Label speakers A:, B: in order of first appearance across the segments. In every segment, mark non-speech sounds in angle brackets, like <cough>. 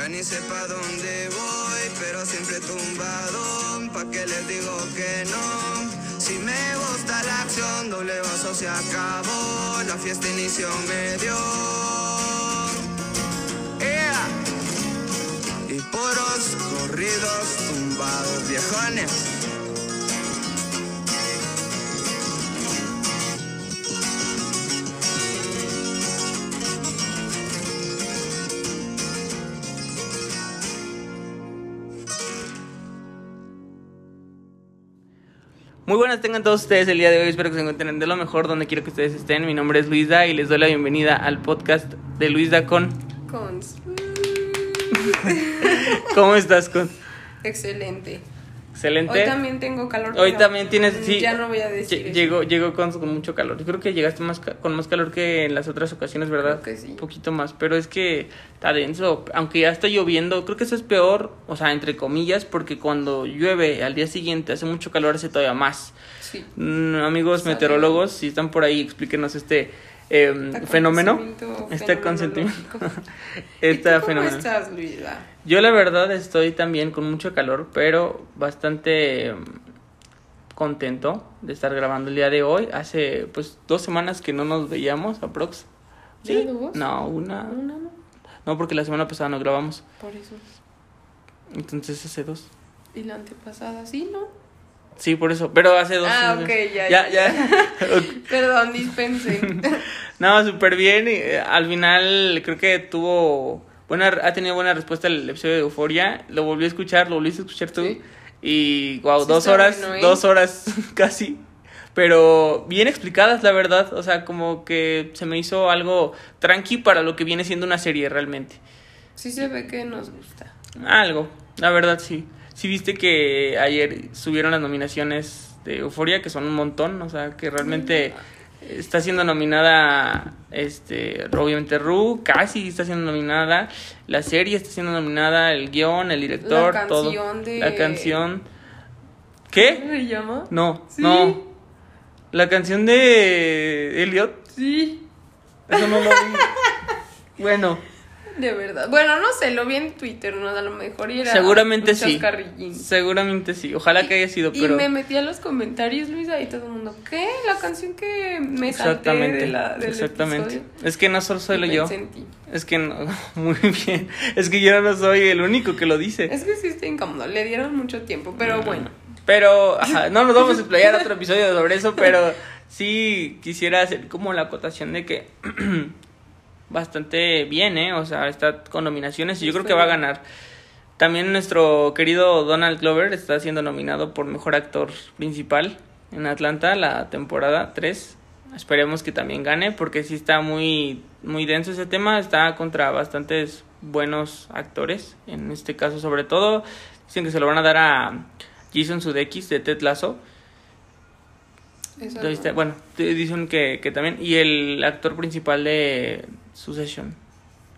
A: Ya ni sé pa' dónde voy, pero siempre tumbado. ¿Pa' que les digo que no? Si me gusta la acción, doble vaso se acabó. La fiesta inició medio. ¡Ea! Y puros corridos tumbados, viejones.
B: Muy buenas tengan todos ustedes el día de hoy, espero que se encuentren de lo mejor donde quiero que ustedes estén. Mi nombre es Luisa y les doy la bienvenida al podcast de Luisa con...
C: Cons. <laughs>
B: ¿Cómo estás con?
C: Excelente.
B: Excelente.
C: Hoy también tengo calor.
B: Hoy también tienes, sí.
C: Ya no voy a decir.
B: Llegó, llegó con, con mucho calor. Yo creo que llegaste más con más calor que en las otras ocasiones, ¿verdad?
C: Creo que sí.
B: Un poquito más, pero es que está denso. Aunque ya está lloviendo, creo que eso es peor, o sea, entre comillas, porque cuando llueve al día siguiente hace mucho calor, hace todavía más.
C: Sí.
B: Mm, amigos
C: Sabe.
B: meteorólogos, si están por ahí, explíquenos este eh, fenómeno. Este consentimiento. <laughs> Este
C: ¿Y tú
B: fenómeno.
C: ¿Cómo estás, Luisa?
B: Yo la verdad estoy también con mucho calor, pero bastante mm, contento de estar grabando el día de hoy. Hace pues dos semanas que no nos veíamos, aprox.
C: ¿Ya dos?
B: No, una.
C: Una, no.
B: No, porque la semana pasada no grabamos.
C: Por eso.
B: Entonces hace dos.
C: Y la antepasada, sí, ¿no?
B: Sí, por eso. Pero hace dos.
C: Ah,
B: semanas.
C: ok, ya,
B: Ya,
C: ya. <laughs> <laughs> Perdón, dispense. <laughs>
B: No, súper bien. y, eh, al final creo que tuvo buena, ha tenido buena respuesta el episodio de Euforia. Lo volví a escuchar, lo volviste a escuchar tú.
C: Sí.
B: Y wow,
C: Sí
B: dos horas,
C: bueno, ¿eh?
B: dos horas casi. Pero bien explicadas, la verdad. O sea, como que se me hizo algo tranqui para lo que viene siendo una serie realmente.
C: Sí se ve que nos gusta.
B: Algo, la verdad sí. Sí viste que ayer subieron las nominaciones de Euforia, que son un montón, o sea, que realmente está siendo nominada, este, obviamente Ru, casi está siendo nominada, la serie está siendo nominada, el guion, el director,
C: La
B: todo.
C: canción de-
B: La canción.
C: ¿Cómo
B: ¿Qué?
C: se llama?
B: No,
C: Sí.
B: no. La canción de Elliot,
C: Sí.
B: eso no lo vi. <laughs> bueno,
C: De verdad. Bueno, no sé, lo vi en Twitter, ¿no? A lo mejor y era
B: seguramente sí. Seguramente sí. Ojalá que haya sido,
C: Y
B: pero
C: me metí a los comentarios, Luisa, y todo el mundo, ¿qué? La canción que me salté
B: Exactamente,
C: de la, del
B: exactamente.
C: episodio.
B: Es que no solo soy
C: Y
B: yo. Es que no, <laughs> muy bien. Es que yo no soy el único que lo dice.
C: Es que sí está incómodo, le dieron mucho tiempo,
B: Mm.
C: pero bueno.
B: Pero ajá, no nos vamos a explayar otro episodio sobre eso, pero sí quisiera hacer como la acotación de que <clears throat> bastante bien, ¿eh? O sea, está con nominaciones y yo creo que va a ganar. También nuestro querido Donald Glover está siendo nominado por mejor actor principal en Atlanta la temporada 3. Esperemos que también gane porque sí está muy muy denso ese tema, está contra bastantes buenos actores, en este caso sobre todo dicen que se lo van a dar a Jason Sudeikis de Ted Lasso.
C: No.
B: Bueno, dicen que, que también y el actor principal de Succession.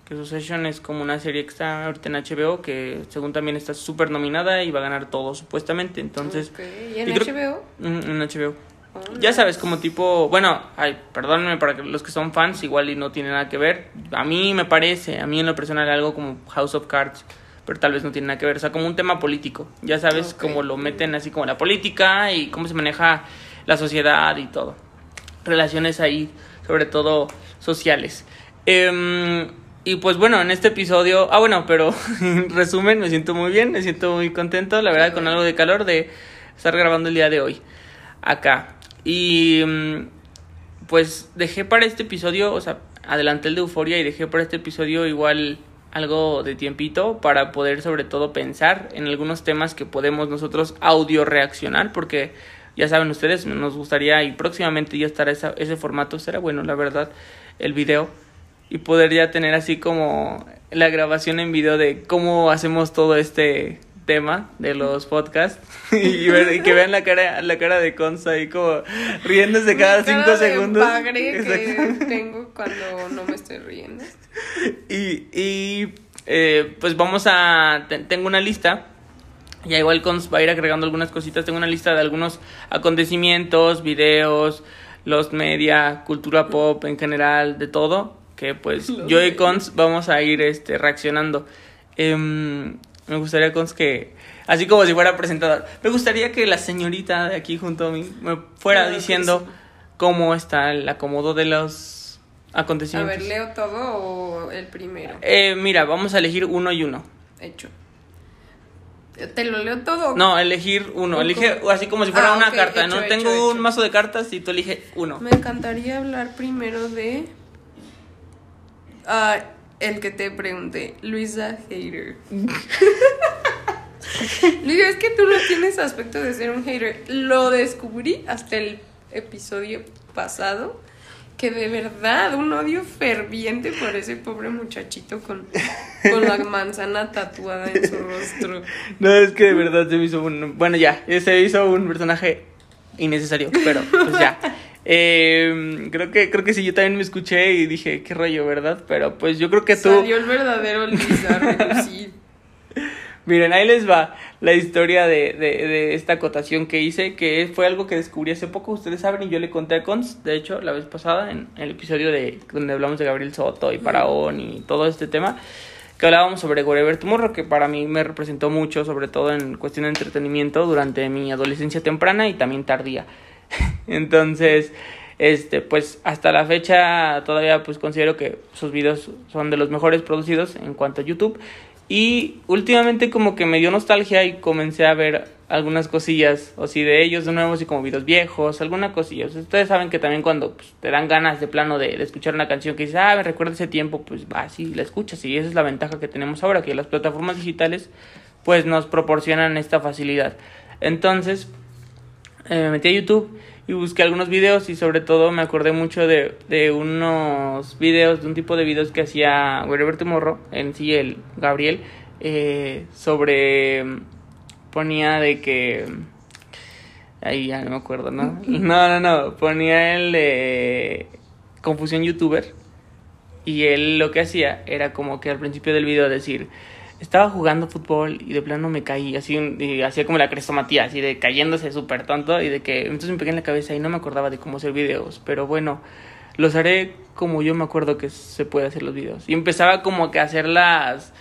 B: Que Succession es como una serie que está ahorita en HBO que según también está súper nominada y va a ganar todo supuestamente. Entonces,
C: ¿Y en
B: y creo-
C: HBO?
B: mm, en HBO.
C: Oh,
B: Ya sabes, como tipo, bueno, ay, perdónenme para los que son fans igual y no tiene nada que ver. A mí me parece, a mí en lo personal algo como House of Cards, pero tal vez no tiene nada que ver, o sea, como un tema político. Ya sabes
C: Ok.
B: cómo lo meten así como la política y cómo se maneja la sociedad y todo. Relaciones ahí, sobre todo sociales. Em, y pues bueno, en este episodio, ah bueno, pero <laughs> en resumen, me siento muy bien, me siento muy contento, la verdad, con algo de calor de estar grabando el día de hoy acá. Y mm, pues dejé para este episodio, o sea, adelanté el de Euforia y dejé para este episodio igual algo de tiempito para poder sobre todo pensar en algunos temas que podemos nosotros audio reaccionar porque ya saben ustedes, nos gustaría y próximamente ya estará esa- ese formato, será bueno la verdad, el video y poder ya tener así como la grabación en video de cómo hacemos todo este tema de los podcasts <laughs> y, ver- y que vean la cara la cara de Conza ahí como riéndose cada
C: Mi cara
B: cinco
C: de
B: segundos.
C: que <laughs> tengo cuando no me estoy riendo.
B: y, y eh, pues vamos a te- tengo una lista ya igual Cons va a ir agregando algunas cositas tengo una lista de algunos acontecimientos videos los media cultura pop en general de todo que pues <laughs>
C: Los
B: yo y. Cons vamos a ir este reaccionando Em, me gustaría Cons, que, así como si fuera presentador, me gustaría que la señorita de aquí junto a mí me fuera
C: Claro
B: diciendo cómo está el acomodo de los
C: A
B: acontecimientos.
C: ver, ¿leo todo o el primero?
B: Eh, mira, vamos a elegir uno y uno.
C: Hecho. ¿Te lo leo todo?
B: No, elegir uno.
C: Un
B: Elige así como si fuera
C: Ah,
B: una carta,
C: hecho,
B: ¿no?
C: hecho,
B: Tengo
C: hecho.
B: un mazo de cartas y tú elige uno.
C: Me encantaría hablar primero de. Ah, el que te pregunté, Luisa Hater. <laughs> Luisa, es que tú no tienes aspecto de ser un hater. Lo descubrí hasta el episodio pasado. Que de verdad, un odio ferviente por ese pobre muchachito con, con la manzana tatuada en su rostro.
B: No, es que de verdad se me hizo un... Bueno, ya, se hizo un personaje innecesario, pero pues ya. <laughs> Eh, creo que creo que sí, yo también me escuché y dije, qué rollo, ¿verdad? Pero pues yo creo que tú...
C: Salió el verdadero a <laughs> relucir.
B: Miren, ahí les va la historia de, de, de esta acotación que hice, que fue algo que descubrí hace poco, ustedes saben, y yo le conté a Cons, de hecho, la vez pasada, en, el episodio de donde hablamos de Gabriel Soto y Paraón y todo este tema, que hablábamos sobre Wherever Tomorrow, que para mí me representó mucho, sobre todo en cuestión de entretenimiento, durante mi adolescencia temprana y también tardía. <laughs> Entonces, este, pues hasta la fecha todavía pues considero que sus videos son de los mejores producidos en cuanto a YouTube. Y últimamente como que me dio nostalgia y comencé a ver algunas cosillas, o si de ellos de nuevo, así como videos viejos, alguna cosilla. Ustedes saben que también cuando pues, te dan ganas de plano de, de escuchar una canción que dices, ah, me recuerda ese tiempo, pues va, sí, la escuchas. Y esa es la ventaja que tenemos ahora, que las plataformas digitales pues nos proporcionan esta facilidad. Entonces, eh, me metí a YouTube y busqué algunos videos y sobre todo me acordé mucho de, de unos videos, de un tipo de videos que hacía Wherever Tomorrow, en sí el Gabriel, eh, sobre... ponía de que... Ahí ya no me acuerdo, ¿no? <laughs> No, no, no, ponía el de Confusión YouTuber y él lo que hacía era como que al principio del video decir estaba jugando fútbol y de plano me caí, así, y hacía como la crestomatía, así de cayéndose súper tonto y de que entonces me pegué en la cabeza y no me acordaba de cómo hacer videos, pero bueno, los haré como yo me acuerdo que se puede hacer los videos. Y empezaba como que a hacer las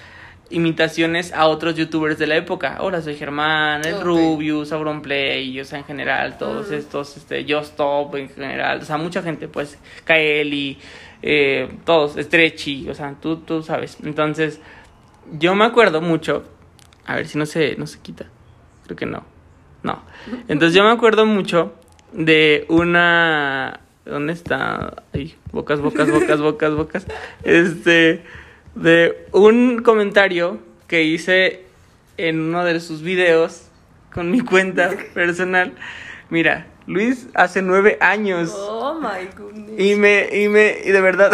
B: imitaciones a otros youtubers de la época. Ahora soy Germán, el
C: Ok.
B: Rubius, Auronplay, o sea, en general, todos estos, este, Yo Stop en general, o sea, mucha gente, pues, Kaeli, eh, todos, Stretchy, o sea, tú, tú sabes. Entonces, yo me acuerdo mucho, a ver si no se, no se quita, creo que no, no. Entonces yo me acuerdo mucho de una, ¿dónde está? Ay, bocas, bocas, bocas, bocas, bocas. Este, de un comentario que hice en uno de sus videos con mi cuenta personal. Mira, Luis hace nueve años.
C: Oh my goodness.
B: Y me, y me, y de verdad,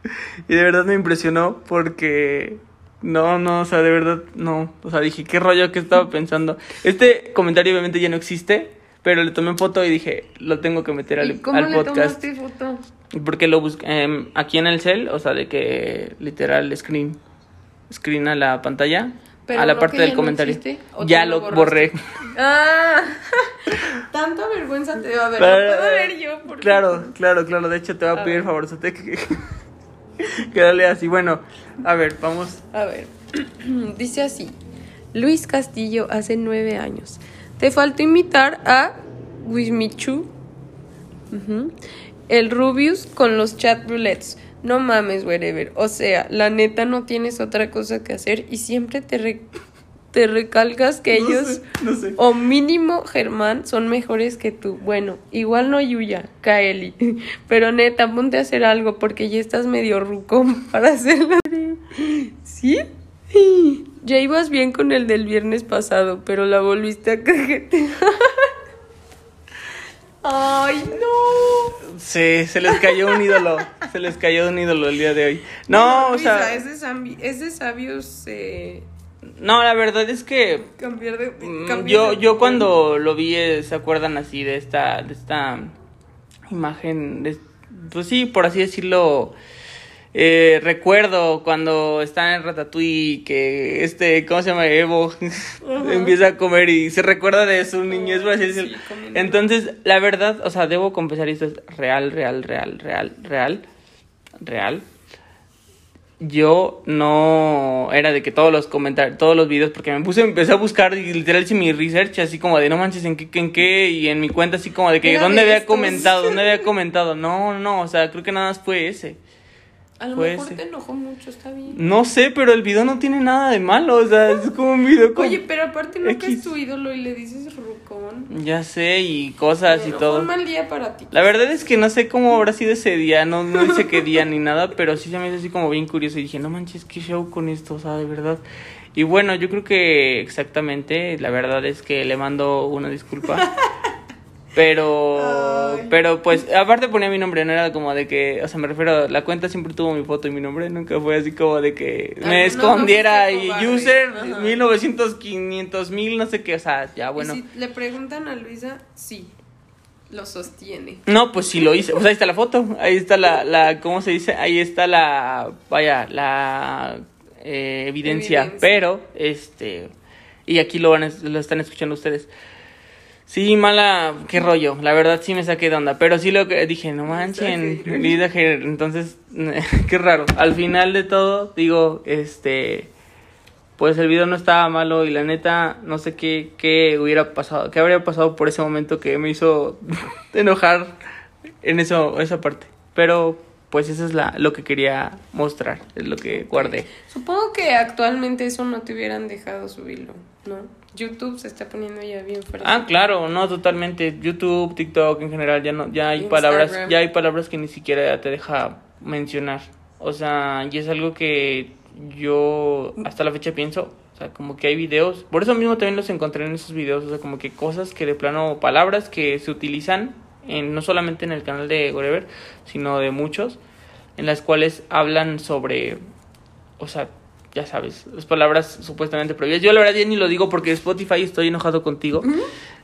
B: <laughs> y de verdad me impresionó porque no, no, o sea, de verdad, no. O sea, dije, ¿qué rollo que estaba pensando? Este comentario obviamente ya no existe, pero le tomé foto y dije, lo tengo que meter al,
C: ¿Y cómo
B: al
C: le
B: podcast.
C: tomaste foto?
B: Porque lo busqué em, aquí en el cel, o sea, de que literal screen, screen a la pantalla,
C: Pero
B: a la
C: no
B: parte del
C: ya no
B: comentario.
C: existe, ¿o
B: ya lo borré.
C: Ah, <laughs> tanta vergüenza te va a ver. Lo puedo ver yo. por
B: Claro, claro, claro. De hecho, te voy a,
C: A
B: pedir favor, que, <laughs> <laughs> <laughs> que dale así. Bueno, a ver, vamos.
C: A ver, <clears throat> dice así. Luis Castillo hace nueve años. Te faltó invitar a Wismichu, el Rubius con los chat roulettes. No mames, wherever. O sea, la neta no tienes otra cosa que hacer y siempre te, re- te recalcas que
B: No
C: ellos,
B: sé, no sé.
C: o mínimo Germán, son mejores que tú. Bueno, igual no Yuya, Kaeli. <laughs> Pero neta, ponte a hacer algo porque ya estás medio ruco <laughs> para hacerlo. ¿Sí? Ya ibas bien con el del viernes pasado, pero la volviste a cajetear. <laughs> Ay, no.
B: Sí, se les cayó un ídolo. Se les cayó un ídolo el día de hoy. No, o
C: Luisa,
B: sea.
C: Es de, es de sabios eh,
B: No, la verdad es que.
C: cambiar de.
B: mm,
C: cambiar
B: Yo,
C: de-
B: yo cuando lo vi, eh, ¿se acuerdan así de esta, de esta imagen? De, pues sí, por así decirlo. Eh, recuerdo cuando está en Ratatouille que este, ¿cómo se llama? Evo <laughs> empieza a comer y se recuerda de su niñez, así
C: sí.
B: Entonces, la verdad, o sea, debo confesar, esto es real, real, real, real, real, real. Yo no era de que todos los comentarios, todos los videos, porque me puse, empecé a buscar y literal hice mi research así como de no manches en qué, en qué, y en mi cuenta así como de que dónde
C: de
B: había
C: estos.
B: comentado, dónde había <laughs> comentado. No, no, o sea, creo que nada más fue ese.
C: A lo
B: Puede
C: mejor
B: ser.
C: te enojó mucho, está bien.
B: No sé, pero el video no tiene nada de malo, o sea, es como un video con...
C: Oye, pero aparte no que es tu ídolo y le dices rucón.
B: Ya sé, y cosas y
C: Bueno,
B: todo.
C: Fue un mal día para ti.
B: La verdad es que no sé cómo habrá sido ese día, no, no dice qué día ni nada, pero sí se me hizo así como bien curioso y dije, no manches, qué show con esto, o sea, de verdad. Y bueno, yo creo que exactamente, la verdad es que le mando una disculpa. <laughs> Pero,
C: Ay.
B: pero pues, aparte ponía mi nombre, no era como de que, o sea, me refiero, la cuenta siempre tuvo mi foto y mi nombre, nunca fue así como de que
C: Ay,
B: me
C: no,
B: escondiera
C: no
B: y user
C: Ajá.
B: 1900, 500 mil, no sé qué, o sea, ya bueno.
C: Y si le preguntan a Luisa, sí, lo sostiene.
B: No, pues sí lo hice. Pues ahí está la foto. Ahí está la, la ¿cómo se dice? Ahí está la, vaya, la eh, evidencia.
C: Evidencia.
B: Pero, este, y aquí lo, van, lo están escuchando ustedes. Sí, mala, qué rollo. La verdad sí me saqué de onda. Pero sí lo que dije, no manchen,
C: Hater.
B: Entonces, <laughs> qué raro. Al final de todo, digo, este, pues el video no estaba malo y la neta no sé qué, qué hubiera pasado, qué habría pasado por ese momento que me hizo <laughs> enojar en eso, esa parte. Pero pues eso es la, lo que quería mostrar, es lo que guardé.
C: Supongo que actualmente eso no te hubieran dejado subirlo, ¿no? YouTube se está poniendo ya bien fuerte.
B: Ah, claro, no, totalmente. YouTube, TikTok en general, ya no, ya hay
C: Instagram.
B: palabras, ya hay palabras que ni siquiera te deja mencionar. O sea, y es algo que yo hasta la fecha pienso. O sea, como que hay videos. Por eso mismo también los encontré en esos videos. O sea, como que cosas que de plano, palabras que se utilizan, en, no solamente en el canal de Whatever, sino de muchos, en las cuales hablan sobre, o sea, ya sabes, las palabras supuestamente prohibidas. Yo la verdad ya ni lo digo porque Spotify estoy enojado contigo.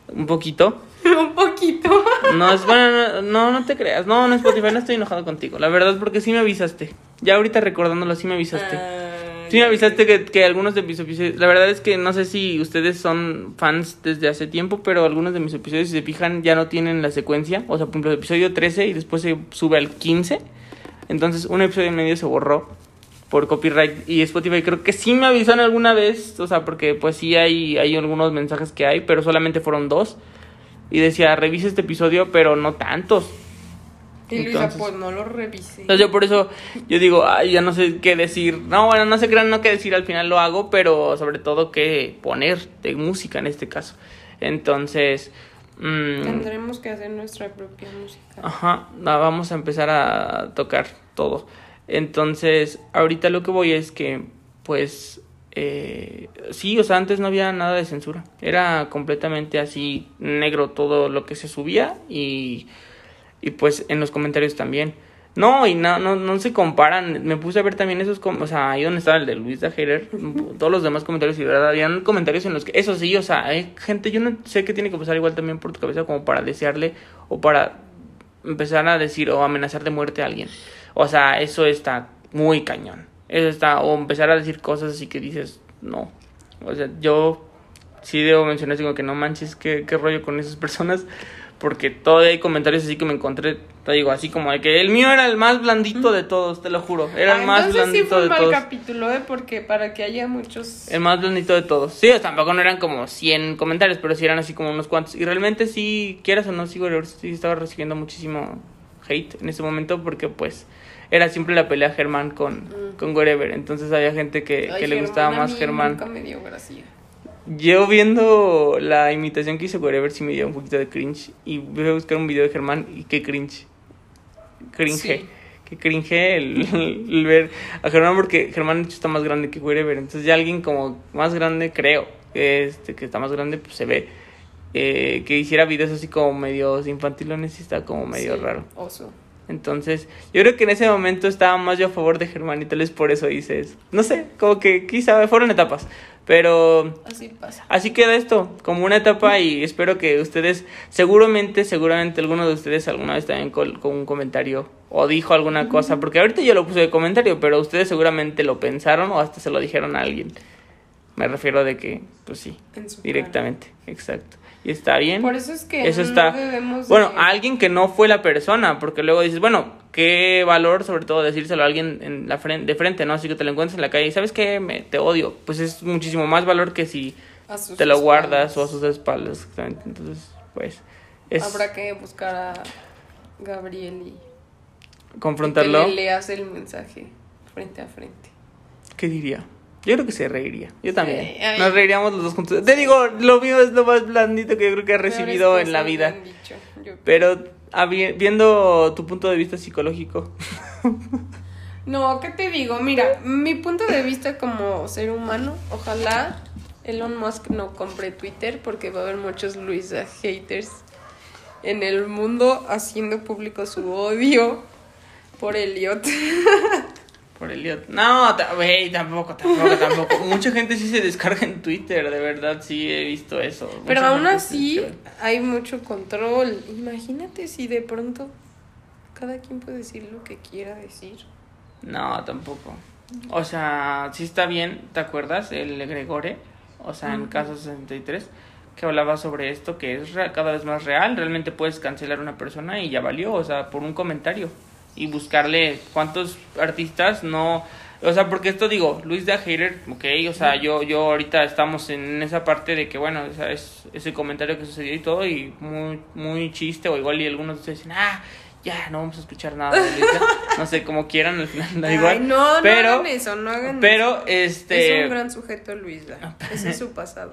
B: Un poquito. <laughs>
C: Un poquito. <laughs>
B: No, es bueno, no, no, no te creas. No, no Spotify, no estoy enojado contigo. La verdad, porque sí me avisaste. Ya ahorita recordándolo, sí me avisaste.
C: Ah,
B: Sí me avisaste que, que algunos de mis episodios... La verdad es que no sé si ustedes son fans desde hace tiempo, pero algunos de mis episodios, si se fijan, ya no tienen la secuencia. O sea, por ejemplo, el episodio 13 y después se sube al 15. Entonces, un episodio en medio se borró por copyright. Y Spotify creo que sí me avisaron alguna vez. O sea, porque pues sí hay, hay algunos mensajes que hay, pero solamente fueron dos. Y decía, revisa este episodio, pero no tantos.
C: Y Luisa,
B: Entonces-
C: pues no lo revisé.
B: Entonces yo por eso, yo digo, ay, ya no sé qué decir. No, bueno, no sé crean, no qué decir, al final lo hago, pero sobre todo qué poner de música en este caso. Entonces, mm,
C: Tendremos que hacer nuestra propia música.
B: ajá, va- vamos a empezar a tocar todo. Entonces, ahorita lo que voy es que, pues, eh, sí, o sea, antes no había nada de censura. Era completamente así negro todo lo que se subía y, y pues en los comentarios también. No, y no, no, no se comparan. Me puse a ver también esos, o sea, ahí donde estaba el de Luis Hater, todos los demás comentarios y verdad, habían comentarios en los que, eso sí, o sea, hay gente, yo no sé qué tiene que pasar igual también por tu cabeza como para desearle o para empezar a decir o amenazar de muerte a alguien. O sea, eso está muy cañón. Eso está, o empezar a decir cosas así que dices, no. O sea, yo sí debo mencionar, digo que no manches, qué, qué rollo con esas personas. Porque todavía hay comentarios así que me encontré, te digo, así como de que el mío era el más blandito de todos, te lo juro. Era
C: Ah,
B: el más
C: entonces sí
B: blandito
C: fue un
B: de
C: mal
B: todos.
C: capítulo, ¿eh? Porque para que haya muchos...
B: El más blandito de todos. Sí, o sea, tampoco no eran como 100 comentarios, pero sí eran así como unos cuantos. Y realmente sí, quieras o no, sí, güey, sí estaba recibiendo muchísimo hate en ese momento porque pues era siempre la pelea Germán con,
C: Mm.
B: con Wherever. Entonces había gente que,
C: Ay,
B: que le
C: Germán,
B: gustaba más Germán.
C: Nunca me dio gracia.
B: Yo viendo la imitación que hizo Wherever sí me dio un poquito de cringe. Y voy a buscar un video de Germán y qué cringe. Cringe.
C: Sí.
B: Que cringe el, el ver a Germán porque Germán de hecho está más grande que Wherever. Entonces ya alguien como más grande, creo, que, este, que está más grande, pues se ve. eh, que hiciera videos así como medios infantilones y está como medio
C: Sí,
B: raro.
C: Oso.
B: Entonces, yo creo que en ese momento estaba más yo a favor de Germán y tal vez por eso hice eso. No sé, como que quizá fueron etapas. Pero
C: Así pasa.
B: Así queda esto, como una etapa y espero que ustedes, seguramente, seguramente alguno de ustedes alguna vez también con, con un comentario o dijo alguna cosa, porque ahorita yo lo puse de comentario, pero ustedes seguramente lo pensaron o hasta se lo dijeron a alguien. Me refiero de que, pues sí, directamente, exacto. Y está bien.
C: Por eso es que
B: Eso
C: no
B: está.
C: debemos de-
B: Bueno, alguien que no fue la persona, porque luego dices, bueno, qué valor, sobre todo, decírselo a alguien en la frente, de frente, ¿no? Así que te lo encuentras en la calle y sabes qué, me, te odio. Pues es muchísimo más valor que si
C: a
B: te lo
C: espaldas.
B: guardas o a sus espaldas. Exactamente. Entonces, pues, es
C: Habrá que buscar a Gabriel y
B: confrontarlo.
C: que le leas el mensaje frente a frente.
B: ¿Qué diría? Yo creo que se reiría. Yo también. Nos reiríamos los dos juntos. Te digo, lo mío es lo más blandito que yo creo que he recibido en la vida.
C: yo-
B: Pero viendo tu punto de vista psicológico, <laughs>
C: No, ¿qué te digo? Mira, mi punto de vista como ser humano, ojalá Elon Musk no compre Twitter porque va a haber muchos Luisa haters en el mundo haciendo público su odio por Elliot. <laughs>
B: por Elliot. No, güey, tampoco, tampoco, tampoco. <laughs> Mucha gente sí se descarga en Twitter, de verdad, sí he visto eso.
C: Pero aún así hay mucho control. Imagínate si de pronto cada quien puede decir lo que quiera decir.
B: No, tampoco. O sea, sí está bien, ¿te acuerdas? El Gregore, o sea, en caso 63, que hablaba sobre esto, que es cada vez más real. Realmente puedes cancelar a una persona y ya valió, o sea, por un comentario. Y buscarle cuántos artistas no... O sea, porque esto digo, Luis de Hater, ok, o sea, yo, yo ahorita estamos en esa parte de que, bueno, o sea, es ese comentario que sucedió y todo, y muy, muy chiste, o igual y algunos dicen, ah, ya, no vamos a escuchar nada de Luis de-". <laughs> No sé, como quieran, al final da igual.
C: no, no
B: pero,
C: hagan eso, no hagan
B: pero,
C: eso.
B: este...
C: Es un gran sujeto Luisa. Ese es su pasado.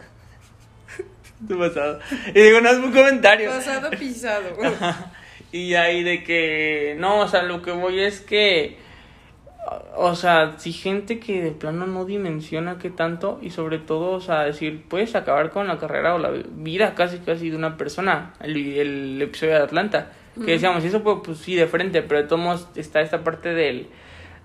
C: <laughs>
B: Tu pasado. Y digo, no es un comentario.
C: Pasado pisado. <laughs>
B: Y ahí de que, no, o sea, lo que voy es que, o sea, si gente que de plano no dimensiona qué tanto y sobre todo, o sea, decir, puedes acabar con la carrera o la vida casi casi de una persona, el, el episodio de Atlanta, que decíamos, y eso pues, pues sí, de frente, pero de todos modos está esta parte del,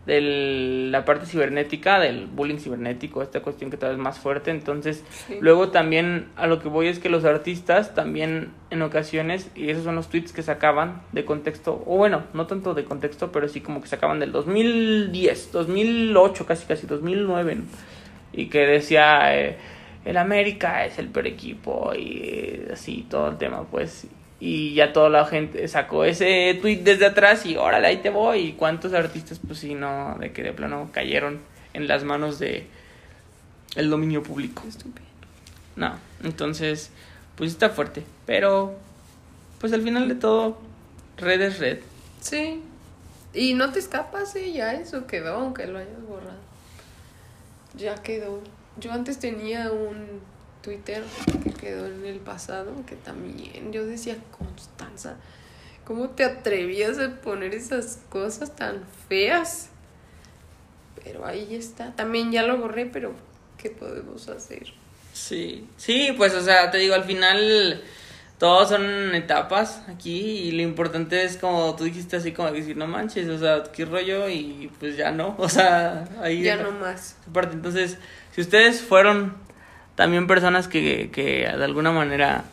B: del, la parte cibernética, del bullying cibernético, esta cuestión que tal vez es más fuerte, entonces
C: Sí.
B: luego también a lo que voy es que los artistas también en ocasiones, y esos son los tweets que sacaban de contexto, o bueno, no tanto de contexto, pero sí como que sacaban del 2010, 2008, casi casi 2009, ¿no? y que decía, eh, el América es el peor equipo, y así todo el tema, pues, y ya toda la gente sacó ese tweet desde atrás y órale, ahí te voy, y cuántos artistas, pues sí, no, de que de plano cayeron en las manos de el dominio público.
C: Estúpido.
B: No, entonces, pues está fuerte. Pero, pues al final de todo, red es red.
C: Sí. Y no te escapas, ¿eh? Ya eso quedó, aunque lo hayas borrado. Ya quedó. Yo antes tenía un Twitter que quedó en el pasado, que también yo decía, Constanza, ¿cómo te atrevías a poner esas cosas tan feas? Pero ahí está. También ya lo borré, pero ¿qué podemos hacer?
B: Sí, sí, pues o sea, te digo, al final todos son etapas aquí y lo importante es como tú dijiste así como decir, no manches, o sea, qué rollo y pues ya no, <laughs> o sea, ahí
C: Ya no más.
B: esa parte. Entonces, si ustedes fueron también personas que, que de alguna manera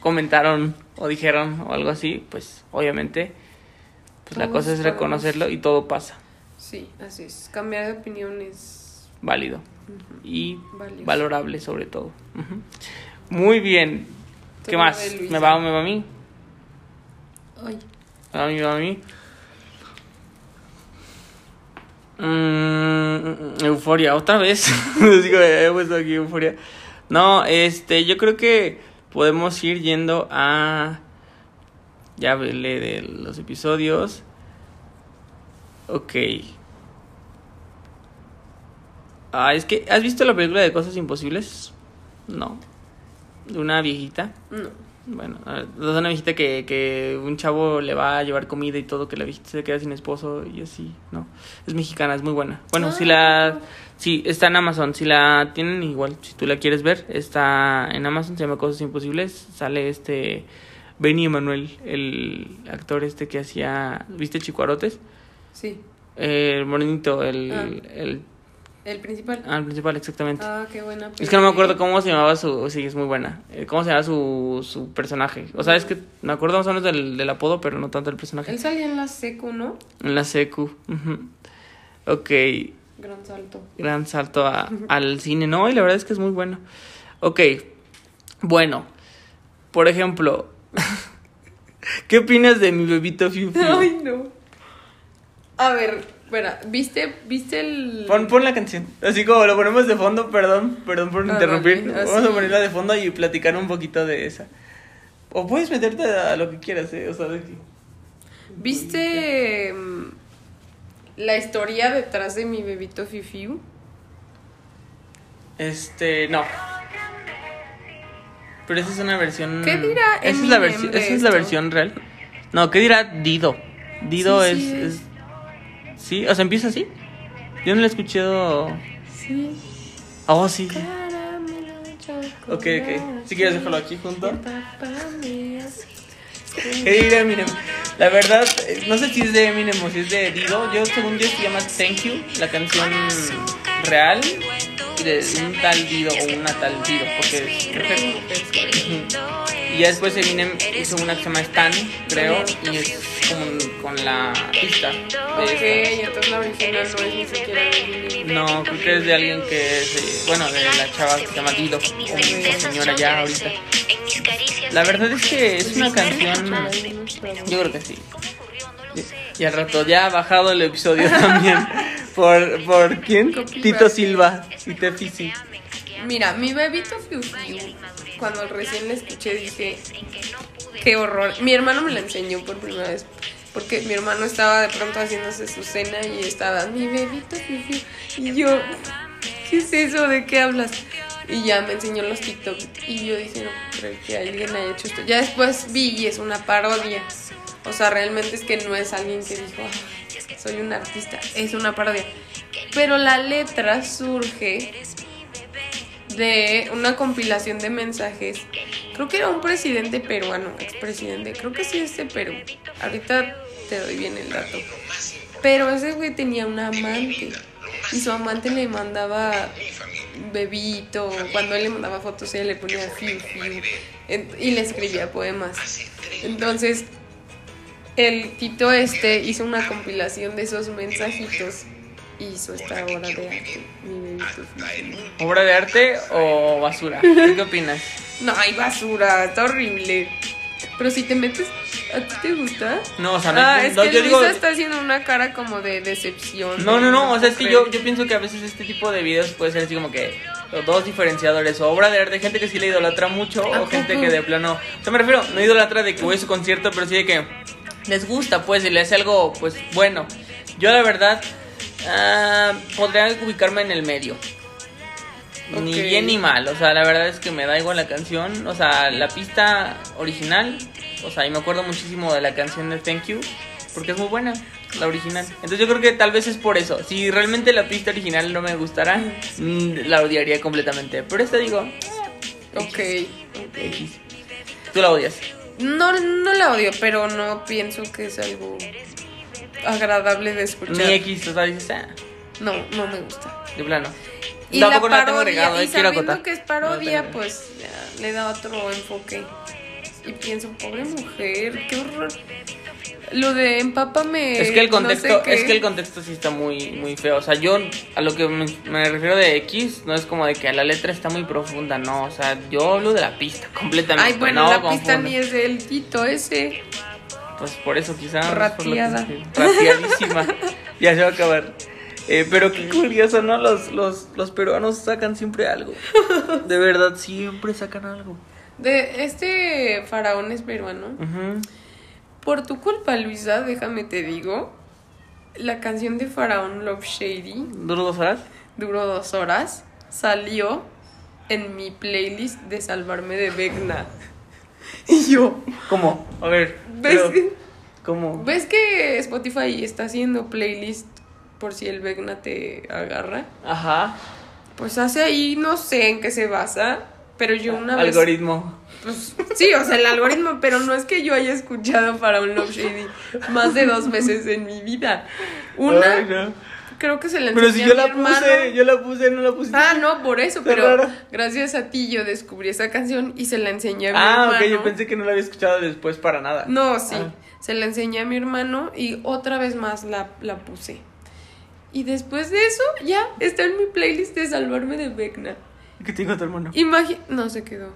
B: comentaron o dijeron o algo así, pues obviamente pues la cosa es reconocerlo y todo pasa,
C: Sí, así es. Cambiar de opinión es
B: válido y
C: valioso.
B: valorable sobre todo. Muy bien. ¿Qué más? ¿Me va o me va a mí?
C: Ay,
B: ¿Me va a mí? ¿Me va a mí? Mm, euforia, otra vez. <laughs> Digo, he puesto aquí euforia. No, este, yo creo que podemos ir yendo a. Ya hablé de los episodios. Ok. Ah, es que. ¿Has visto la película de Cosas Imposibles? No. De una viejita.
C: no.
B: Bueno, de una viejita que, que un chavo le va a llevar comida y todo, que la viejita se queda sin esposo y así, ¿no? Es mexicana, es muy buena. Bueno, si la... Sí, está en Amazon. Si la tienen, igual, si tú la quieres ver, está en Amazon, se llama Cosas Imposibles. Sale este... Benny Emanuel, el actor este que hacía... ¿Viste Chicuarotes?
C: Sí,
B: El morenito, el...
C: Ah.
B: el
C: el principal.
B: ah, el principal, exactamente.
C: Ah, qué buena.
B: Es que no me acuerdo
C: peli.
B: cómo se llamaba su... Sí, es muy buena. Eh, ¿Cómo se llama su, su personaje? O sea, es que me acuerdo más o menos del, del apodo, pero no tanto del personaje.
C: Él salía en la secu, ¿no?
B: En la secu. Ok,
C: Gran salto.
B: gran salto a- <laughs> al cine. No, y la verdad es que es muy bueno. Ok, bueno. Por ejemplo, <laughs> ¿qué opinas de mi bebito Fiu Fiu?
C: Ay, no. A ver, espera, ¿viste, ¿viste el...?
B: Pon, pon la canción. Así como lo ponemos de fondo, perdón, perdón por
C: Ah,
B: interrumpir.
C: vale,
B: Vamos a ponerla de fondo y platicar un poquito de esa. O puedes meterte a lo que quieras, ¿eh? O sea, de que-
C: ¿Viste mm, la historia detrás de mi bebito Fifiu?
B: Este, no. Pero esa es una versión.
C: ¿Qué dirá
B: Esa es la, versión esa es la versión real. No, ¿qué dirá Dido? Dido
C: Sí,
B: es,
C: sí,
B: es-
C: es.
B: Sí, o sea, empieza así. Yo no la he escuchado.
C: Sí.
B: Oh, sí. Ok, ok. Si quieres, déjalo aquí junto. La verdad, eh, no sé si es de Eminem o si es de Dido. Yo, según yo, se llama Thank You, la canción real de un tal Dido o una tal Dido, porque es mujer. Y ya después Eminem hizo una que se llama Stan, creo, y es con, con la pista. de
C: Ok, entonces la original no es ni siquiera de.
B: No, creo que es de alguien que es, bueno, de la chava que se llama Dido, o o señora ya ahorita. La verdad es que es una canción, yo creo que sí. Y al rato ya ha bajado el episodio <laughs> también. ¿Por, por quién? Tito Silva y Tefisi.
C: Mira, mi bebito Fiu Fiu, cuando recién la escuché dije, qué horror. Mi hermano me la enseñó por primera vez, porque mi hermano estaba de pronto haciéndose su cena y estaba, mi bebito Fiu Fiu. Y yo, ¿qué es eso? ¿De qué hablas? Y ya me enseñó los TikTok y yo dije, no creo que alguien haya hecho esto. Ya después vi y es una parodia. O sea, realmente es que no es alguien que dijo, "Ah, soy un artista, es una parodia. Pero la letra surge de una compilación de mensajes. Creo que era un presidente peruano, expresidente. Creo que sí es de Perú. Ahorita te doy bien el dato. Pero ese güey tenía una amante. Y su amante le mandaba bebito. Cuando él le mandaba fotos, ella le ponía fiu, fiu. Y le escribía poemas. Entonces, el Tito este hizo una compilación de esos mensajitos. Y hizo esta obra de arte. Mi.
B: ¿Obra de arte o basura? ¿Tú ¿Qué opinas?
C: No, hay basura, está horrible. Pero si te metes, ¿a ti te gusta?
B: No, o sea, no,
C: Ah, es
B: no,
C: que
B: yo
C: Luisa
B: digo...
C: está haciendo una cara como de decepción.
B: No, no, no, o sea, es que yo, yo pienso que a veces este tipo de videos puede ser así como que los dos diferenciadores, o obra de arte, gente que sí le idolatra mucho,
C: ¿A
B: o gente que de plano, o sea, me refiero, no idolatra de que voy a su concierto, pero sí de que les gusta, pues, y le hace algo, pues, bueno. Yo, la verdad, ah, podría ubicarme en el medio. Ni
C: Ok.
B: bien ni mal, o sea, la verdad es que me da igual la canción, o sea, la pista original, o sea, y me acuerdo muchísimo de la canción de Thank You, porque es muy buena, la original. Entonces yo creo que tal vez es por eso. Si realmente la pista original no me gustara, mm, la odiaría completamente. Pero esta digo,
C: Ok.
B: X. Tú la odias.
C: No, no la odio, pero no pienso que es algo agradable de escuchar.
B: Ni X, o sea, dices, ah,
C: No, no me gusta.
B: de plano.
C: Y la
B: Tampoco la tengo
C: parodia,
B: agregado,
C: y
B: quiero
C: sabiendo
B: acotar.
C: que es parodia, pues ya, le da otro enfoque. Y pienso, pobre mujer, qué horror. Lo de empápame.
B: Es que el
C: no sé
B: contexto, es que el contexto sí está muy, muy feo. O sea, yo a lo que me, me refiero de X no es como de que la letra está muy profunda, no. O sea, yo hablo de la pista <laughs> completamente.
C: Ay, bueno,
B: no
C: la pista ni es del Tito ese.
B: Pues por eso quizá.
C: Rateada.
B: Rateadísima. <laughs> ya se va a acabar. Eh, pero qué curioso, ¿no? Los, los, los peruanos sacan siempre algo. De verdad, siempre sacan algo.
C: De este faraón es peruano.
B: Ujú.
C: Por tu culpa, Luisa, déjame te digo. La canción de Faraón Love Shady
B: ¿Duró dos horas?
C: duró dos horas. Salió en mi playlist de Salvarme de Vecna. <laughs> Y yo,
B: ¿Cómo? A ver.
C: ¿ves
B: pero,
C: que,
B: ¿Cómo?
C: ¿ves que Spotify está haciendo playlist por si el Vecna te agarra?
B: Ajá.
C: Pues hace ahí, no sé en qué se basa, pero yo una vez...
B: Algoritmo.
C: Pues, sí, o sea, el algoritmo, pero no es que yo haya escuchado para un Love Shady más de dos veces en mi vida. Una,
B: Ay, no.
C: creo que se la
B: Pero
C: enseñé
B: si yo
C: mi
B: la
C: hermano.
B: puse, yo la puse, no la pusiste.
C: Ah, no, por eso,
B: Está
C: pero
B: raro.
C: gracias a ti yo descubrí esa canción y se la enseñé a mi
B: Ah,
C: hermano.
B: ok, yo pensé que no la había escuchado después para nada.
C: No, sí,
B: Ah.
C: se la enseñé a mi hermano y otra vez más la, la puse. Y después de eso, ya está en mi playlist de Salvarme de Vecna.
B: ¿Qué te dijo tu hermano?
C: No se quedó.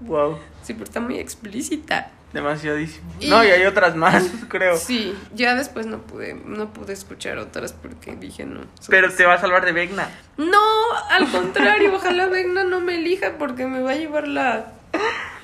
B: Wow.
C: Sí, pero está muy explícita.
B: Demasiadísimo.
C: Y-
B: No, y hay otras más, <laughs> creo.
C: Sí, ya después no pude, no pude escuchar otras porque dije no.
B: Pero te va a salvar de Vegna.
C: No, al contrario, ojalá Vegna no me elija porque me va a llevar la.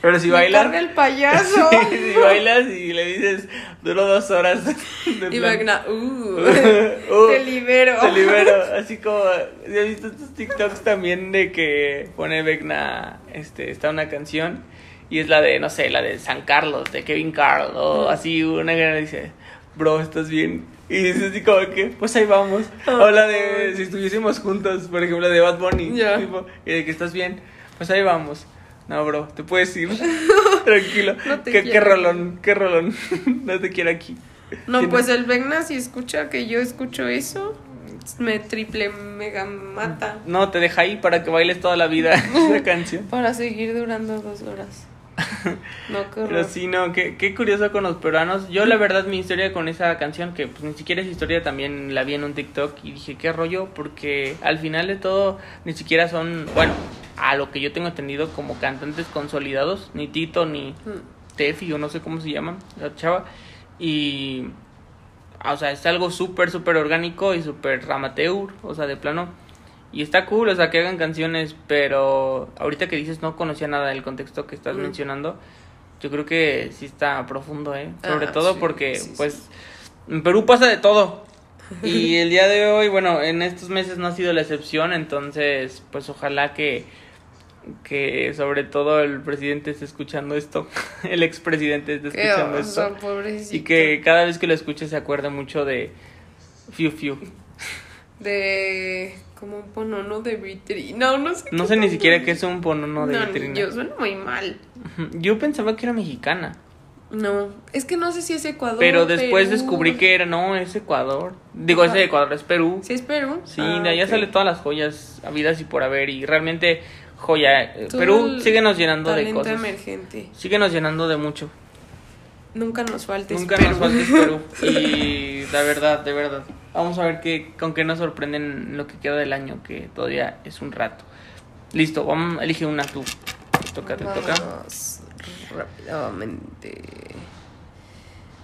B: Pero si
C: me
B: bailas.
C: carga el <laughs> payaso.
B: si bailas y le dices, duró dos horas. <laughs> de
C: Y Vegna, uh,
B: Uh,
C: te libero.
B: Te libero. Así como. ¿ya ¿Has visto estos TikToks también de que pone Vegna. Este, está una canción. Y es la de, no sé, la de San Carlos, de Kevin Carl. O así, una que dice, bro, ¿estás bien? Y dice así como que, pues ahí vamos. O la de, si estuviésemos juntos, por ejemplo, de Bad Bunny. Tipo, y de que estás bien, pues ahí vamos. No, bro, te puedes ir. <laughs> <laughs> Tranquilo.
C: No te
B: ¿Qué, qué rolón, qué rolón. <laughs> no te quiero aquí.
C: No, pues el Vegna si escucha que yo escucho eso, me triple mega mata.
B: No, te deja ahí para que bailes toda la vida esa canción.
C: Para seguir durando dos horas. <laughs> No, qué.
B: Pero sí, no, qué, qué curioso con los peruanos. Yo, la verdad, mi historia con esa canción, que pues ni siquiera es historia, también la vi en un TikTok y dije, qué rollo, porque al final de todo, ni siquiera son, bueno, a lo que yo tengo entendido, como cantantes consolidados, ni Tito, ni
C: Mm.
B: Tefi, o no sé cómo se llaman, la chava. Y, o sea, es algo súper, súper orgánico y súper amateur, o sea, de plano. Y está cool, o sea, que hagan canciones, pero ahorita que dices no conocía nada del contexto que estás
C: Mm.
B: mencionando, yo creo que sí está profundo, ¿eh? Sobre
C: Ah,
B: todo
C: sí,
B: porque,
C: sí, sí.
B: pues, en Perú pasa de todo. <laughs> Y el día de hoy, bueno, en estos meses no ha sido la excepción, entonces, pues ojalá que, que sobre todo el presidente esté escuchando esto, <laughs> el expresidente esté
C: Qué
B: escuchando
C: oso,
B: esto.
C: pobrecito.
B: Y que cada vez que lo escuche se acuerde mucho de Fiu Fiu.
C: De. Como un ponono de vitrina. No, no sé.
B: No sé ni siquiera qué es un ponono de
C: No,
B: vitrina.
C: yo, suena muy mal.
B: Yo pensaba que era mexicana,
C: No, es que no sé si es Ecuador.
B: pero después
C: Perú.
B: descubrí que era, no, es Ecuador. Digo, es Ecuador, es Perú.
C: ¿Sí es Perú?
B: Sí,
C: Ah,
B: de allá
C: ok.
B: sale todas las joyas habidas y por haber y realmente joya. eh,
C: Todo
B: Perú síguenos llenando de
C: talento
B: cosas.
C: emergente.
B: Síguenos llenando de mucho.
C: Nunca nos faltes
B: Nunca
C: Perú.
B: nos faltes Perú. <laughs> Y la verdad, de verdad. Vamos a ver qué, con qué nos sorprenden lo que queda del año, que todavía es un rato. Listo, vamos, elige una tú. Te toca, te toca.
C: Vamos rápidamente.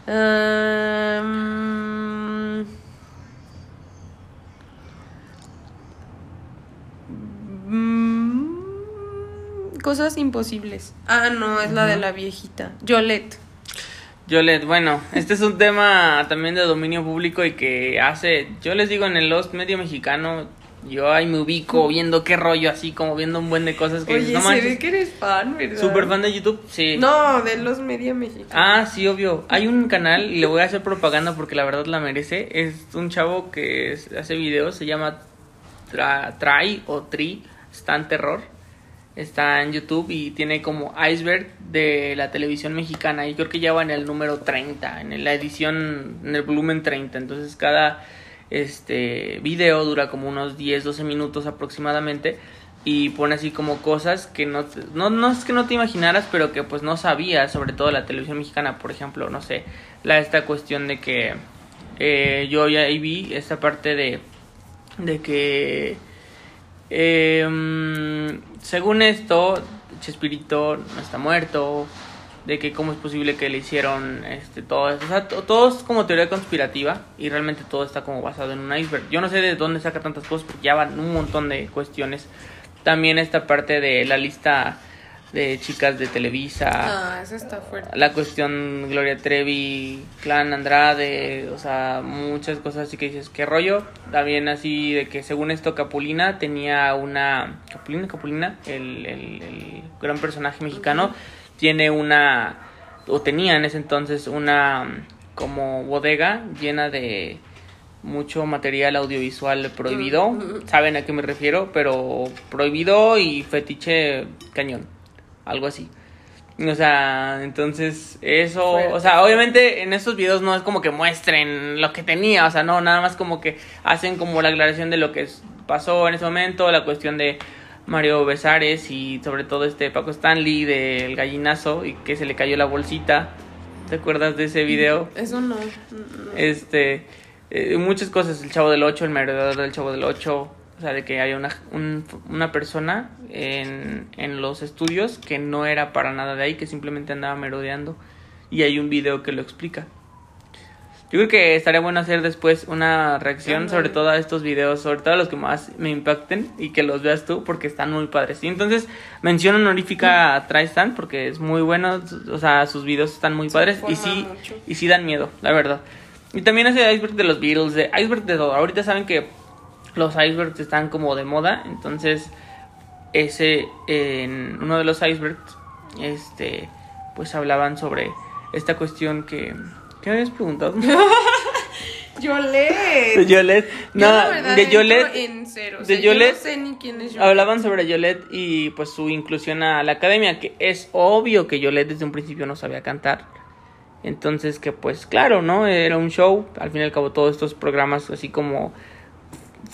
C: Am, mm, cosas imposibles. Ah, no, es la de la viejita. Yolette.
B: Yolet, bueno, este es un tema también de dominio público y que hace, yo les digo en el Lost medio mexicano, yo ahí me ubico viendo qué rollo, así como viendo un buen de cosas que
C: Oye,
B: dices, no
C: se
B: manches,
C: ve que eres fan, ¿verdad?
B: super fan de YouTube, sí.
C: No, de los media mexicanos.
B: Ah, sí, obvio. Hay un canal y le voy a hacer propaganda porque la verdad la merece. Es un chavo que hace videos, se llama Try o Tri, está en terror. Está en YouTube y tiene como iceberg de la televisión mexicana. Y creo que ya va en el número 30, en la edición, en el volumen 30. Entonces cada este video dura como unos 10, 12 minutos aproximadamente. Y pone así como cosas que no, te- no, no es que no te imaginaras, pero que pues no sabías, sobre todo la televisión mexicana, por ejemplo, no sé, la esta cuestión de que eh, yo ya vi esta parte de, de que eh, según esto, Chespirito no está muerto, de que cómo es posible que le hicieron este todo eso. O sea, to- todo es como teoría conspirativa y realmente todo está como basado en un iceberg. Yo no sé de dónde saca tantas cosas porque ya van un montón de cuestiones. También esta parte de la lista de chicas de Televisa.
C: Ah, eso está fuerte.
B: La cuestión Gloria Trevi, Clan Andrade, o sea, muchas cosas así que dices, ¿qué rollo? También así de que según esto Capulina tenía una... Capulina, Capulina, el, el- el gran personaje mexicano, tiene una... o tenía en ese entonces una como bodega llena de mucho material audiovisual prohibido. Saben a qué me refiero, pero prohibido y fetiche cañón. Algo así. O sea, entonces eso, o sea, obviamente en estos videos no es como que muestren lo que tenía, o sea, no, nada más como que hacen como la aclaración de lo que pasó en ese momento, la cuestión de Mario Besares y sobre todo este Paco Stanley del gallinazo y que se le cayó la bolsita. ¿Te acuerdas de ese video?
C: Eso no. no.
B: Este, eh, muchas cosas, el Chavo del 8, el merodeador del Chavo del 8, o sea, de que había una, un- una persona en, en los estudios que no era para nada de ahí, que simplemente andaba merodeando. Y hay un video que lo explica. Yo creo que estaría bueno hacer después una reacción sobre todo a estos videos, sobre todo a los que más me impacten y que los veas tú porque están muy padres. Y entonces mención honorífica a Tristan porque es muy bueno, o sea, sus videos están muy
C: Se
B: padres y sí,
C: mucho.
B: y sí dan miedo, la verdad. Y también hace iceberg de los Beatles, de iceberg de todo. Ahorita saben que los icebergs están como de moda, entonces ese en uno de los icebergs este pues hablaban sobre esta cuestión que ¿qué me habías preguntado? <laughs> Yolette.
C: Yo,
B: No, de Yolette
C: En cero. O
B: de
C: yo
B: Yolette
C: no sé ni quién es Yolette.
B: hablaban sobre Yolette y pues su inclusión a la academia, que es obvio que Yolette desde un principio no sabía cantar. Entonces que pues claro, ¿no? Era un show, al fin y al cabo todos estos programas así como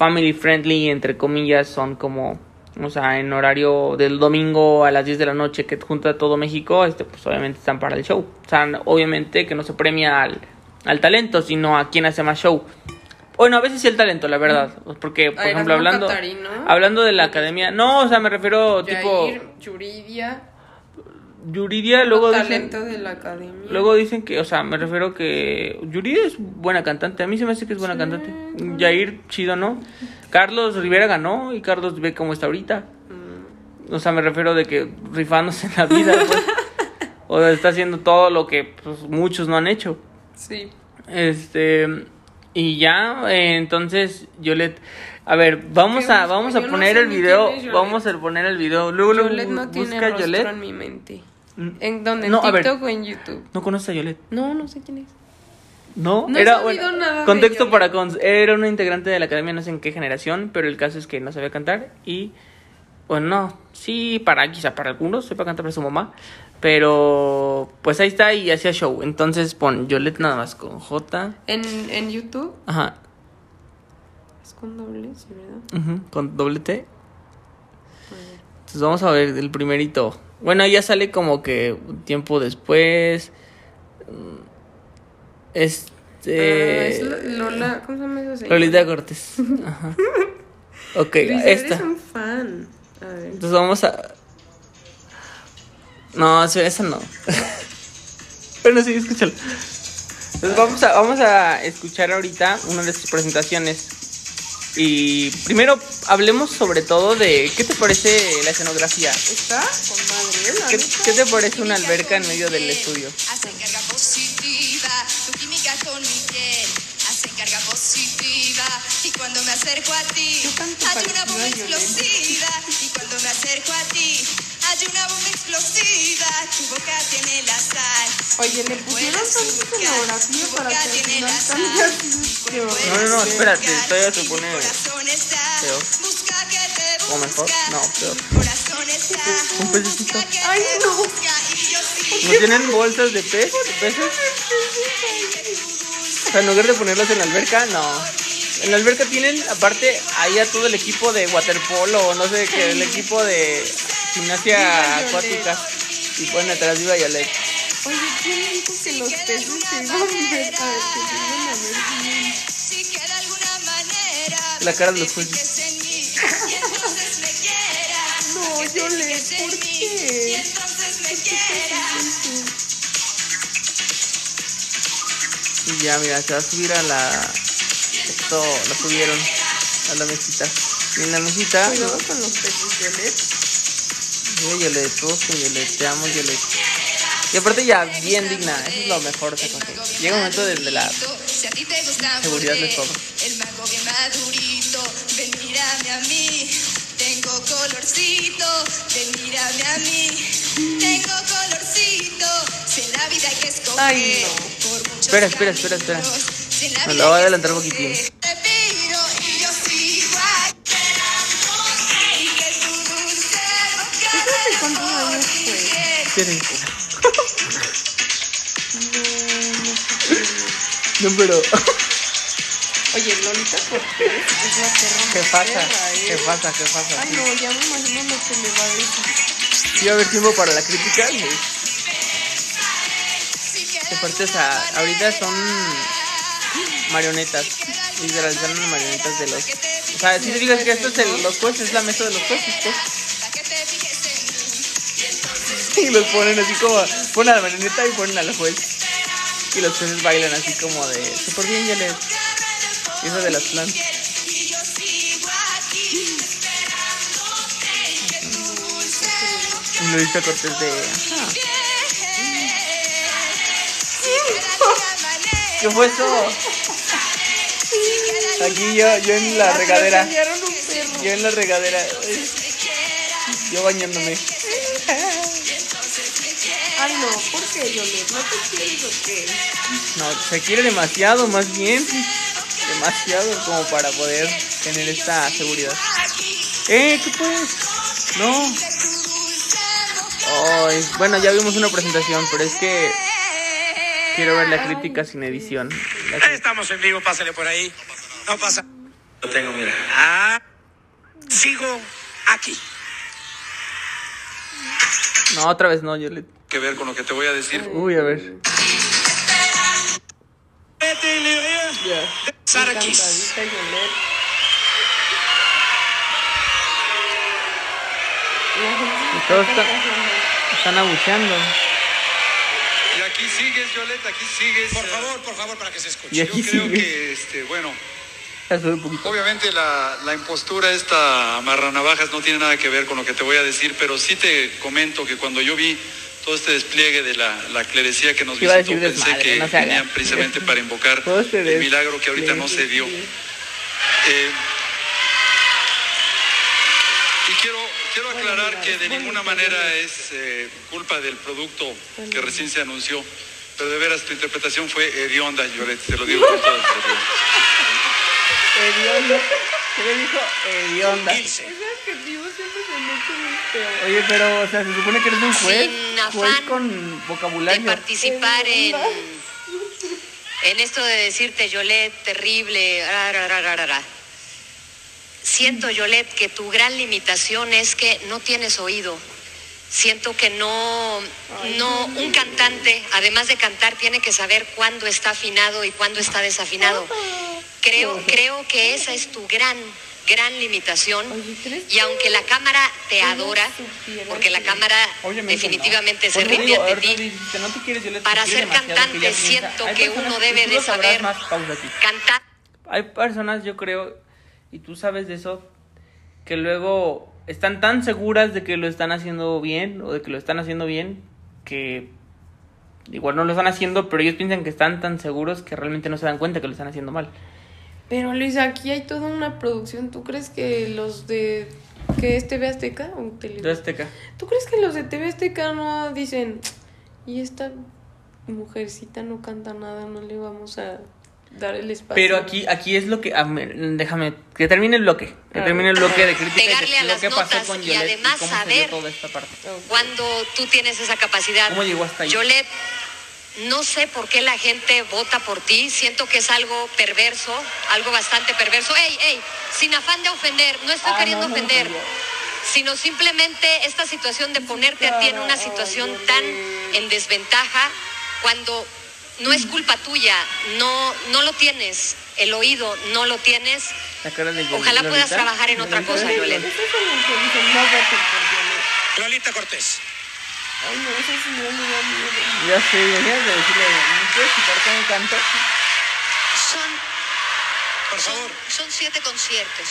B: family friendly, entre comillas, son como, o sea, en horario del domingo a las 10 de la noche que junta todo México, este pues obviamente están para el show. O sea, obviamente que no se premia al, al talento, sino a quien hace más show. Bueno, a veces sí el talento, la verdad. Porque, por ejemplo, hablando, hablando de la academia, no, o sea, me refiero tipo
C: Yuridia.
B: Yuridia, luego dicen,
C: de la academia.
B: luego dicen que, o sea, me refiero que Yuridia es buena cantante, a mí se me hace que es buena
C: Sí,
B: cantante. Jair, chido, ¿no? Carlos Rivera ganó y Carlos ve cómo está ahorita.
C: Mm.
B: O sea, me refiero de que rifándose en la vida, pues. <laughs> o sea, está haciendo todo lo que pues, muchos no han hecho.
C: Sí.
B: Este y ya, eh, entonces Yolette, a ver, vamos
C: ¿Qué
B: a vamos a
C: no
B: poner
C: sé
B: el video, vamos a poner el video. Luego luego
C: Yolette no tiene
B: busca
C: rostro
B: Yolette.
C: en mi mente. ¿En dónde?
B: No,
C: ¿En
B: ver.
C: TikTok o en YouTube?
B: ¿No conoces a Yolette?
C: No, no sé quién es.
B: No,
C: No
B: era bueno,
C: nada
B: contexto para con- era una integrante de la academia, no sé en qué generación, pero el caso es que no sabía cantar y bueno, no, sí para quizá para algunos sepa cantar para su mamá, pero pues ahí está y hacía show. Entonces pon Yolette nada más con J,
C: En, en YouTube
B: ajá,
C: con doble, sí, ¿verdad?
B: con doble T. Entonces vamos a ver el primerito. Bueno, ya sale como que un tiempo después. Mm, Este.
C: Ah, es Lo- Lola, ¿cómo se llama señora?
B: Lolita Cortés. Ajá. <laughs> Ok,
C: Luis,
B: esta.
C: eres un fan. A ver.
B: Entonces vamos a. No, esa esa no. <laughs> bueno, sí, escúchalo. Entonces vamos a, vamos a escuchar ahorita una de sus presentaciones. Y primero hablemos sobre todo de qué te parece la escenografía.
C: ¿Está? Con madre, ¿eh? la
B: ¿Qué, qué te parece una alberca en medio del estudio?
D: Hacen carga positiva, tu química con mi piel. Hacen carga positiva. Y cuando me acerco a ti,
C: Yo canto
D: hay una bomba explosiva. Y cuando me acerco a ti, hay una bomba explosiva. Tu boca tiene la sal.
C: Oye, le pusieron tanta escenografía para que al final salga así. Qué
B: No, no, no, espérate, todavía se
D: Y mi
B: pone.
D: corazón está.
B: peor. ¿O mejor? No, peor.
D: Mi corazón está.
B: Un pececito.
D: Busca que
C: Ay, no.
B: ¿No tienen bolsas de pez? ¿De peces? O sea, en lugar de ponerlos en la alberca, no. En la alberca tienen, aparte, ahí a todo el equipo de waterpolo, o no sé, que el equipo de gimnasia
C: Viva
B: acuática. Y ponen atrás viva Yolette.
C: Oye, ¿quién dijo que los peces se iban a ver?
B: La cara de los
D: que
B: jueces.
D: en mí, y entonces me quiera. <laughs>
C: No,
D: en
C: ¿por qué?
D: Y entonces me
C: ¿Qué
D: quiera.
B: Y ya, mira, se va a subir a la. Esto lo subieron a la mesita. Y en la mesita.
C: Cuidado con los peces, Yolette.
B: Con Yolette, te amo, Yolette. Y aparte, ya bien digna, eso es lo mejor. de. Llega un momento desde la. Seguridad de todo.
D: El mango bien madurito, ven mírame a mí. Tengo colorcito, ven mírame a mí. Tengo colorcito, si en la vida hay que escoger.
C: Ay, no.
B: Espera, espera, espera, espera. Me lo voy a
D: que
B: adelantar un poquitín.
C: No, no
B: pero.
C: Oye, Lolita Cortés es la perra
B: ¿Qué
C: más
B: pasa?
C: perra, ¿eh?
B: ¿Qué pasa? ¿Qué pasa?
C: Ay, no, ya me imagino lo que le va a decir.
B: Sí va a haber tiempo para la crítica. sí.
D: Queda
B: Aparte, o sea, ahorita son. marionetas. Literal, son marionetas de los. O sea, si te digas que esto es el, los jueces, es la mesa de los jueces, pues. <laughs> Y los ponen así como. Ponen a la marioneta y ponen al juez. Y los jueces bailan así como de. Súper bien, ya le. Eso de las plantas.
D: Y
B: Luisa Cortés de. Ajá. ¿Qué fue eso? Aquí yo, yo en la regadera.
C: Un perro.
B: Yo en la regadera. Yo bañándome.
C: Ay, no, ¿por qué, Violet? ¿No te quieres o qué?
B: No, se quiere demasiado, más bien. Demasiado como para poder tener esta seguridad. ¡Eh! ¿Qué pues? No. Ay, bueno, ya vimos una presentación, pero es que quiero ver la crítica sin edición. La cri-
E: Estamos en vivo, pásale por ahí. No pasa. Lo tengo, mira. Ah, sigo aquí.
B: No, otra vez no, yo le.
F: Que ver con lo que te voy a decir.
B: Uy, a ver.
E: Sara Kiss.
C: Cantadita, Violet. La gente se
B: Y todos
C: está
B: están, abucheando.
F: Y aquí sigues, Violeta, aquí sigues.
E: Por favor, por favor, para que se escuche.
B: Y
F: Yo
B: aquí
F: creo
B: sigue.
F: que, este, bueno, obviamente la, la impostura, esta amarranavajas, no tiene nada que ver con lo que te voy a decir, pero sí te comento que cuando yo vi todo este despliegue de la, la clerecía que nos visitó,
B: decir
F: pensé
B: desmadre,
F: que
B: no se
F: venían precisamente para invocar <laughs>
B: este
F: el milagro que ahorita no se dio. Eh, y quiero, quiero aclarar que de ninguna manera es eh, culpa del producto que recién se anunció, pero de veras tu interpretación fue hedionda, Lloret, te lo digo con todo. <laughs>
B: Hedionda. ¿Qué le dijo? Hedionda. Oye, pero, o sea, se supone que eres un juez.
G: Sin afán
B: Juez con
G: de
B: vocabulario.
G: participar en, en esto de decirte Yolet, terrible. ra, ra, ra, ra, ra, ra. Siento, Yolet, que tu gran limitación es que no tienes oído. Siento que no, no, un cantante, además de cantar, tiene que saber cuándo está afinado y cuándo está desafinado. Creo, creo que esa es tu gran, gran limitación.
C: Oye, ¿crees
G: Y aunque la cámara te adora, porque la cámara definitivamente se rinde ante ti. Para ser cantante siento que uno debe de saber cantar.
B: Hay personas, yo creo, y tú sabes de eso, que luego están tan seguras de que lo están haciendo bien o de que lo están haciendo bien que igual no lo están haciendo, pero ellos piensan que están tan seguros que realmente no se dan cuenta que lo están haciendo mal.
C: Pero Luisa, aquí hay toda una producción. ¿Tú crees que los de que es TV Azteca o?
B: De Azteca.
C: ¿Tú crees que los de TV Azteca no dicen y esta mujercita no canta nada, no le vamos a dar el espacio?
B: Pero aquí, aquí es lo que. a ver, déjame que termine el bloque. Que termine el bloque de crítica y
G: Pegarle a
B: de lo
G: las
B: que pasó
G: notas
B: con
G: y
B: Yolette
G: además
B: cómo dio
G: saber
B: toda esta parte.
G: Cuando tú tienes esa capacidad.
B: ¿Cómo llegó hasta ahí?
G: Yolet, no sé por qué la gente vota por ti. Siento que es algo perverso, algo bastante perverso. Ey, ey, sin afán de ofender, no estoy
B: Ah,
G: queriendo
B: no, no,
G: ofender.
B: no, no.
G: Sino simplemente esta situación de ponerte a ti en una situación tan en desventaja cuando no es culpa tuya, no, no lo tienes, el oído no lo tienes. Ojalá puedas trabajar en otra cosa,
B: Lolita.
G: Yolet.
C: Eso es en el que dicen no voten por Violet.
E: Lolita Cortés.
C: Ay, no, eso sí no me da miedo.
B: Ya sé, imagínate decirle, ¿me puedes quitar cómo canto?
D: Son,
E: Por
D: son,
E: favor.
D: son siete conciertos.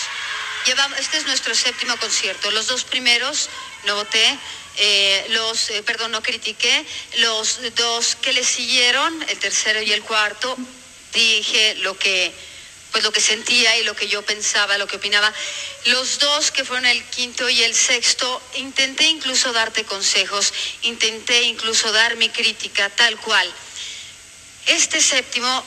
D: Llevamos, este es nuestro séptimo concierto. Los dos primeros no voté, eh, los, eh, perdón, no critiqué. Los dos que le siguieron, el tercero y el cuarto, dije lo que, pues lo que sentía y lo que yo pensaba, lo que opinaba. Los dos que fueron el quinto y el sexto, intenté incluso darte consejos, intenté incluso dar mi crítica tal cual. Este séptimo,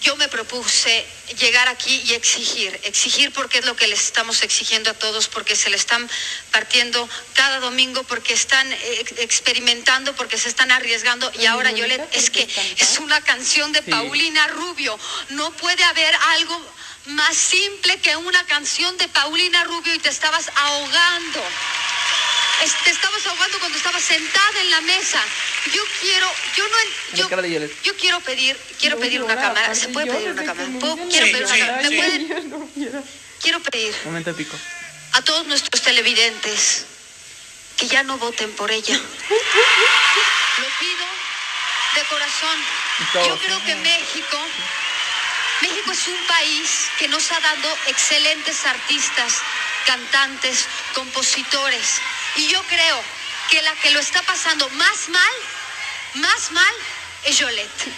D: yo me propuse llegar aquí y exigir, exigir porque es lo que les estamos exigiendo a todos, porque se le están partiendo cada domingo, porque están eh, experimentando, porque se están arriesgando. Y ahora yo le, es
C: ¿por qué
D: que es una canción de
B: Sí.
D: Paulina Rubio. No puede haber algo más simple que una canción de Paulina Rubio y te estabas ahogando. es- te estabas ahogando cuando estabas sentada en la mesa. Yo quiero, yo no, yo, yo quiero pedir, quiero
C: No
D: pedir una cámara. ¿Se puede pedir una cámara?
C: que me
D: ¿Puedo-
C: dicen
D: quiero pedir una cámara. ¿Me
C: quiero.
D: Pedir
B: Momento épico.
D: a todos nuestros televidentes que ya no voten por ella. <laughs> Lo pido de corazón. Yo creo que México, México es un país que nos ha dado excelentes artistas, cantantes, compositores. Y yo creo que la que lo está pasando más mal, más mal, es Yolette.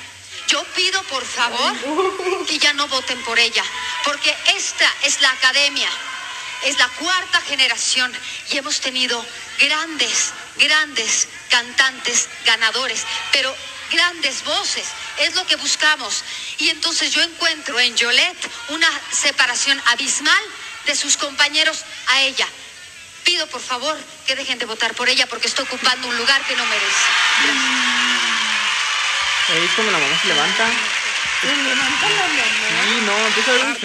D: Yo pido por favor que ya no voten por ella, porque esta es la academia, es la cuarta generación y hemos tenido grandes, grandes cantantes ganadores, pero grandes voces, es lo que buscamos. Y entonces yo encuentro en Yolette una separación abismal de sus compañeros a ella. Pido por favor que dejen de votar por ella porque está ocupando un lugar que no merece.
B: Es cuando la mamá se levanta.
C: Se levanta la mamá.
B: Sí, no, empieza a ver un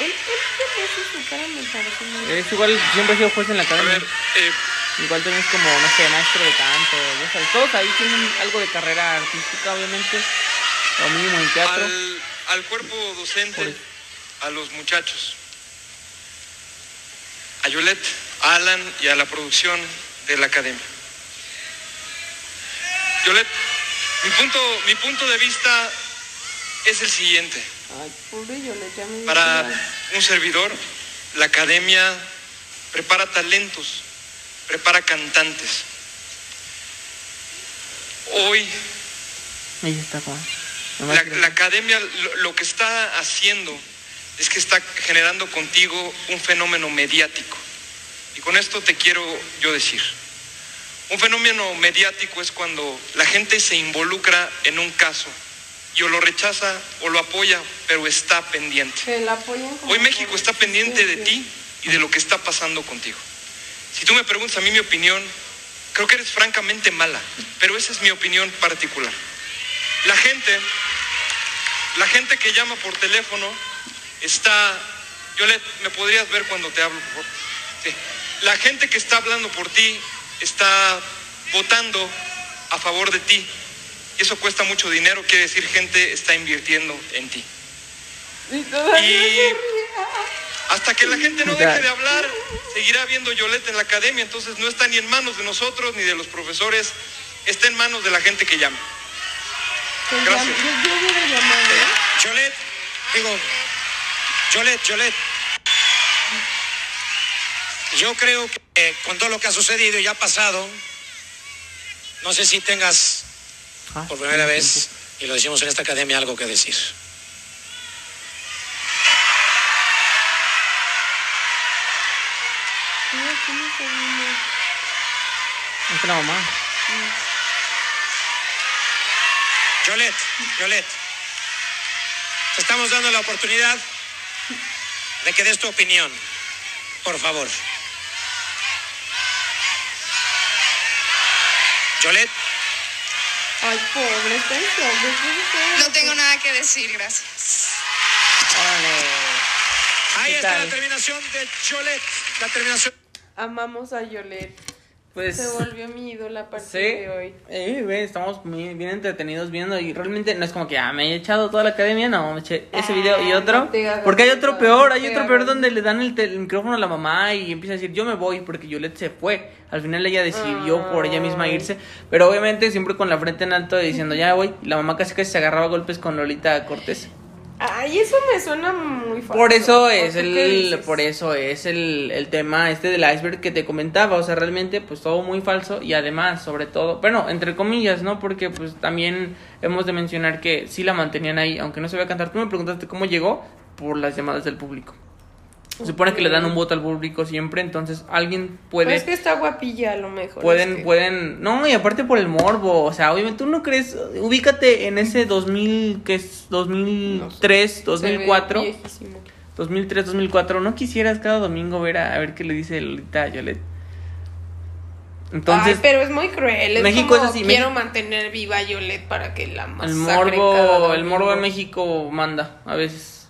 C: Él, él hace su cara me parece muy...
B: Es igual, siempre ha sido juez en la
F: A
B: academia.
F: ver, eh,
B: Igual también es como, no sé, maestro de canto, ya sabes. Todos ahí tienen algo de carrera artística, obviamente. Lo en teatro.
F: al, al cuerpo docente, a los muchachos, a Yolette, a Alan y a la producción de la academia. Yolette, mi punto, mi punto de vista es el siguiente.
C: Ay, pobre Yolette,
F: Para un servidor, la academia prepara talentos, prepara cantantes. Hoy
B: está,
F: la, la academia lo, lo que está haciendo es que está generando contigo un fenómeno mediático. Y con esto te quiero yo decir. Un fenómeno mediático es cuando la gente se involucra en un caso y o lo rechaza o lo apoya, pero está pendiente. Hoy México está pendiente de ti y de lo que está pasando contigo. Si tú me preguntas a mí mi opinión, creo que eres francamente mala, pero esa es mi opinión particular. La gente, la gente que llama por teléfono está, Yolette, ¿me podrías ver cuando te hablo? por favor? Sí. La gente que está hablando por ti está votando a favor de ti. Y eso cuesta mucho dinero, quiere decir gente está invirtiendo en ti.
C: Y.
F: Hasta que la gente no deje de hablar, seguirá viendo Yolette en la academia. Entonces no está ni en manos de nosotros ni de los profesores, está en manos de la gente que llama. Gracias.
C: llamado.
E: Yolette, digo, Yolette, Yolette. Yo creo que eh, con todo lo que ha sucedido y ha pasado, no sé si tengas
B: Ah,
E: por primera
B: sí,
E: vez, y lo decimos en esta academia, algo que decir.
C: Está
B: la mamá.
E: Yolette, Yolette, te estamos dando la oportunidad de que des tu opinión, por favor. Yolette,
C: Ay, pobre, está en shock.
H: No tengo nada que decir, gracias.
B: Órale.
E: ahí
B: ¿Qué
E: está
B: tal?
E: la terminación de Yolette, la terminación.
C: Amamos a Yolette.
B: Pues.
C: Se volvió mi ídola a partir
B: Sí,
C: de hoy.
B: eh, güey, estamos muy bien entretenidos viendo y realmente no es como que ah, me he echado toda la academia, no, me eché ese
C: Ah,
B: video y otro.
C: no te hagas
B: porque hay otro peor,
C: no
B: hay otro peor donde le dan el, el micrófono a la mamá y empieza a decir yo me voy porque Yolette se fue. Al final ella decidió por ella misma
C: Ay.
B: irse, pero obviamente siempre con la frente en alto diciendo ya voy. La mamá casi casi se agarraba a golpes con Lolita Cortés.
C: Ay, eso me suena muy falso.
B: Por eso
C: ¿O
B: es el, por eso es el, el tema este del iceberg que te comentaba, o sea, realmente pues todo muy falso y además, sobre todo, bueno, entre comillas, ¿no? Porque pues también hemos de mencionar que sí la mantenían ahí, aunque no se a cantar. Tú me preguntaste cómo llegó por las llamadas del público. Se supone que le dan un voto al público siempre, entonces alguien puede
C: Pues es que está guapilla a lo mejor.
B: pueden
C: es que-
B: pueden no y aparte por el morbo o sea obviamente tú no crees ubícate en ese 2000 que es 2003
C: Se ve
B: 2004
C: viejísimo.
B: 2003 2004 no quisieras cada domingo ver a, a ver qué le dice Lolita a Yolette entonces
C: Ay, pero es muy cruel. Es
B: México
C: como,
B: es así,
C: Quiero
B: México-
C: mantener viva a Yolette para que la
B: el
C: masacre cada
B: morbo el morbo en México manda a veces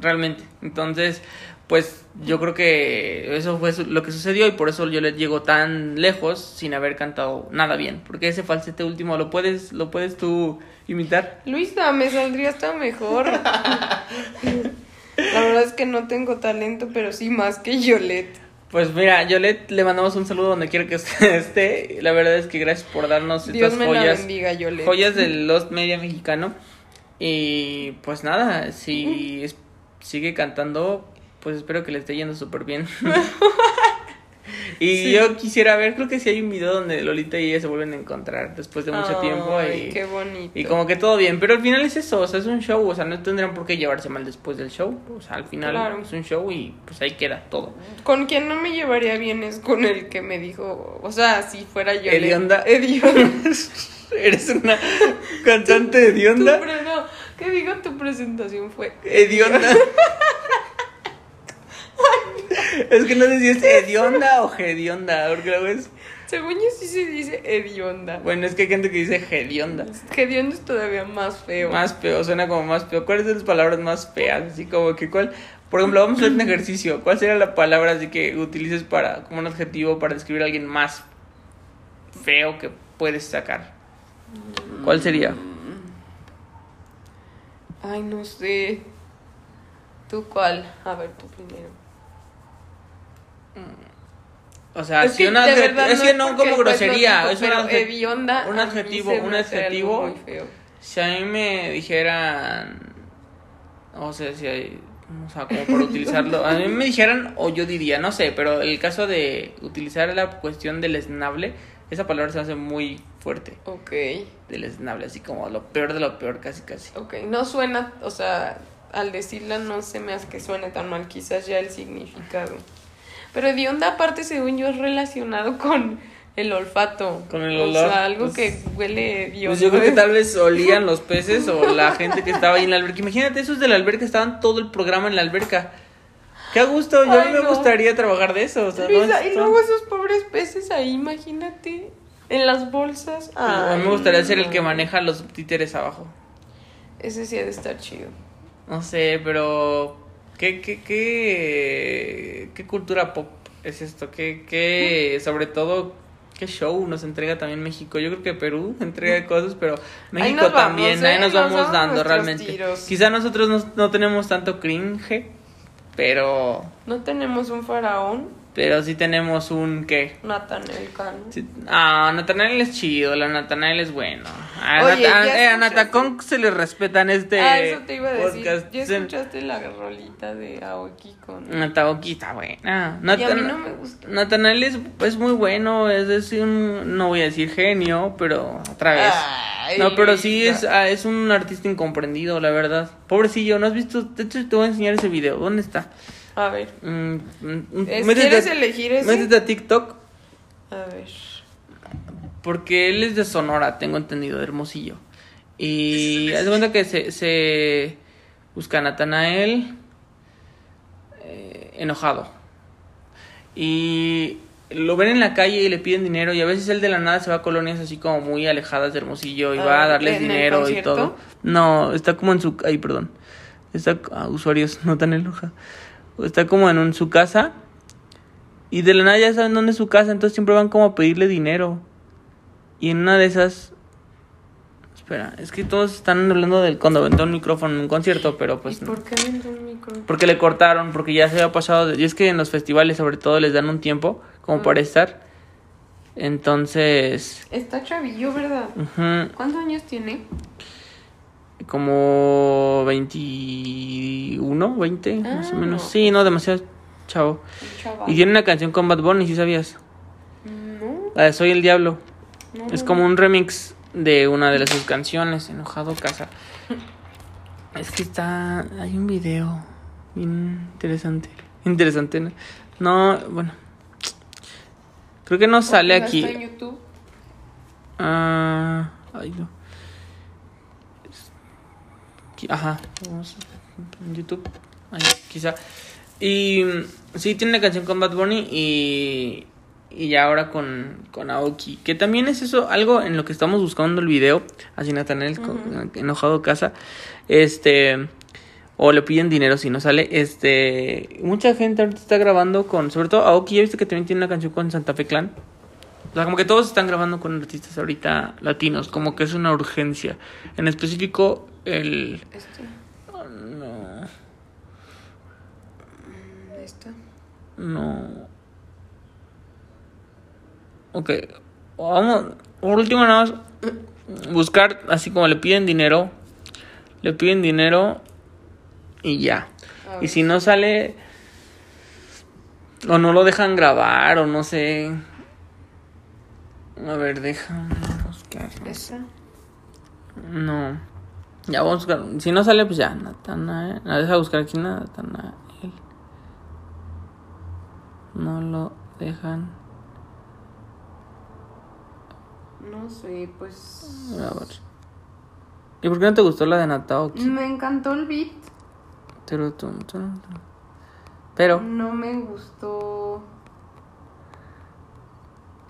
B: realmente entonces pues yo creo que eso fue lo que sucedió y por eso Yolette llegó tan lejos sin haber cantado nada bien. Porque ese falsete último lo puedes, lo puedes tú imitar.
C: Luisa, me saldría hasta mejor. La verdad es que no tengo talento, pero sí más que Yolette.
B: Pues mira, Yolette, le mandamos un saludo donde quiera que usted <laughs> esté. La verdad es que gracias por darnos
C: Dios
B: estas
C: me la
B: joyas.
C: bendiga, Yolette.
B: joyas del Lost Media mexicano. Y pues nada, si es- sigue cantando, pues espero que le esté yendo súper bien. <laughs> y yo quisiera ver, creo que sí hay un video donde Lolita y ella se vuelven a encontrar después de mucho tiempo. Y,
C: qué bonito.
B: y como que todo bien, pero al final es eso, o sea, es un show, o sea, no tendrán por qué llevarse mal después del show. O sea, al final
C: Claro.
B: es un show y pues ahí queda todo.
C: Con quien no me llevaría bien es con el que me dijo, o sea, si fuera yo.
B: Hedionda.
C: Hedionda. <laughs>
B: ¿Eres una cantante
C: Tu
B: hedionda?
C: pre- no, ¿Qué digo? Tu presentación fue.
B: Hedionda. es que no sé si es hedionda o hedionda, porque ves.
C: Según yo sí se dice hedionda.
B: Bueno, es que hay gente que dice hedionda.
C: Hedionda es todavía más feo.
B: Más feo, suena como más feo. ¿Cuáles son las palabras más feas? Así como que cuál. Por ejemplo, vamos a hacer un ejercicio. ¿Cuál sería la palabra así que utilices para como un adjetivo para describir a alguien más feo que puedes sacar? ¿Cuál sería?
C: Ay, no sé. ¿Tú cuál? A ver, tú primero.
B: O sea,
C: Es
B: si
C: que
B: una
C: de
B: adje-
C: verdad
B: es
C: no
B: que no como grosería, es un
C: pero
B: adje-
C: hedionda
B: un adjetivo, un adjetivo.
C: muy feo.
B: Si a mí me dijeran, o sea, si hay, o sea, como por utilizarlo, a mí me dijeran o yo diría, no sé, pero el caso de utilizar la cuestión del esnable, esa palabra se hace muy fuerte,
C: Ok,
B: del esnable, así como lo peor de lo peor, casi casi.
C: ok. No suena, o sea, al decirla no se me hace que suene tan mal, quizás ya el significado. Pero hedionda aparte, según yo, es relacionado con el olfato.
B: Con el
C: O
B: olor,
C: sea, algo
B: pues-
C: que huele hediondo.
B: Pues yo creo que tal vez olían los peces o la <laughs> gente que estaba ahí en la alberca. Imagínate, esos de la alberca estaban todo el programa en la alberca. Qué gusto, yo a mí me gustaría trabajar de eso. O sea, no
C: Luisa,
B: es-
C: y luego esos pobres peces ahí, imagínate. En las bolsas.
B: a mí me
C: Ay,
B: gustaría ser el que maneja los títeres abajo.
C: Ese sí ha de estar chido.
B: No sé, pero ¿qué, qué, qué, qué cultura pop es esto? ¿Qué, qué, <laughs> sobre todo, qué show nos entrega también México? Yo creo que Perú <laughs> entrega <laughs> cosas, pero México
C: vamos,
B: también,
C: ¿eh?
B: ahí nos
C: Nos
B: vamos dando realmente.
C: tiros.
B: Quizá nosotros no, no tenemos tanto cringe, pero,
C: No tenemos un faraón,
B: pero sí tenemos un qué.
C: Natanel Cano.
B: Sí, Ah, Natanael es chido, la Natanael es bueno. A,
C: Oye,
B: Nata-
C: ¿ya
B: eh, a? Natacón se le respeta en este
C: ah, eso te iba a decir.
B: podcast.
C: ¿Ya escuchaste la rolita de Aoki con.?
B: Nataoki está buena.
C: Y a mí no me gusta.
B: Natanael es, es muy bueno, es, es un, no voy a decir genio, pero otra vez.
C: Ay,
B: no, pero sí es, ah, es un artista incomprendido, la verdad. Pobrecillo, ¿no has visto? De hecho, te voy a enseñar ese video. ¿Dónde está?
C: A ver.
B: Mm, mm,
C: ¿Es-
B: métete
C: ¿Quieres
B: a-
C: elegir ese?
B: Métete a TikTok,
C: A ver.
B: porque él es de Sonora, tengo entendido, de Hermosillo. Y haz de cuenta que se, se busca a Natanael eh, enojado. Y lo ven en la calle y le piden dinero y a veces él de la nada se va a colonias así como muy alejadas de Hermosillo y
C: Ah,
B: va a darles
C: ¿en el
B: dinero y todo. No, está como en su... Ay, perdón. Está... ah, usuarios <laughs> no tan enojados. Está como en un- su casa y de la nada ya saben dónde es su casa, entonces siempre van como a pedirle dinero. Y en una de esas... Espera, es que todos están hablando del cuando aventó un micrófono en un concierto, pero pues
C: ¿Y
B: no.
C: por qué me entró un micrófono?
B: Porque le cortaron, porque ya se había pasado. de- Y es que en los festivales, sobre todo, les dan un tiempo como para estar. Entonces,
C: Está chavillo, ¿verdad? ¿Cuántos años tiene?
B: Como 21, 20, más o
C: Ah,
B: menos.
C: no.
B: Sí, no, demasiado chavo.
C: Chaval.
B: Y tiene una canción con Bad Bunny, ¿sí sabías?
C: No,
B: La de Soy el Diablo.
C: no.
B: Es como un remix de una de sus canciones, Enojado Casa. Es que está. Hay un video bien interesante. Interesante, ¿no? No, bueno. Creo que no sale aquí.
C: Está en YouTube.
B: Ah, ay, no. Ajá, en YouTube. Ahí, quizá. Y sí, tiene una canción con Bad Bunny y, y ya ahora con, con Aoki. Que también es eso, algo en lo que estamos buscando el video. Así Nathaniel con- enojado casa. Este. o le piden dinero si no sale. Este, mucha gente ahorita está grabando con, sobre todo Aoki, ya viste que también tiene una canción con Santa Fe Clan. O sea, como que todos están grabando con artistas ahorita latinos, como que es una urgencia. En específico, el...
C: Este.
B: No,
C: mm, Esta.
B: no. Ok, vamos, por último nada más, buscar, así como le piden dinero, le piden dinero y ya. Y si no sale, o no lo dejan grabar, o no sé. A ver, déjame buscar.
C: Esa.
B: No. Ya vamos a buscar. Si no sale, pues ya. Natanael. No, deja buscar aquí Natanael. No lo dejan.
C: No sé, pues.
B: A ver. ¿Y por qué no te gustó la de Natao?
C: Me encantó el beat.
B: Pero,
C: No me gustó.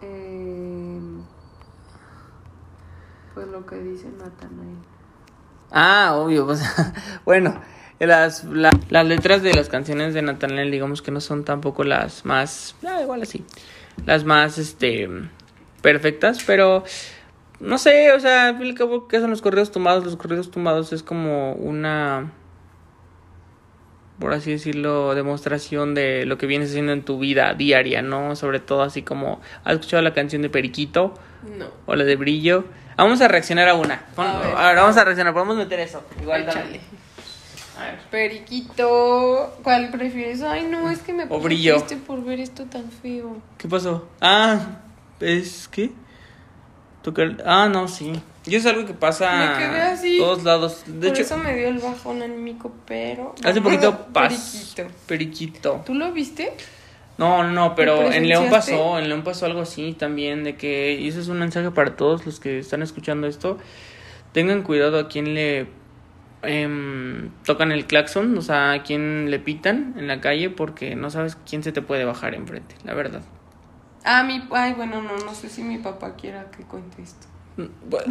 C: eh, pues lo que dice Nathanael.
B: Ah, obvio, pues, <laughs> bueno, las, la- las letras de las canciones de Natanael, digamos que no son tampoco las más, ah, igual así, las más, este, perfectas, pero, no sé, o sea, al cabo, ¿qué son los corridos tumbados? Los corridos tumbados es como una, por así decirlo, demostración de lo que vienes haciendo en tu vida diaria, ¿no? Sobre todo así como, ¿has escuchado la canción de Periquito?
C: No.
B: O la de Brillo. Vamos a reaccionar a una. Pon-
C: A ver.
B: a ver, vamos a reaccionar, podemos meter eso. Igual
C: Échale.
B: también. A ver.
C: Periquito. ¿Cuál prefieres? Ay, no, es que me puse
B: brillo.
C: triste por ver esto tan feo.
B: ¿Qué pasó? Ah, es que tocar. Ah, no, sí. Y es algo que pasa
C: Me quedé así.
B: a todos lados. De
C: por
B: hecho,
C: eso me dio el bajón anímico, pero.
B: hace poquito pas
C: Periquito.
B: Periquito.
C: ¿Tú lo viste?
B: No, no, pero
C: ¿Lo
B: en León pasó, en León pasó algo así también, de que, y eso es un mensaje para todos los que están escuchando esto, tengan cuidado a quién le em, tocan el claxon, o sea, a quién le pitan en la calle, porque no sabes quién se te puede bajar enfrente, la verdad.
C: Ah, mi. Ay, bueno, no, no sé si mi papá quiera que cuente esto.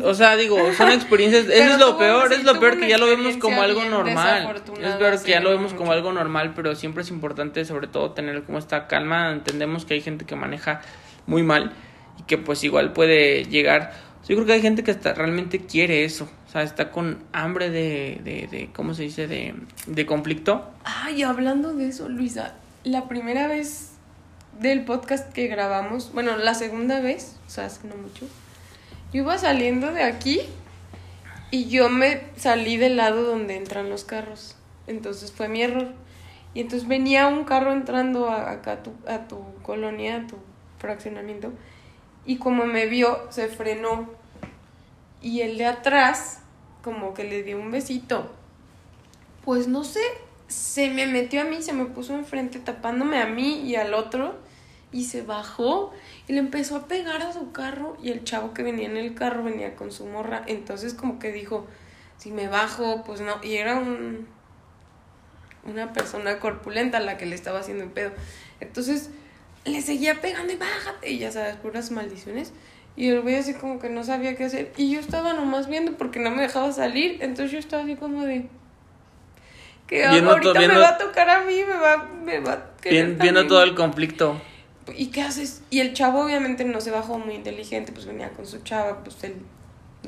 B: O sea, digo, son experiencias, eso es lo peor, es lo peor que ya lo vemos como algo normal. Es ver que ya lo vemos como algo normal, pero siempre es importante sobre todo tener como esta calma, entendemos que hay gente que maneja muy mal y que pues igual puede llegar, yo creo que hay gente que hasta realmente quiere eso, o sea, está con hambre de, de, de ¿cómo se dice?, de, de conflicto.
C: Ay, hablando de eso, Luisa, la primera vez del podcast que grabamos, bueno, la segunda vez, o sea, hace no mucho, yo iba saliendo de aquí y yo me salí del lado donde entran los carros. Entonces fue mi error. Y entonces venía un carro entrando a, acá a tu, a tu colonia, a tu fraccionamiento, y como me vio, se frenó. Y el de atrás, como que le dio un besito. Pues no sé, se me metió a mí, se me puso enfrente tapándome a mí y al otro y se bajó y le empezó a pegar a su carro y el chavo que venía en el carro venía con su morra, entonces como que dijo, si me bajo, pues no, y era un una persona corpulenta la que le estaba haciendo el pedo. Entonces le seguía pegando y bájate, y ya sabes, puras maldiciones. Y el güey así como que no sabía qué hacer. Y yo estaba nomás viendo porque no me dejaba salir. Entonces yo estaba así como de. Que
B: Viendo
C: ahorita me va a tocar a mí, me va, me va a
B: viendo todo el conflicto.
C: ¿Y qué haces? Y el chavo obviamente no se bajó muy inteligente, pues venía con su chava, pues él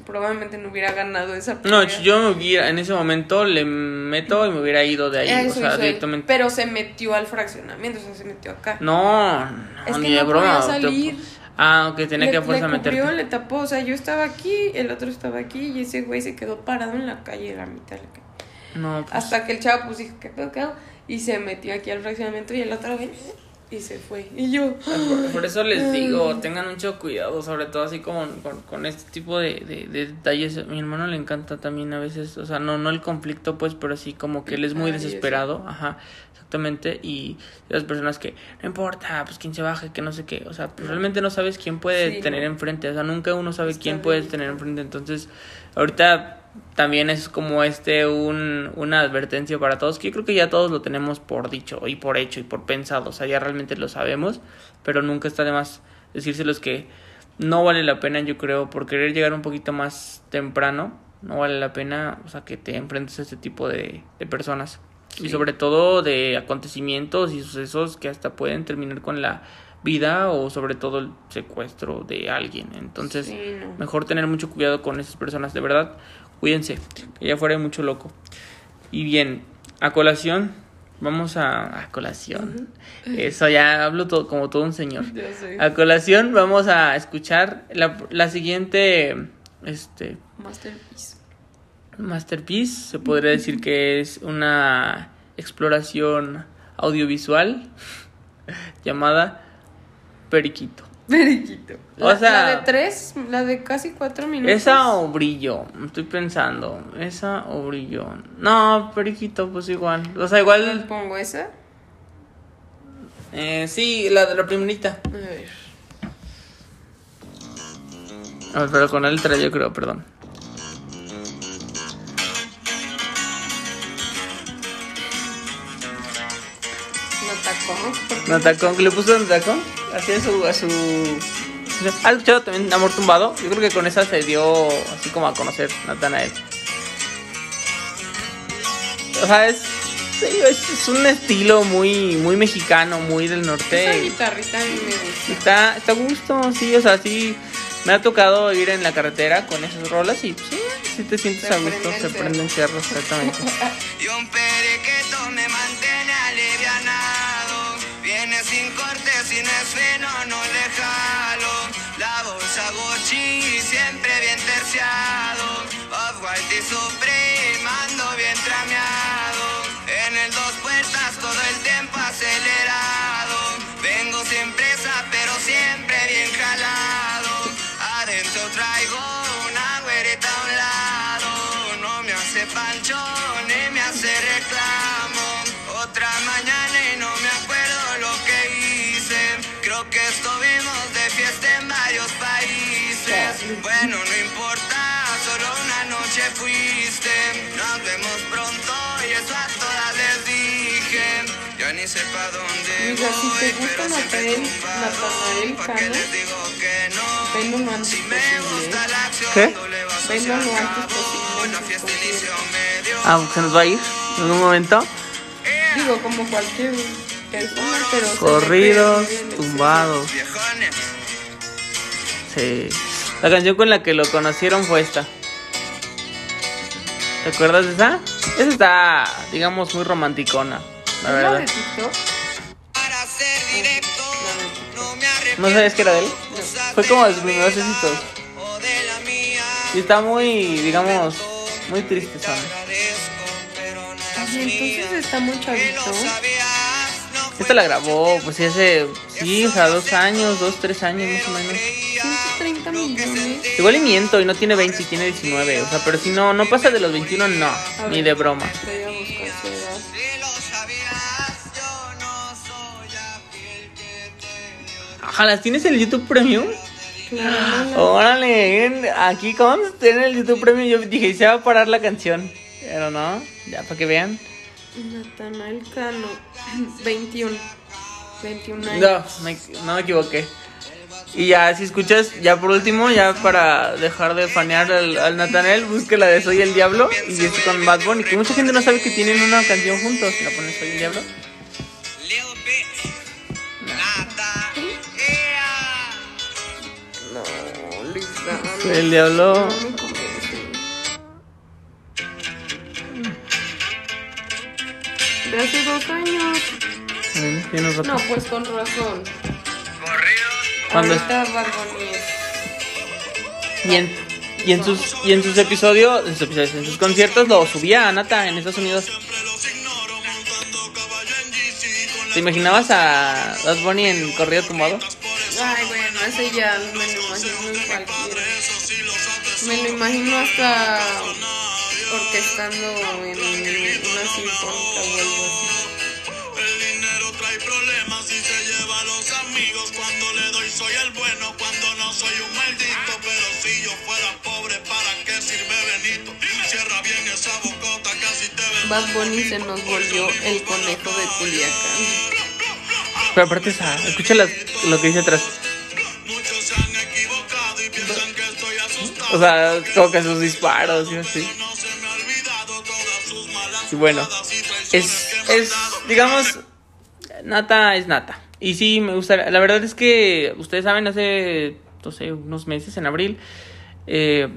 C: probablemente no hubiera ganado esa
B: No,
C: pelea.
B: yo me hubiera, en ese momento le meto y me hubiera ido de ahí,
C: Eso
B: o sea, directamente.
C: Pero se metió al fraccionamiento, o sea, se metió acá.
B: No, no,
C: Es que
B: ni de
C: no
B: broma.
C: podía salir.
B: Ah, ok, tenía
C: le,
B: que a fuerza
C: le cubrió,
B: meterte.
C: le tapó, o sea, yo estaba aquí, el otro estaba aquí y ese güey se quedó parado en la calle, la mitad de la calle.
B: No, pues,
C: Hasta que el chavo pues dijo, ¿qué pedo? Y se metió aquí al fraccionamiento y el otro güey y se fue. Y yo,
B: por, por eso les digo, tengan mucho cuidado, sobre todo así como con, con este tipo de, de, de detalles. A mi hermano le encanta también a veces, o sea, no, no el conflicto, pues, pero sí como que él es muy
C: Ay, eso.
B: desesperado, ajá, exactamente. Y las personas que, no importa, pues quién se baje, que no sé qué, o sea, pues realmente no sabes quién puede
C: Sí,
B: tener
C: no.
B: enfrente, o sea, nunca uno sabe
C: Está
B: quién
C: bien.
B: tener enfrente. Entonces, ahorita también es como este un, una advertencia para todos, que yo creo que ya todos lo tenemos por dicho y por hecho y por pensado, o sea, ya realmente lo sabemos, pero nunca está de más decírselos que no vale la pena, yo creo, por querer llegar un poquito más temprano, no vale la pena, o sea, que te enfrentes a este tipo de, de personas. Y sobre todo de acontecimientos y sucesos que hasta pueden terminar con la vida o sobre todo el secuestro de alguien. Entonces,
C: Sí, no.
B: mejor tener mucho cuidado con esas personas, de verdad. Cuídense, que allá afuera hay mucho loco. Y bien, a colación, vamos a... A colación. Eso ya hablo todo, como todo un señor.
C: Ya.
B: A colación vamos a escuchar la, la siguiente este
C: Masterpiece.
B: masterpiece. Se podría decir que es una exploración audiovisual <laughs> llamada Periquito.
C: Periquito.
B: O
C: La,
B: sea-
C: la de tres, la de casi cuatro minutos.
B: Esa o brillo, estoy pensando. Esa o brillo. No, Periquito, pues igual. O sea,
C: ¿Cuál
B: igual.
C: pongo esa?
B: Eh, sí, la de la primerita.
C: A ver.
B: A ver, pero con la letra yo creo, perdón.
C: Notacón. ¿por qué
B: Notacón, le puso Notacón. Así a su, a su. ¿Has escuchado también Amor Tumbado? Yo creo que con esa se dio así como a conocer Natanael. O sea, es, es, es un estilo muy, muy mexicano, muy del
C: Esa
B: norte.
C: guitarrita a mí me gusta.
B: Está, está a gusto, sí, o sea, sí. Me ha tocado ir en la carretera con esas rolas y sí, sí te sientes
C: Se
B: a gusto, se prenden cerros, exactamente. <laughs>
A: Y un periquito me mantiene alivianado. Viene sin corte, sin esfeno, no le jalo. Bolsa Gucci siempre bien terciado. Off-White y Supreme, ando bien trameado. En el dos puertas todo el tiempo acelerado. Vengo sin presa, pero siempre bien jalado. Adentro traigo Bueno, no importa, solo una noche fuiste. Nos vemos pronto y eso a todas les dije. Ya ni sé pa' dónde
C: Mira, si te
A: voy,
C: gusta
A: pero siempre
C: Natanael-
A: tumbado.
C: Natanael
A: ¿Pa' qué
C: Cano,
A: les digo que no?
C: Venlo lo antes
A: Si me
C: posible.
A: gusta la acción,
B: ¿Qué?
A: doble vaso
C: Venlo
A: se
C: lo antes
A: acabó.
C: posible,
A: La
C: en
A: fiesta
C: sus
A: inició medio.
B: Ah, ¿se nos va a ir en algún momento?
C: Digo, como cualquier persona, pero...
B: Corridos, tumbados. Sí. La canción con la que lo conocieron fue esta. ¿Te acuerdas de esa? Esa está, digamos, muy romanticona, la
C: ¿Es la de
B: verdad.
C: TikTok?
A: Para ser directo, no me arrepiento.
B: ¿No sabías que era de él? Fue como de sus primeros éxitos. Y está muy, digamos, muy triste, son.
A: Agradezco, pero no eras
C: Y
A: mía.
C: entonces está muy chavito.
B: Esta la grabó, pues hace, sí, o sea, dos años, dos, tres años más o menos.
C: 130 millones.
B: Igual y miento y no tiene 20 y tiene 19, o sea, pero si no, no pasa de los 21, no,
C: A
B: ni
C: ver,
B: de broma.
C: Voy a buscar su edad.
A: Si lo sabías, yo no soy aquel que te dio.
B: Ajá, ¿las tienes en el YouTube Premium?
C: Claro,
B: Órale, aquí como tiene el YouTube Premium, yo dije, se va a parar la canción. Pero no, ya para que vean.
C: Natanael Cano, <clears throat> 21. 21 años.
B: No, me, no me equivoqué. Y ya, si escuchas, ya por último, ya para dejar de fanear al, al Nathaniel, busque la de Soy el Diablo y es con Bad Bunny, que mucha gente no sabe que tienen una canción juntos. Si la pones Soy el Diablo.
C: No.
B: Soy el Diablo.
C: De hace dos años. No, pues con razón.
B: Cuando
C: Ahorita Bad Bunny es-
B: Y en, y en sus y en sus episodios, en sus, episodios, en sus conciertos lo subía a Nata en Estados Unidos. ¿Te imaginabas a Bad Bunny en corrido tumbado?
C: Ay, bueno, ese ya me lo imagino en cualquiera. Me lo imagino hasta orquestando en una sinfónica
I: Cuando le doy soy el bueno, cuando no soy un maldito. Pero si yo fuera pobre, ¿para qué sirve Benito? Cierra bien esa bocota, casi te ves.
C: Bad Bunny se nos volvió el conejo de Culiacán.
B: Pero aparte esa, escucha las- lo que dice atrás.
I: Muchos se han equivocado y piensan que estoy asustado.
B: O sea, que sus disparos y así. Y bueno, es, es, digamos, Nata es Nata. Y sí, me gusta. La verdad es que, ustedes saben, hace, no sé, unos meses, en abril, eh,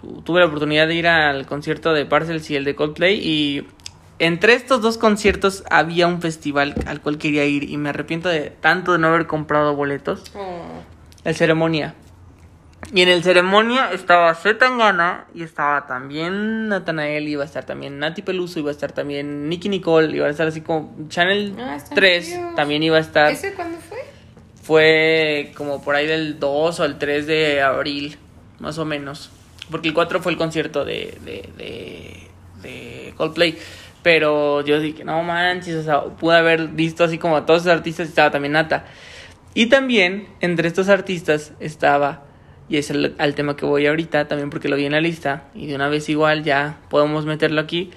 B: tu- tuve la oportunidad de ir al concierto de Parcels y el de Coldplay. Y entre estos dos conciertos había un festival al cual quería ir. Y me arrepiento de tanto de no haber comprado boletos.
C: Oh.
B: El ceremonia. Y en el ceremonia estaba Zetangana y estaba también Natanael, iba a estar también Nati Peluso, iba a estar también Nicky Nicole, iba a estar así como Channel
C: Ah, están
B: 3,
C: chidos.
B: también iba a estar.
C: ¿Ese cuándo fue?
B: Fue como por ahí del 2 o el 3 de abril, más o menos. Porque el 4 fue el concierto de, de, de, de Coldplay. Pero yo dije, no manches, o sea, pude haber visto así como a todos esos artistas y estaba también Nata. Y también entre estos artistas estaba, y es el, al tema que voy ahorita, también porque lo vi en la lista, y de una vez igual ya podemos meterlo aquí.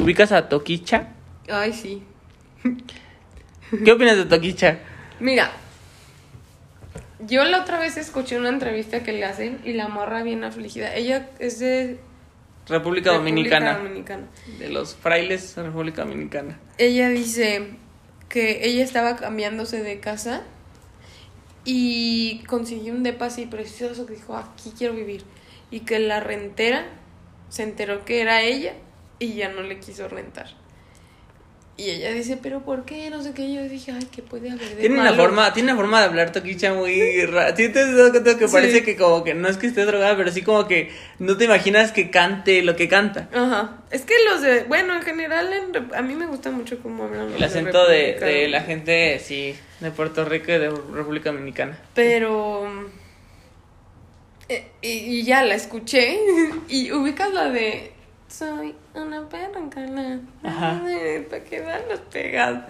B: ¿Ubicas a Toquicha?
C: Ay, sí. <laughs>
B: ¿Qué opinas de Toquicha?
C: Mira, yo la otra vez escuché una entrevista que le hacen y la morra bien afligida. Ella es de
B: República Dominicana.
C: República Dominicana.
B: De los frailes de República Dominicana.
C: Ella dice que ella estaba cambiándose de casa y consiguió un depa así precioso que dijo, aquí quiero vivir. Y que la rentera se enteró que era ella y ya no le quiso rentar. Y ella dice, pero ¿por qué? No sé qué. Y yo dije, ay, ¿qué puede haber de
B: Tiene una
C: malo?".
B: forma, tiene una forma de hablar Toquicha muy rara. ¿Sí te has dado cuenta que
C: Sí.
B: parece que como que no es que esté drogada, pero sí como que no te imaginas que cante lo que canta.
C: Ajá. Es que los de, bueno, en general en a mí me gusta mucho cómo hablan los
B: El acento de, de la gente, sí, de Puerto Rico y de República Dominicana.
C: Pero eh, y, y ya la escuché <laughs> y ubicas la de soy una perra en cana.
B: Ajá.
C: Para quedarnos pegados.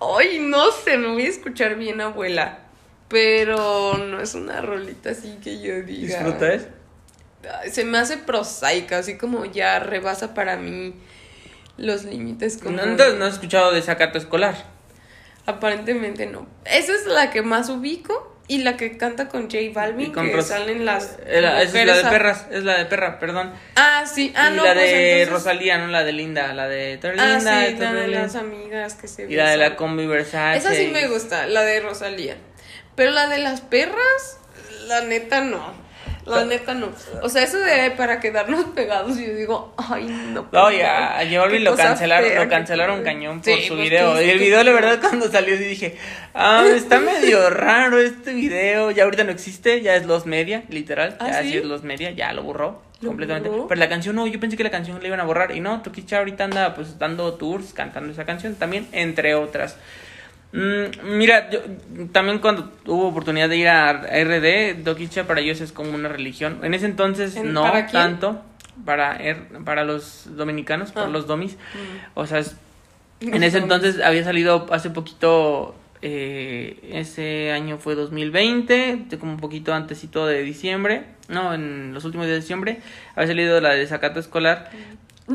C: Ay, no sé, me voy a escuchar bien, abuela. Pero no es una rolita así que yo diga.
B: ¿Disfrutas?
C: Se me hace prosaica, así como ya rebasa para mí los límites. Como...
B: No, no has escuchado de Zacato Escolar.
C: Aparentemente no. Esa es la que más ubico y la que canta con J Balvin,
B: Y con
C: que
B: Ros-
C: salen las
B: la- es la de perras, es la de perra, perdón.
C: Ah, sí. Ah,
B: y
C: no,
B: la
C: pues
B: de
C: entonces-
B: Rosalía, no la de Linda, la de eres
C: Ah,
B: linda,
C: sí, la de las amigas que se
B: Y la de la
C: besan.
B: combi Versace.
C: Esa sí me gusta, la de Rosalía. Pero la de las perras, la neta no. La neta no. O sea, eso de para quedarnos <laughs> pegados, yo digo, ay, no.
B: No, ya, a J Balvin
C: Qué
B: lo cancelaron,
C: fea
B: lo cancelaron cañón por
C: Sí,
B: su
C: pues,
B: video. Y el video, la verdad, cuando salió, sí dije, ah, está medio <laughs> raro este video. Ya ahorita no existe, ya es Los Media, literal.
C: ¿Ah,
B: ya
C: sí?
B: sí es Los Media, ya lo borró
C: ¿Lo
B: completamente. Pero la canción no, yo pensé que la canción la iban a borrar. Y no, Toquicha ahorita anda pues dando tours, cantando esa canción también, entre otras. Mm, mira, yo también cuando tuve oportunidad de ir a RD, Toquicha para ellos es como una religión. En ese entonces
C: ¿En-
B: no
C: para
B: tanto. Para, er- para los dominicanos, por
C: Ah.
B: los domis.
C: Mm.
B: O sea, es- <laughs> en ese entonces había salido hace poquito, eh, ese año fue 2020, de como un poquito antesito de diciembre, no, en los últimos días de diciembre, había salido la de Zacato Escolar.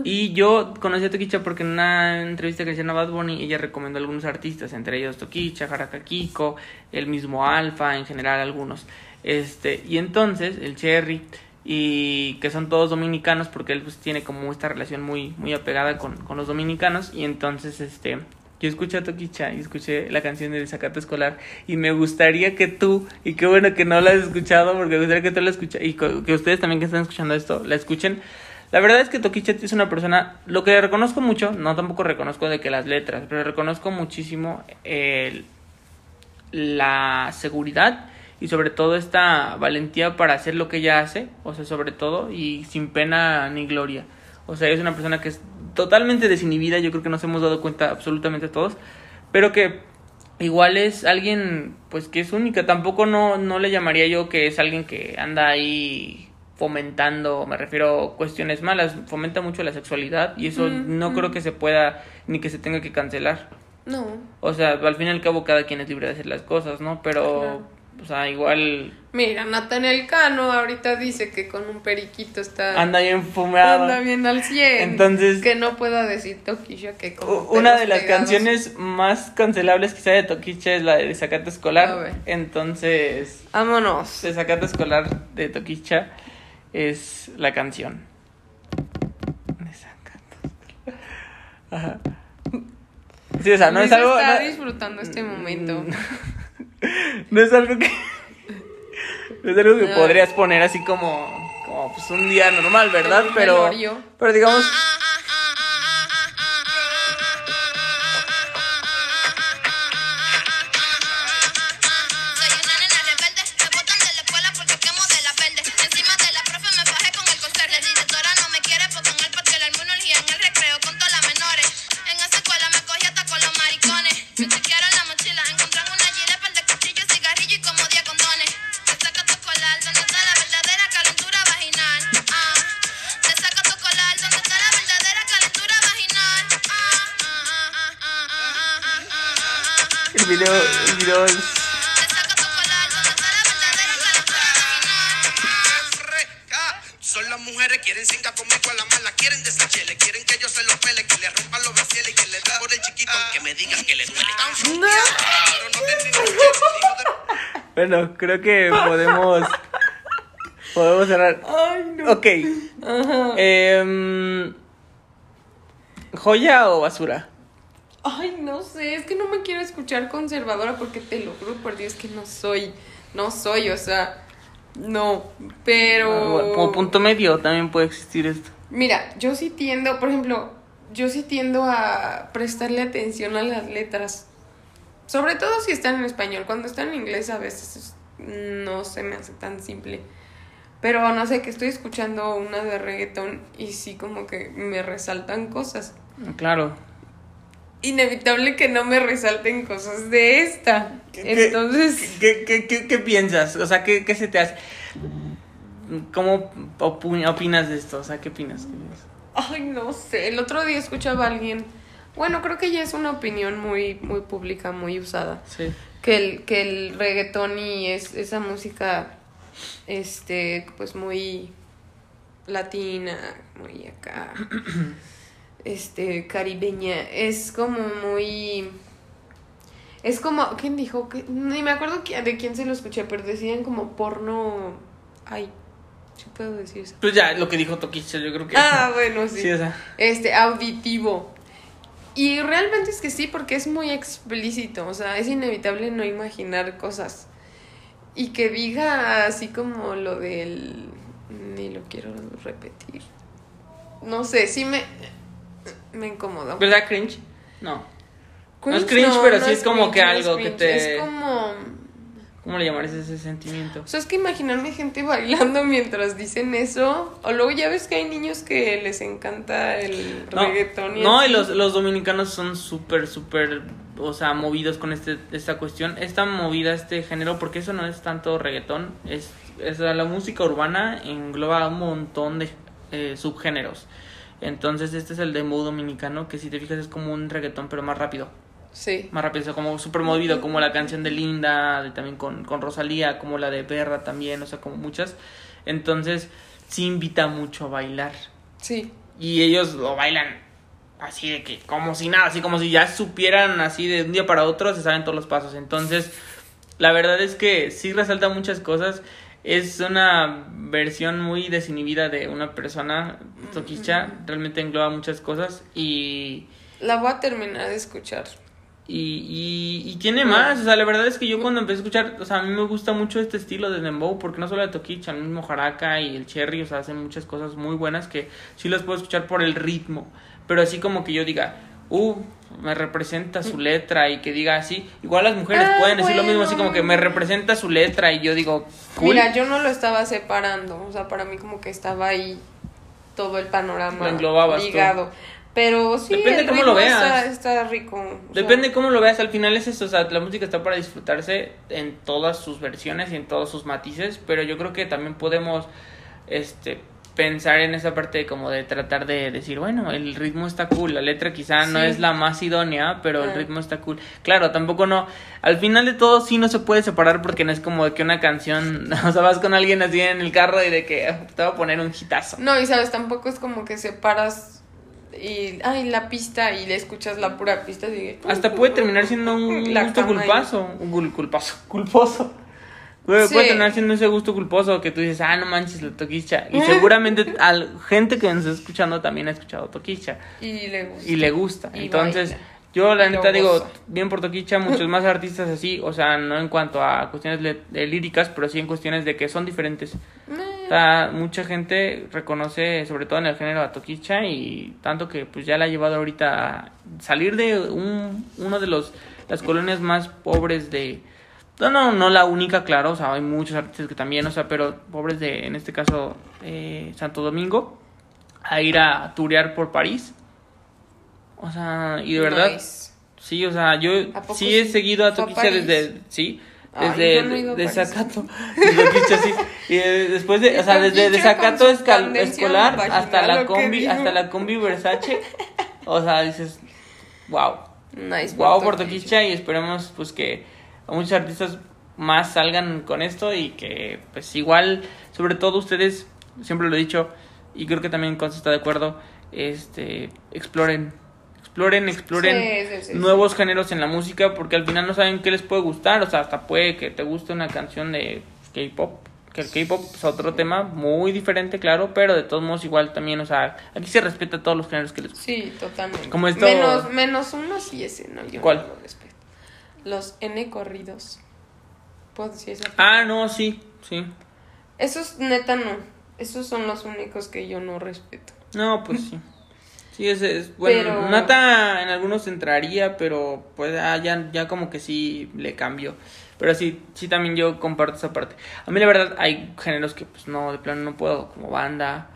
B: Y yo conocí a Toquicha porque en una entrevista que hicieron a Bad Bunny, ella recomendó a algunos artistas, entre ellos Toquicha, Jaraka Kiko, el mismo Alfa, en general algunos. Este, y entonces el Cherry, y que son todos dominicanos porque él pues tiene como esta relación muy, muy apegada con, con los dominicanos. Y entonces este yo escuché a Toquicha y escuché la canción de Desacato Escolar y me gustaría que tú, y qué bueno que no la has escuchado, porque me gustaría que tú la escuches y que ustedes también que están escuchando esto, la escuchen. La verdad es que Toquicha es una persona, lo que reconozco mucho, no tampoco reconozco de que las letras, pero reconozco muchísimo el, la seguridad y sobre todo esta valentía para hacer lo que ella hace, o sea, sobre todo y sin pena ni gloria. O sea, es una persona que es totalmente desinhibida, yo creo que nos hemos dado cuenta absolutamente todos, pero que igual es alguien pues que es única, tampoco no no le llamaría yo que es alguien que anda ahí fomentando, me refiero a cuestiones malas, fomenta mucho la sexualidad y eso
C: Mm,
B: no
C: mm.
B: creo que se pueda ni que se tenga que cancelar.
C: No.
B: O sea, al fin y al cabo cada quien es libre de hacer las cosas, ¿no? Pero,
C: Claro.
B: o sea, igual
C: Mira, Nathaniel Cano ahorita dice que con un periquito está.
B: anda bien fumado.
C: anda bien al 100.
B: Entonces-
C: Que no pueda decir Toquilla que
B: Una de las
C: pegados.
B: canciones más cancelables quizá de Toquicha es la de Desacato
C: A
B: Escolar.
C: ver.
B: Entonces,
C: Vámonos.
B: Desacato Escolar de Toquicha. Es la canción. Ajá. Sí, o sea, no
C: Luis
B: es algo.
C: está
B: no-
C: disfrutando este momento. <laughs>
B: No es algo que. No es algo que
C: No.
B: podrías poner así como. Como pues un día normal, ¿verdad? Pero. Pero digamos. Es.
I: Son las mujeres, quieren cinca conmigo a la mala, quieren desachele, quieren que yo se los pele, que le rompan los brasieles y que le da por el chiquito, que me digan que le duele. <laughs>
B: Bueno, creo que podemos. Podemos cerrar.
C: Ay, no.
B: Ok. Em, ¿Joya o basura?
C: Ay, no sé, es que no me quiero escuchar conservadora porque te lo juro por Dios que no soy, no soy, o sea, no, pero...
B: Ah, bueno, Como punto medio también puede existir esto.
C: Mira, yo sí tiendo, por ejemplo, yo sí tiendo a prestarle atención a las letras, sobre todo si están en español, cuando están en inglés a veces es- no se me hace tan simple. Pero no sé, que estoy escuchando una de reggaetón y sí como que me resaltan cosas.
B: Claro.
C: Inevitable que no me resalten cosas de esta. Entonces,
B: ¿Qué, qué, qué, qué piensas? O sea, ¿qué, qué se te hace? ¿Cómo opinas de esto? O sea, ¿qué opinas? ¿Qué opinas?
C: ay, no sé. El otro día escuchaba a alguien. Bueno, creo que ya es una opinión muy, muy pública, muy usada.
B: Sí.
C: Que el, que el reggaetón y es, esa música, este, pues muy latina, muy acá, <clears throat> este, caribeña, es como muy... Es como, ¿quién dijo? que Ni me acuerdo de quién se lo escuché, pero decían como porno... Ay, sí puedo decir eso.
B: Pues ya, lo que dijo Toquicha, yo creo que.
C: Ah, bueno, sí.
B: Sí, o sea.
C: Este, auditivo. Y realmente es que sí, porque es muy explícito, o sea, es inevitable no imaginar cosas. Y que diga así como lo del... Ni lo quiero repetir. No sé, sí me... Me incomoda.
B: ¿Verdad, cringe? No. No es cringe, pero sí es como que algo que te-
C: Es como...
B: ¿Cómo le llamarías ese sentimiento?
C: O sea, es que imaginarme gente bailando mientras dicen eso. O luego ya ves que hay niños que les encanta el
B: No,
C: reggaetón y
B: no,
C: así.
B: y los, los dominicanos son súper, súper, o sea, movidos con este, esta cuestión. Esta movida, este género, porque eso no es tanto reggaetón, es, es la música urbana engloba un montón de eh, subgéneros. Entonces este es el dembow dominicano, que si te fijas es como un reggaetón, pero más rápido.
C: Sí.
B: Más rápido, o sea, como súper movido, como la canción de Linda, de- también con, con Rosalía, como la de Berra también, o sea, como muchas. Entonces, sí invita mucho a bailar.
C: Sí.
B: Y ellos lo bailan así de que, como si nada, así como si ya supieran así de un día para otro, se saben todos los pasos. Entonces, la verdad es que sí resalta muchas cosas. Es una versión muy desinhibida de una persona, Toquicha, realmente engloba muchas cosas y,
C: La voy a terminar de escuchar.
B: y, y, y tiene más. O sea, la verdad es que yo cuando empecé a escuchar, o sea, a mí me gusta mucho este estilo de Dembow, porque no solo de Toquicha, el mismo Jaraka y el Cherry, o sea, hacen muchas cosas muy buenas que sí las puedo escuchar por el ritmo. Pero así como que yo diga, uh, me representa su letra y que diga así. Igual las mujeres
C: Ah,
B: pueden decir lo mismo, así como que me representa su letra y yo digo, cool.
C: Mira, yo no lo estaba separando. O sea, para mí como que estaba ahí todo el panorama
B: Lo englobabas tú.
C: ligado. Pero sí,
B: Depende
C: el
B: cómo lo veas.
C: Está, está rico. sea,
B: Depende cómo lo veas, al final es eso, o sea, la música está para disfrutarse en todas sus versiones y en todos sus matices, pero yo creo que también podemos este pensar en esa parte como de tratar de decir, bueno, el ritmo está cool, la letra quizá no es la más idónea, pero el ritmo está cool. Claro, tampoco no, al final de todo sí no se puede separar porque no es como de que una canción, <laughs> o sea, vas con alguien así en el carro y de que "Ah, te voy a poner un hitazo.
C: No, y sabes, tampoco es como que separas y, ay, la pista y le escuchas la pura pista. Y,
B: Hasta puede terminar siendo un <laughs>
C: La
B: gusto
C: cama y-
B: culpazo, un culpazo, <laughs> culposo. Puede,
C: Sí.
B: puede tener siendo ese gusto culposo que tú dices, ah, no manches, la toquicha. Y <laughs> seguramente a gente que nos está escuchando también ha escuchado toquicha.
C: Y le gusta.
B: y le gusta.
C: Y
B: Entonces,
C: baila.
B: yo la neta digo, bien por Toquicha, muchos más artistas así, o sea, no en cuanto a cuestiones líricas, pero sí en cuestiones de que son diferentes. O sea, mucha gente reconoce, sobre todo en el género, a Toquicha y tanto que pues ya la ha llevado ahorita a salir de un, uno de los las colonias más pobres de... No, no, no la única, claro, o sea, hay muchos artistas que también, o sea, pero pobres de, en este caso, eh, Santo Domingo, a ir a turear por París. O sea, y de verdad,
C: Nice.
B: sí, o sea, yo
C: ¿A poco
B: sí he seguido a
C: ¿Fue a
B: Toquicha desde, sí,
C: Ay,
B: desde
C: yo no he ido a
B: de
C: París.
B: Zacato. <laughs> De Toquicha, sí. Y eh, después de, o sea, desde de
C: Toquicha con
B: Zacato
C: su
B: escal-
C: tendencia
B: escolar hasta la
C: ¿o qué
B: combi, hasta la combi Versace. O sea, dices, wow.
C: Nice.
B: Wow,
C: por
B: Toquicha y esperemos pues que muchos artistas más salgan con esto y que pues igual, sobre todo ustedes, siempre lo he dicho y creo que también Consta está de acuerdo, este, exploren, exploren, exploren
C: Sí, sí, sí, sí.
B: nuevos géneros en la música porque al final no saben qué les puede gustar, o sea, hasta puede que te guste una canción de K-pop. Que el K-pop es otro tema muy diferente, claro, pero de todos modos igual también, o sea, aquí se respeta todos los géneros que les gustan.
C: Sí, totalmente.
B: Como esto-
C: Menos, menos uno sí ese, no, yo
B: ¿Cuál?
C: no lo respeto. Los N corridos. ¿Puedo decir esa
B: Ah, no, sí, sí.
C: Esos neta no. Esos son los únicos que yo no respeto.
B: No, pues sí. <laughs> Sí, es, es bueno.
C: Pero-
B: Nata en algunos entraría, pero pues ah, ya, ya como que sí le cambio. Pero sí, sí también yo comparto esa parte. A mí la verdad hay géneros que pues no, de plano no puedo, como banda,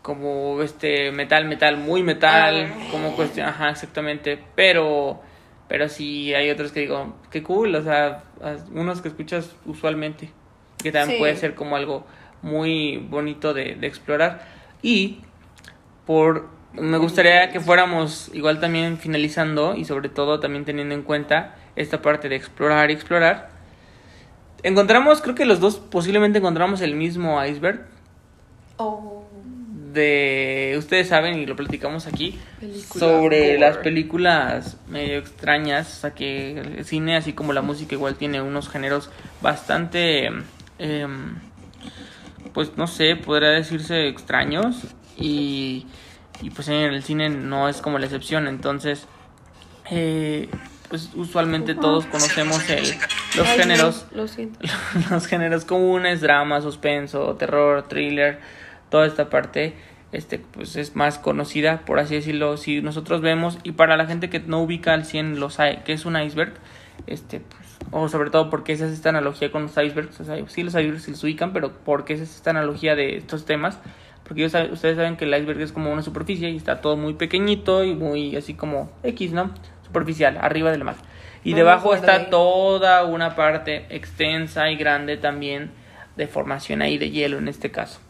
B: como este metal, metal, muy metal,
C: Ah.
B: como cuestión, ajá, exactamente. Pero, pero sí hay otros que digo, qué cool, o sea, unos que escuchas usualmente, que también
C: Sí.
B: puede ser como algo muy bonito de, de explorar. Y por me gustaría que fuéramos igual también finalizando y sobre todo también teniendo en cuenta esta parte de explorar y explorar. Encontramos, creo que los dos posiblemente encontramos el mismo iceberg
C: Oh.
B: De ustedes saben y lo platicamos aquí sobre las películas medio extrañas, o sea que el cine así como la música igual tiene unos géneros bastante em, pues no sé, podría decirse extraños y, y pues en el cine no es como la excepción, entonces eh, pues usualmente todos conocemos el, los
C: Ay,
B: géneros
C: no, lo <laughs>
B: los géneros comunes, drama, suspenso, terror, thriller, toda esta parte este pues es más conocida, por así decirlo, si nosotros vemos y para la gente que no ubica al 100 los que es un iceberg, este pues o sobre todo porque esa es esta analogía con los icebergs, o sea, sí los icebergs se los ubican, pero porque esa es esta analogía de estos temas, porque ellos ustedes saben que el iceberg es como una superficie y está todo muy pequeñito y muy así como X, ¿no? Superficial, arriba del mar. Y debajo está toda una parte extensa y grande también de formación ahí de hielo en este caso.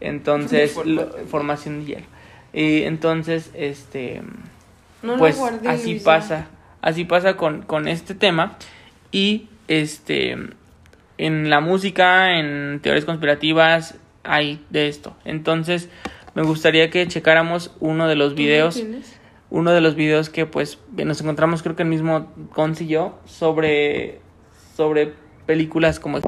B: Entonces,
C: Formación
B: lo-
C: de
B: formación de hielo. Y entonces, este,
C: No
B: pues
C: guardé,
B: así pasa, así pasa con, con este tema y este, en la música, en teorías conspirativas, hay de esto. Entonces, me gustaría que checáramos uno de los videos uno de los videos que pues nos encontramos creo que el mismo Cons y yo sobre sobre películas como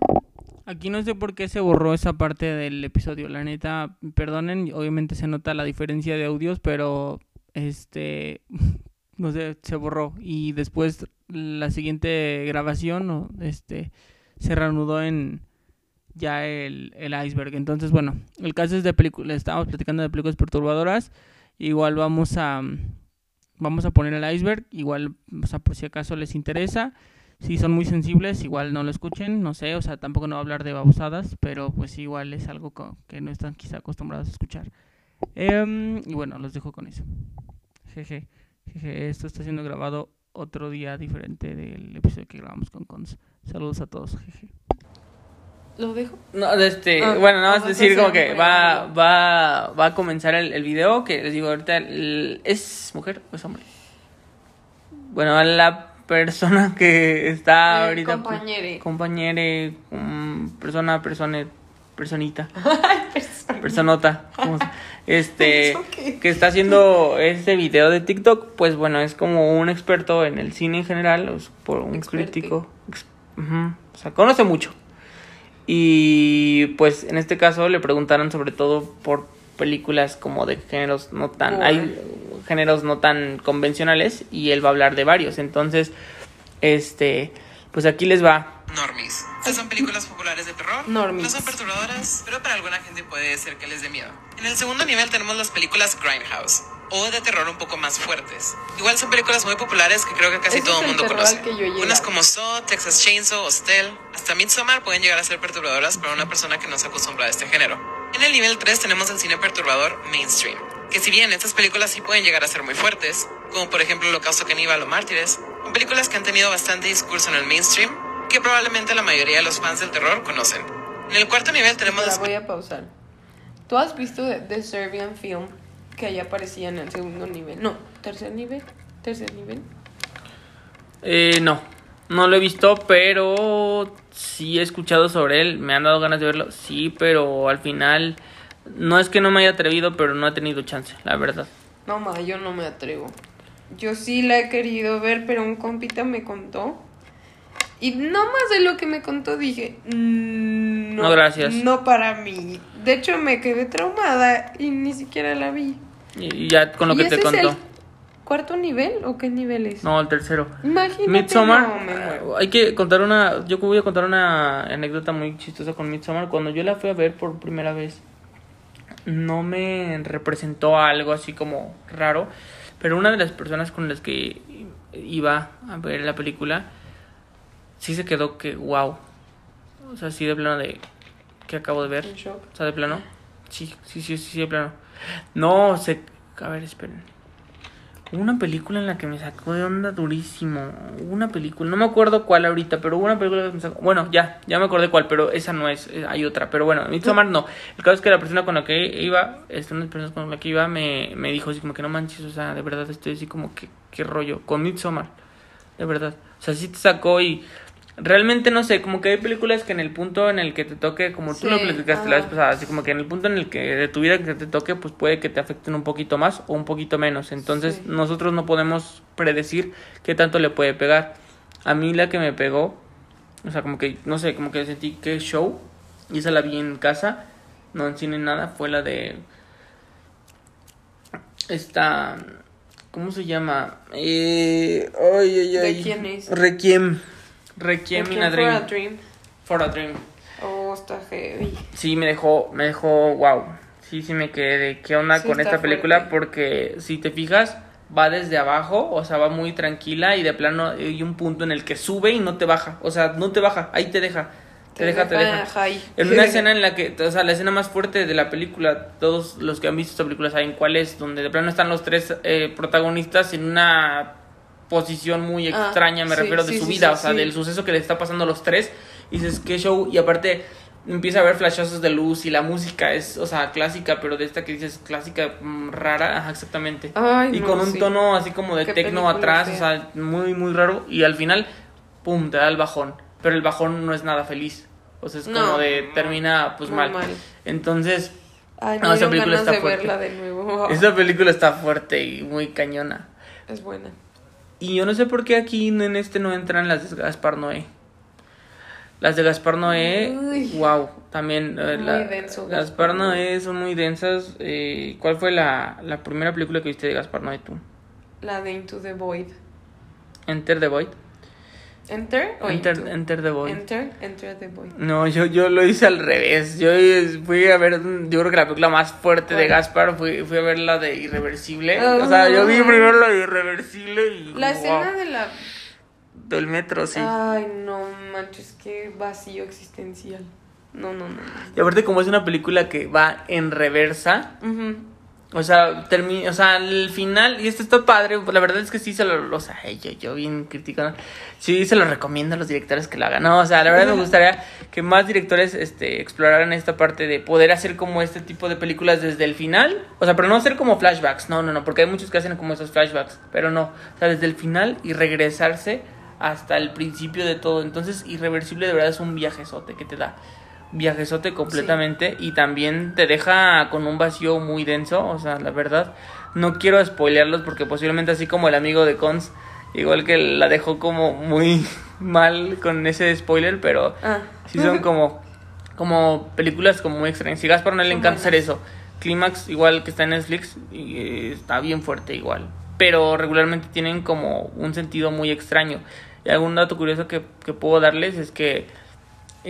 B: Aquí no sé por qué se borró esa parte del episodio, la neta, perdonen, obviamente se nota la diferencia de audios, pero este <laughs> no sé, se borró y después la siguiente grabación este se reanudó en ya el, el iceberg. Entonces, bueno, el caso es de películas, estábamos platicando de películas perturbadoras. Igual vamos a vamos a poner el iceberg, igual, o sea, por si acaso les interesa. Si son muy sensibles, igual no lo escuchen, no sé, o sea, tampoco no voy a hablar de babosadas, pero pues igual es algo co- que no están quizá acostumbrados a escuchar. Em, y bueno, los dejo con eso. Jeje, jeje, esto está siendo grabado otro día diferente del episodio que grabamos con Cons. Saludos a todos, jeje.
C: ¿Lo dejo?
B: No, de este,
C: Ah,
B: bueno, nada
C: ah,
B: más decir como que va, va, va a comenzar el, el video, que les digo ahorita, el- ¿es mujer o es hombre? Bueno, la persona <laughs> que está
C: Eh,
B: ahorita... pues,
C: compañere.
B: compañere, um, persona, <laughs> persona, personita, personota, ¿cómo se- <laughs> este,
C: ¿Eso qué?
B: que está haciendo este video de TikTok, pues bueno, es como un experto en el cine en general, o por un
C: Experte.
B: crítico, ex- o sea, conoce mucho. Y pues en este caso le preguntaron sobre todo por películas como de géneros no tan
C: Gore.
B: hay géneros no tan convencionales y él va a hablar de varios. Entonces, este, pues aquí les va.
J: Normies. Estas son películas populares de terror.
C: Normies.
J: No son perturbadoras, pero para alguna gente puede ser que les dé miedo. En el segundo nivel tenemos las películas Grindhouse, o de terror un poco más fuertes. Igual son películas muy populares que creo que casi
C: Ese
J: todo el mundo conoce. Unas como Saw, Texas Chainsaw, Hostel, hasta Midsommar pueden llegar a ser perturbadoras para una persona que no se acostumbra a este género. En el nivel 3 tenemos el cine perturbador mainstream, que si bien estas películas sí pueden llegar a ser muy fuertes, como por ejemplo Holocausto Caníbal o Mártires, son películas que han tenido bastante discurso en el mainstream, que probablemente la mayoría de los fans del terror conocen. En el cuarto nivel tenemos
C: La voy a pausar. ¿Tú has visto The, The Serbian Film que ahí aparecía en el segundo nivel? No, tercer nivel. Tercer nivel.
B: Eh, no, no lo he visto, pero sí he escuchado sobre él. Me han dado ganas de verlo, sí, pero al final no es que no me haya atrevido, pero no he tenido chance, la verdad.
C: No, ma, yo no me atrevo. Yo sí la he querido ver, pero un compita me contó. Y no más de lo que me contó dije, "Mm, no,
B: No, gracias.
C: No para mí. De hecho, me quedé traumada y ni siquiera la vi.
B: Y ya con lo
C: ¿Y
B: que te contó.
C: Cuarto nivel o qué nivel es?
B: No, el tercero.
C: Imagínate.
B: Midsommar,
C: no, me muero.
B: hay que contar una, yo voy a contar una anécdota muy chistosa con Midsommar. Cuando yo la fui a ver por primera vez, no me representó algo así como raro, pero una de las personas con las que iba a ver la película, sí se quedó que, wow, o sea, sí de plano de, que acabo de ver? O sea, de plano, sí, sí, sí, sí, de plano. No, se, a ver, esperen. Una película en la que me sacó de onda durísimo. Una película, no me acuerdo cuál ahorita, pero hubo una película que me sacó. Bueno, ya, ya me acordé cuál, pero esa no es, eh, hay otra. Pero bueno, Midsommar no. El caso es que la persona con la que iba, este, una personas con la que iba, me, me dijo así como que no manches, o sea, de verdad estoy así como que, qué rollo. Con Midsommar, de verdad. O sea, sí te sacó y. Realmente no sé, como que hay películas que en el punto en el que te toque, como tú
C: Sí,
B: lo platicaste la vez pasada, así como que en el punto en el que de tu vida que te toque, pues puede que te afecten un poquito más o un poquito menos. Entonces,
C: Sí.
B: nosotros no podemos predecir qué tanto le puede pegar. A mí la que me pegó, o sea, como que, no sé, como que sentí que show, y esa la vi en casa, no en cine nada, fue la de esta, ¿cómo se llama? Eh, ay, ay,
C: ¿De
B: ay.
C: quién es?
B: Requiem. Requiem in
C: Requiem
B: a
C: for
B: Dream.
C: a Dream.
B: For a Dream.
C: Oh, está heavy.
B: Sí, me dejó, me dejó, wow. Sí, sí me quedé de qué onda
C: Sí,
B: con esta película
C: fuerte.
B: porque si te fijas va desde abajo, o sea, va muy tranquila y de plano hay un punto en el que sube y no te baja, o sea, no te baja, ahí te deja. Te, deja, te deja.
C: high.
B: En una <laughs> escena en la que, o sea, la escena más fuerte de la película, todos los que han visto esta película saben cuál es, donde de plano están los tres eh, protagonistas en una posición muy
C: Ah,
B: extraña, me
C: sí,
B: refiero de
C: sí,
B: su
C: sí,
B: vida, o sea, del suceso que le está pasando a los tres, y dices, qué show, y aparte empieza a haber flashazos de luz y la música es, o sea, clásica, pero de esta que dices clásica mm, rara, ajá, exactamente.
C: Ay,
B: y
C: no,
B: con un tono así como de tecno atrás,
C: fea.
B: o sea, muy, muy raro, y al final, pum, te da el bajón, pero el bajón no es nada feliz. O sea, es
C: No.
B: como de termina pues mal.
C: mal.
B: Entonces,
C: Ay,
B: No, esa película está
C: de
B: fuerte.
C: verla de nuevo.
B: esta película está fuerte y muy cañona.
C: Es buena.
B: Y yo no sé por qué aquí en este no entran las de Gaspar Noé. Las de Gaspar Noé,
C: Uy.
B: wow, también eh,
C: Muy
B: la-
C: denso,
B: Gaspar
C: Gaspar
B: Noé son muy densas. Eh, ¿Cuál fue la, la primera película que viste de Gaspar Noé tú?
C: La de Into the Void.
B: Enter the Void.
C: ¿Enter o
B: Enter,
C: Into?
B: Enter the Void.
C: Enter, Enter the Void.
B: No, yo, yo lo hice al revés. Yo fui a ver, yo creo que la película más fuerte de
C: ¿Cuál?
B: Gaspar fui, fui a ver la de Irreversible.
C: Ah.
B: O sea, yo vi primero la de Irreversible y.
C: La
B: wow,
C: escena de la...
B: del metro, sí.
C: Ay, no manches, qué vacío existencial. No, no, no.
B: Y aparte, como es una película que va en reversa,
C: no. Ujú.
B: O sea, termina, o sea, al final, y esto está padre, la verdad es que sí se lo, o sea, yo, yo bien criticando, sí se lo recomiendo a los directores que lo hagan, no, o sea, la verdad me gustaría que más directores, este, exploraran esta parte de poder hacer como este tipo de películas desde el final, o sea, pero no hacer como flashbacks, no, no, no, porque hay muchos que hacen como esos flashbacks, pero no, o sea, desde el final y regresarse hasta el principio de todo, entonces, Irreversible de verdad es un viajezote que te da viajezote completamente y también te deja con un vacío muy denso, o sea, la verdad, no quiero spoilearlos porque posiblemente así como el amigo de Cons, igual que la dejó como muy <laughs> mal con ese spoiler, pero
C: Ah.
B: sí son <laughs> como como películas como muy extrañas. Y Gaspar no le encanta hacer eso. Clímax, igual que está en Netflix, y, eh, está bien fuerte igual. Pero regularmente tienen como un sentido muy extraño. Y algún dato curioso que, que puedo darles es que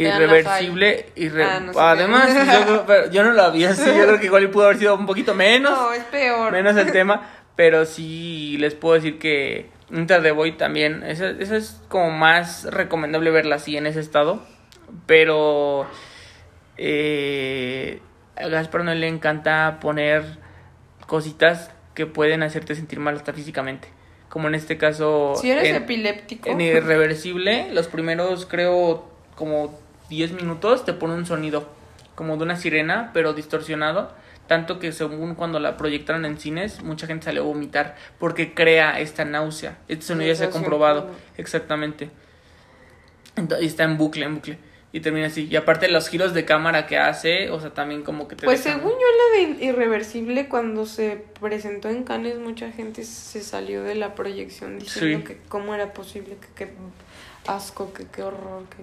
B: irreversible, irre-
C: Ah, no sé.
B: además, <laughs> yo, creo- pero yo no lo había así, yo creo que igual pudo haber sido un poquito menos
C: No, es peor.
B: menos el <laughs> tema, pero sí les puedo decir que Inter the Void también, esa, esa es como más recomendable verla así en ese estado, pero eh, a Gaspar no le encanta poner cositas que pueden hacerte sentir mal hasta físicamente, como en este caso
C: Si eres
B: en-
C: epiléptico.
B: en Irreversible, los primeros creo como 10 minutos te pone un sonido como de una sirena, pero distorsionado. Tanto que según cuando la proyectaron en cines, mucha gente salió a vomitar porque crea esta náusea. Este sonido ya se ha comprobado.
C: como-
B: Exactamente. Entonces, y está en bucle, en bucle. Y termina así. Y aparte los giros de cámara que hace, o sea, también como que te
C: Pues
B: dejan-
C: según yo la de Irreversible, cuando se presentó en Cannes, mucha gente se salió de la proyección diciendo
B: Sí.
C: que cómo era posible, que qué asco, que qué horror, que...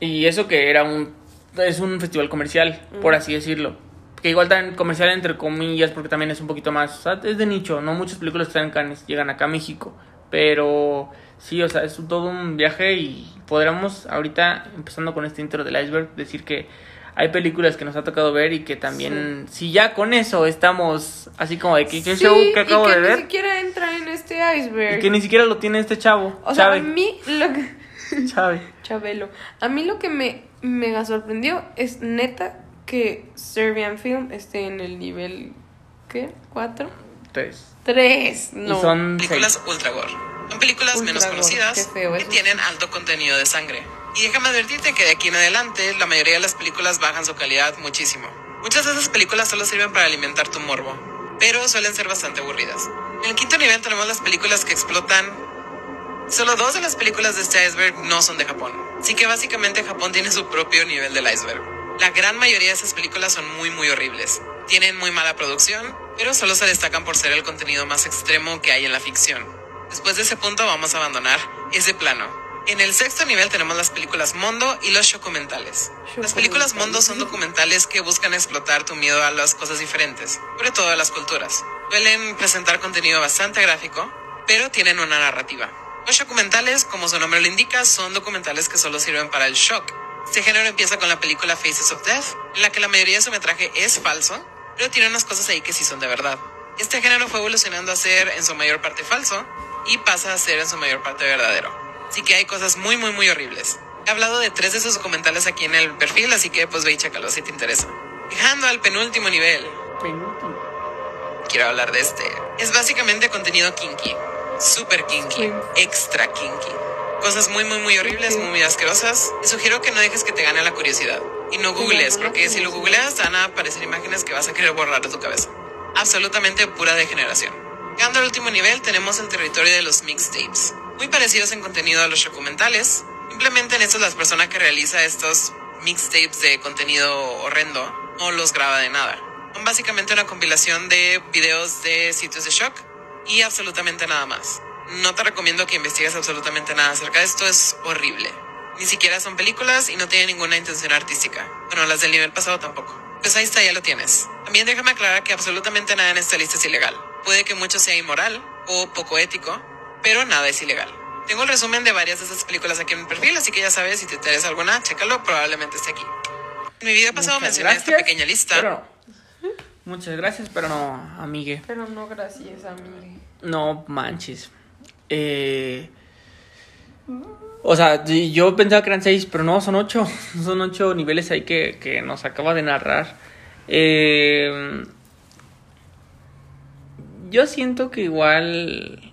B: Y eso que era un es un festival comercial, por así decirlo. Que igual tan comercial entre comillas, porque también es un poquito más, o sea, es de nicho, no muchas películas que están en Cannes llegan acá a México, pero sí, o sea, es todo un viaje y podríamos ahorita, empezando con este intro del iceberg, decir que hay películas que nos ha tocado ver y que también, si ya con eso estamos así como de que qué
C: Sí,
B: show que acabo
C: y que
B: de
C: ni
B: ver,
C: siquiera entra en este iceberg.
B: y que ni siquiera lo tiene este chavo,
C: O sea, a mí lo que... <laughs>
B: Chave.
C: Chabelo. A mí lo que me mega sorprendió es neta que Serbian Film esté en el nivel... ¿Qué? ¿Cuatro?
B: Tres.
C: Tres. No.
B: Y son
J: Películas
B: seis.
J: ultra gore. Son películas
C: Ultra
J: menos
C: gore,
J: conocidas que tienen alto contenido de sangre. Y déjame advertirte que de aquí en adelante la mayoría de las películas bajan su calidad muchísimo. Muchas de esas películas solo sirven para alimentar tu morbo, pero suelen ser bastante aburridas. En el quinto nivel tenemos las películas que explotan. Solo dos de las películas de este iceberg no son de Japón. Así que básicamente Japón tiene su propio nivel del iceberg. La gran mayoría de esas películas son muy muy horribles. Tienen muy mala producción, pero solo se destacan por ser el contenido más extremo que hay en la ficción. Después de ese punto vamos a abandonar ese plano. En el sexto nivel tenemos las películas Mondo y los documentales. Las películas Mondo son documentales que buscan explotar tu miedo a las cosas diferentes, sobre todo a las culturas. Suelen presentar contenido bastante gráfico, pero tienen una narrativa. Los documentales, como su nombre lo indica, son documentales que solo sirven para el shock. Este género empieza con la película Faces of Death, en la que la mayoría de su metraje es falso, pero tiene unas cosas ahí que sí son de verdad. Este género fue evolucionando a ser en su mayor parte falso y pasa a ser en su mayor parte verdadero. Así que hay cosas muy, muy, muy horribles. He hablado de tres de esos documentales aquí en el perfil, así que pues ve y chécalo si te interesa. Dejando al penúltimo nivel, quiero hablar de este. Es básicamente contenido kinky. Super kinky. Extra kinky. Cosas muy, muy, muy horribles, muy, asquerosas. Te sugiero que no dejes que te gane la curiosidad. Y no googlees, porque si lo googleas van a aparecer imágenes que vas a querer borrar de tu cabeza. Absolutamente pura degeneración. Llegando al último nivel tenemos el territorio de los mixtapes. Muy parecidos en contenido a los documentales. Implementan estos las personas que realiza estos mixtapes de contenido horrendo no los graba de nada. Son básicamente una compilación de videos de sitios de shock y absolutamente nada más. No te recomiendo que investigues absolutamente nada acerca de esto, es horrible. Ni siquiera son películas y no tienen ninguna intención artística. Bueno, las del nivel pasado tampoco. Pues ahí está, ya lo tienes. También déjame aclarar que absolutamente nada en esta lista es ilegal. Puede que mucho sea inmoral o poco ético, pero nada es ilegal. Tengo el resumen de varias de esas películas aquí en mi perfil, así que ya sabes, si te interesa alguna, chécalo, probablemente esté aquí. En mi video pasado
B: Muchas
J: mencioné esta
B: gracias,
J: pequeña lista.
B: pero no. Muchas gracias, pero no, amigue.
C: Pero no gracias, amigo.
B: No manches. Eh, o sea, yo pensaba que eran seis, pero no, son ocho. <laughs> Son ocho niveles ahí que, que nos acaba de narrar. Eh, yo siento que igual.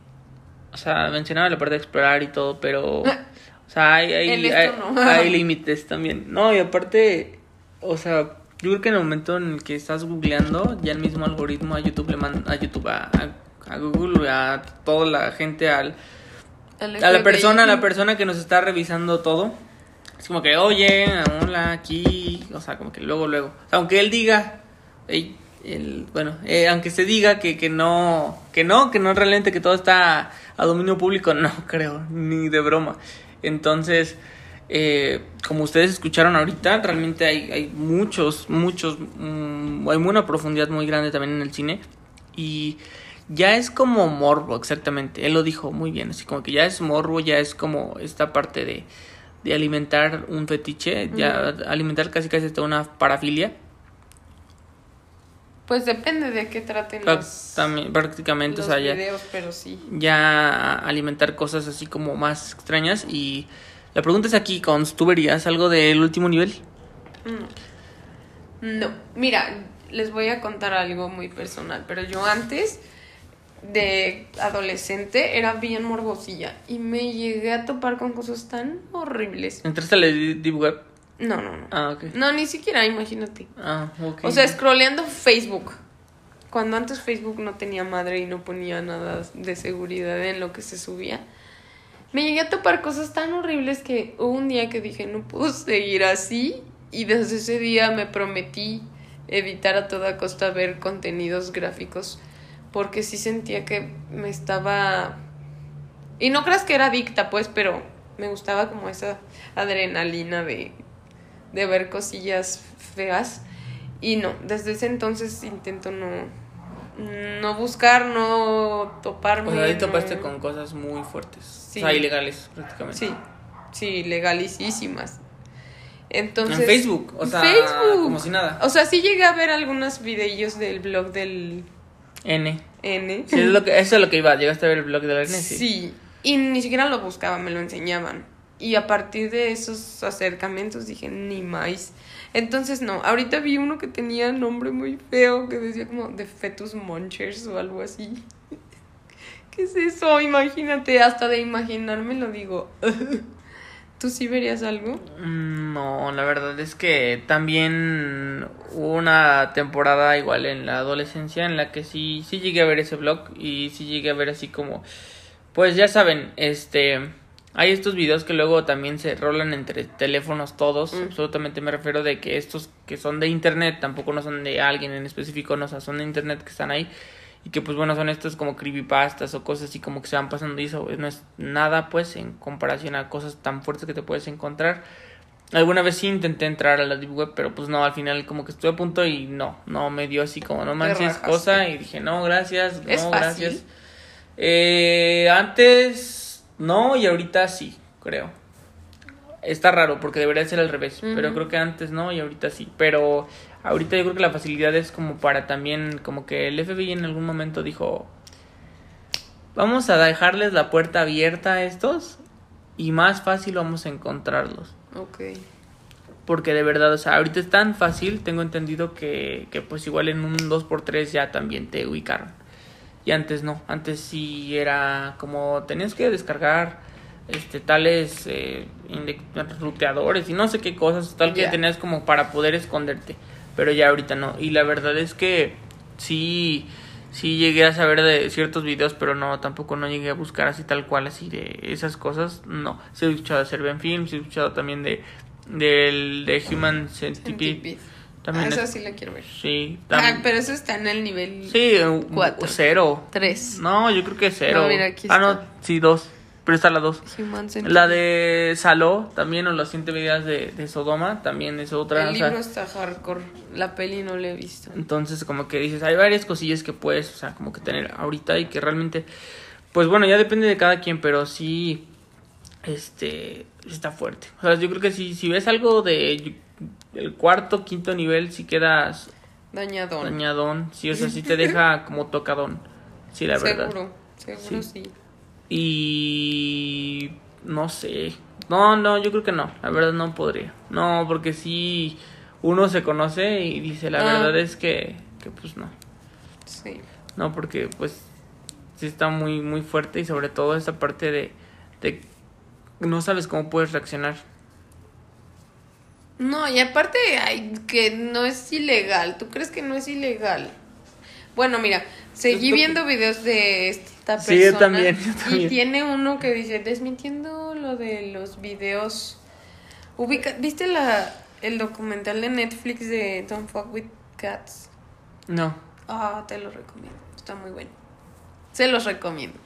B: O sea, mencionaba la parte de explorar y todo, pero. O sea, hay, hay, hay-
C: no.
B: hay <laughs> límites también. No, y aparte, o sea, yo creo que en el momento en el que estás googleando, ya el mismo algoritmo a YouTube le manda, a YouTube, a, a- a Google, a toda la gente, al, a la persona, a la persona que nos está revisando todo. Es como que, oye, hola, aquí, o sea, como que luego, luego. O sea, aunque él diga, el, bueno, eh, aunque se diga que, que no, que no, que no realmente que todo está a dominio público, <laughs> no creo, ni de broma. Entonces, Eh, como ustedes escucharon ahorita, realmente hay, hay muchos, muchos, mm, hay una profundidad muy grande también en el cine. Y ya es como morbo, exactamente. Él lo dijo muy bien, así como que ya es morbo, ya es como esta parte de, de alimentar un fetiche, ya alimentar casi casi hasta una parafilia.
C: Pues depende de qué traten los,
B: también, prácticamente,
C: los
B: o sea, ya,
C: videos, pero sí.
B: ya alimentar cosas así como más extrañas. Y la pregunta es aquí, Cons, ¿tú verías algo del último nivel?
C: Mm. No, mira, les voy a contar algo muy personal, pero yo antes de adolescente era bien morbosilla y me llegué a topar con cosas tan horribles.
B: ¿Entraste a la Deep Web?
C: No, no, no.
B: Ah, ok.
C: No, ni siquiera, imagínate.
B: Ah, ok.
C: O sea, scrolleando Facebook. Cuando antes Facebook no tenía madre y no ponía nada de seguridad en lo que se subía. Me llegué a topar cosas tan horribles que hubo un día que dije, no puedo seguir así. Y desde ese día me prometí evitar a toda costa ver contenidos gráficos. Porque sí sentía que me estaba... Y no creas que era adicta, pues, pero me gustaba como esa adrenalina de, de ver cosillas feas. Y no, desde ese entonces intento no, no buscar, no toparme.
B: O sea, ahí
C: no-
B: topaste con cosas muy fuertes.
C: Sí.
B: O sea, ilegales, prácticamente.
C: Sí, sí, legalicísimas. Entonces,
B: En Facebook, o sea,
C: Facebook.
B: como si nada.
C: O sea, sí llegué a ver algunos videillos del blog del
B: N.
C: N.
B: Sí, es lo que, eso es lo que iba. ¿Llegaste a ver el blog de la N?
C: Sí. Y ni siquiera lo buscaba, me lo enseñaban. Y a partir de esos acercamientos dije, ni más. Entonces, no, ahorita vi uno que tenía nombre muy feo, que decía como de Fetus Munchers o algo así. <laughs> ¿Qué es eso? Imagínate, hasta de imaginarme lo digo. <laughs> ¿Tú sí verías algo?
B: Mm, No, la verdad es que también hubo una temporada igual en la adolescencia en la que sí, sí llegué a ver ese blog y sí llegué a ver así como, pues ya saben, este, hay estos videos que luego también se rolan entre teléfonos todos, absolutamente me refiero de que estos que son de internet tampoco no son de alguien en específico, no, o sea, son de internet que están ahí y que pues bueno son estos como creepypastas o cosas así como que se van pasando y eso no es nada pues en comparación a cosas tan fuertes que te puedes encontrar alguna vez sí intenté entrar a la deep web pero pues no al final como que estuve a punto y no no me dio así como no manches cosa y dije no gracias
C: ¿Es
B: no
C: fácil?
B: gracias eh, antes no y ahorita sí creo está raro porque debería ser al revés pero
C: Ujú.
B: creo que antes no y ahorita sí pero ahorita yo creo que la facilidad es como para también como que el FBI en algún momento dijo vamos a dejarles la puerta abierta a estos y más fácil vamos a encontrarlos
C: Ok.
B: porque de verdad, o sea, ahorita es tan fácil, tengo entendido que, que pues igual en un 2x3 ya también te ubicaron. Y antes no, antes sí era como tenías que descargar este tales eh, ruteadores y no sé qué cosas, tal que tenías como para poder esconderte, pero ya ahorita no. Y la verdad es que sí sí llegué a saber de ciertos videos, pero no, tampoco no llegué a buscar así tal cual, así de esas cosas, no. Sí he escuchado de Serbian Film, sí he escuchado también de del de Human Centipede. También
C: Ah,
B: es-
C: esa sí la quiero ver.
B: Sí,
C: Ah, pero eso está en el nivel
B: sí, un-
C: cuatro.
B: cero.
C: Tres.
B: No, yo creo que cero.
C: No, mira, aquí
B: ah, no, sí, dos. Pero está la dos.
C: Human Centipede.
B: La de Saló, también, o las 100 medidas de, de Sodoma, también es otra.
C: El
B: o sea,
C: libro está hardcore. La peli no la he visto.
B: Entonces, como que dices, hay varias cosillas que puedes, o sea, como que tener ahorita y que realmente, pues bueno, ya depende de cada quien, pero sí, este, está fuerte. O sea, yo creo que si, si ves algo de el cuarto, quinto nivel, si quedas
C: Dañadón.
B: dañadón, sí, o sea, sí te <laughs> deja como tocadón, sí, la verdad.
C: Seguro, seguro sí.
B: Y no sé. No, no, yo creo que no. La verdad no podría. No, porque si uno se conoce y dice la
C: Ah.
B: verdad es que, que pues no.
C: Sí.
B: No, porque pues sí está muy, muy fuerte y sobre todo esa parte de, de no sabes cómo puedes reaccionar.
C: No, y aparte, ay, que no es ilegal. ¿Tú crees que no es ilegal? Bueno, mira, seguí
B: Esto-
C: viendo videos de esta persona.
B: Sí, yo también, yo
C: Y tiene uno que dice, desmintiendo lo de los videos. Ubica, ¿Viste la, el documental de Netflix de Don't Fuck With Cats?
B: No.
C: Ah, te lo recomiendo. Está muy bueno. Se los recomiendo.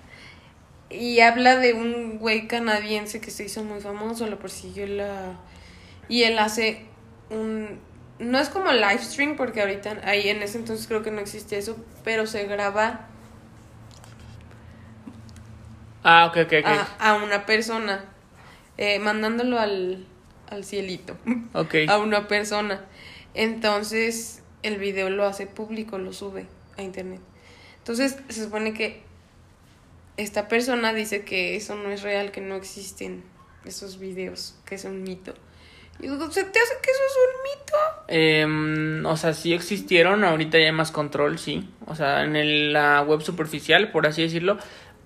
C: y habla de un güey canadiense que se hizo muy famoso, lo persiguió la... Y él hace un... No es como live stream, porque ahorita, ahí en ese entonces creo que no existía eso, pero se graba
B: Ah, ok, ok, ok.
C: a, a una persona, eh, mandándolo al, al cielito, <laughs>
B: Ok.
C: a una persona. Entonces, el video lo hace público, lo sube a internet. Entonces, se supone que esta persona dice que eso no es real, que no existen esos videos, que es un mito. Y digo, ¿se te hace que eso es un mito?
B: Em, o sea, sí existieron, ahorita ya hay más control, sí. O sea, en el- la web superficial, por así decirlo.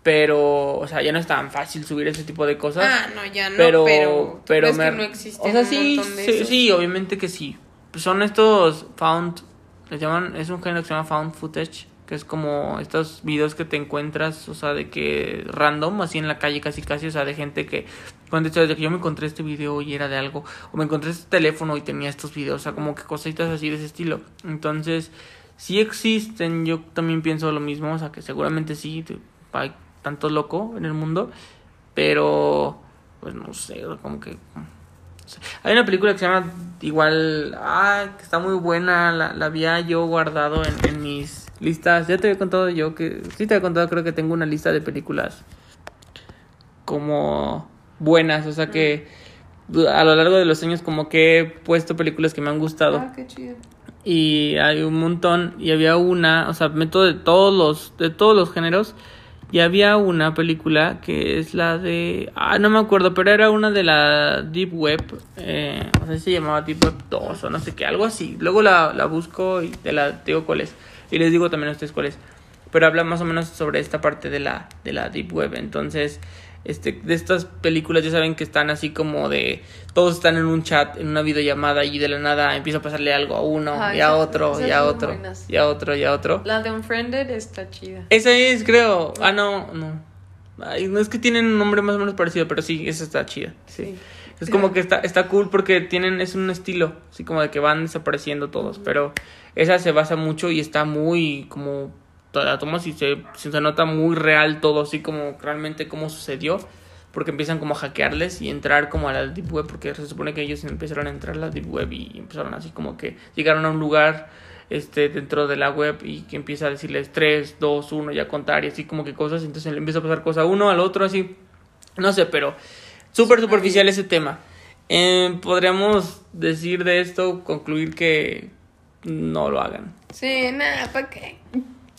B: Pero, o sea, ya no es tan fácil subir ese tipo de cosas.
C: Ah, no, ya no,
B: pero,
C: pero, ¿tú
B: pero
C: crees
B: me-
C: que no existen
B: O sea, sí, sí, obviamente que sí. Pues Son estos found, les llaman, es un género que se llama found footage, que es como estos videos que te encuentras, o sea, de que random, así en la calle casi casi, o sea, de gente que, cuando de que yo me encontré este video y era de algo, o me encontré este teléfono y tenía estos videos, o sea, como que cositas así de ese estilo. Entonces, sí existen, yo también pienso lo mismo, o sea, que seguramente sí, hay tanto loco en el mundo, pero, pues no sé, como que... Hay una película que se llama igual, ah, que está muy buena, la, la había yo guardado en, en mis listas. Ya te había contado yo que, sí te había contado, creo que tengo una lista de películas como buenas, o sea que a lo largo de los años como que he puesto películas que me han gustado
C: Ah, qué chido.
B: y hay un montón y había una, o sea, meto de todos los de todos los géneros y había una película que es la de ah no me acuerdo, pero era una de la Deep Web, eh, o sea, se llamaba Deep Web 2 o no sé qué, algo así. Luego la, la busco y te la te digo cuál es y les digo también a ustedes cuál es. Pero habla más o menos sobre esta parte de la de la Deep Web, entonces este, de estas películas ya saben que están así como de todos están en un chat, en una videollamada y de la nada empieza a pasarle algo a uno
C: Ah,
B: y a otro y a otro
C: buenas.
B: y a otro y a otro.
C: La de Unfriended está chida.
B: Esa es, creo. Ah, no, no. Ay, no es que tienen un nombre más o menos parecido, pero sí, esa está chida. Sí. Es como que está, está cool porque tienen, es un estilo, así como de que van desapareciendo todos, pero esa se basa mucho y está muy como la tomas y se, se nota muy real todo, así como realmente cómo sucedió, porque empiezan como a hackearles y entrar como a la deep web, porque se supone que ellos empezaron a entrar a la deep web y empezaron así como que llegaron a un lugar este dentro de la web y que empieza a decirles 3, 2, 1 y a contar y así como que cosas, entonces le empieza a pasar cosa uno al otro así, no sé, pero súper superficial ese tema. Eh, podríamos decir de esto, concluir que no lo hagan.
C: Sí, nada, ¿para qué?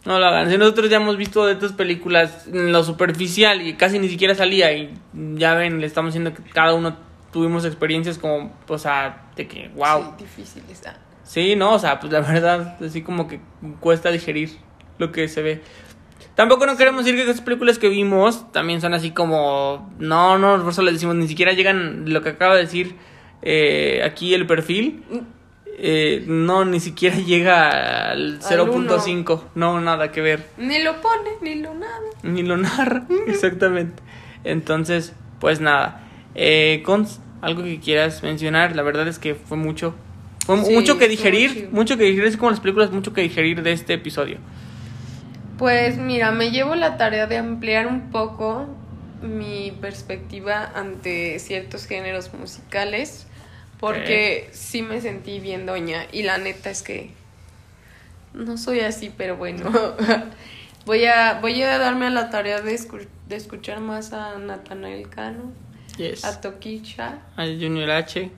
B: No lo hagan. Si nosotros ya hemos visto de estas películas en lo superficial y casi ni siquiera salía y ya ven, le estamos diciendo que cada uno tuvimos experiencias como, o sea, de que, wow.
C: Sí, difícil está.
B: Sí, no, o sea, pues la verdad, así como que cuesta digerir lo que se ve. Tampoco no queremos decir que esas películas que vimos también son así como, no, no, por eso les decimos, ni siquiera llegan lo que acaba de decir eh, aquí el perfil. Eh, no, ni siquiera <laughs> llega al
C: Al
B: 0.5, no, nada que ver.
C: Ni lo pone, ni lo nada.
B: Ni lo narra, <laughs> exactamente. Entonces, pues nada. Eh, Cons, algo que quieras mencionar, la verdad es que fue mucho. Fue
C: Sí,
B: mucho que digerir, mucho que digerir, es como las películas, mucho que digerir de este episodio.
C: Pues mira, me llevo la tarea de ampliar un poco mi perspectiva ante ciertos géneros musicales porque sí me sentí bien doña y la neta es que no soy así, pero bueno. <laughs> voy a voy a darme a la tarea de, escu- de escuchar más a Natanael Cano,
B: Yes.
C: a Toquicha,
B: Al Junior H.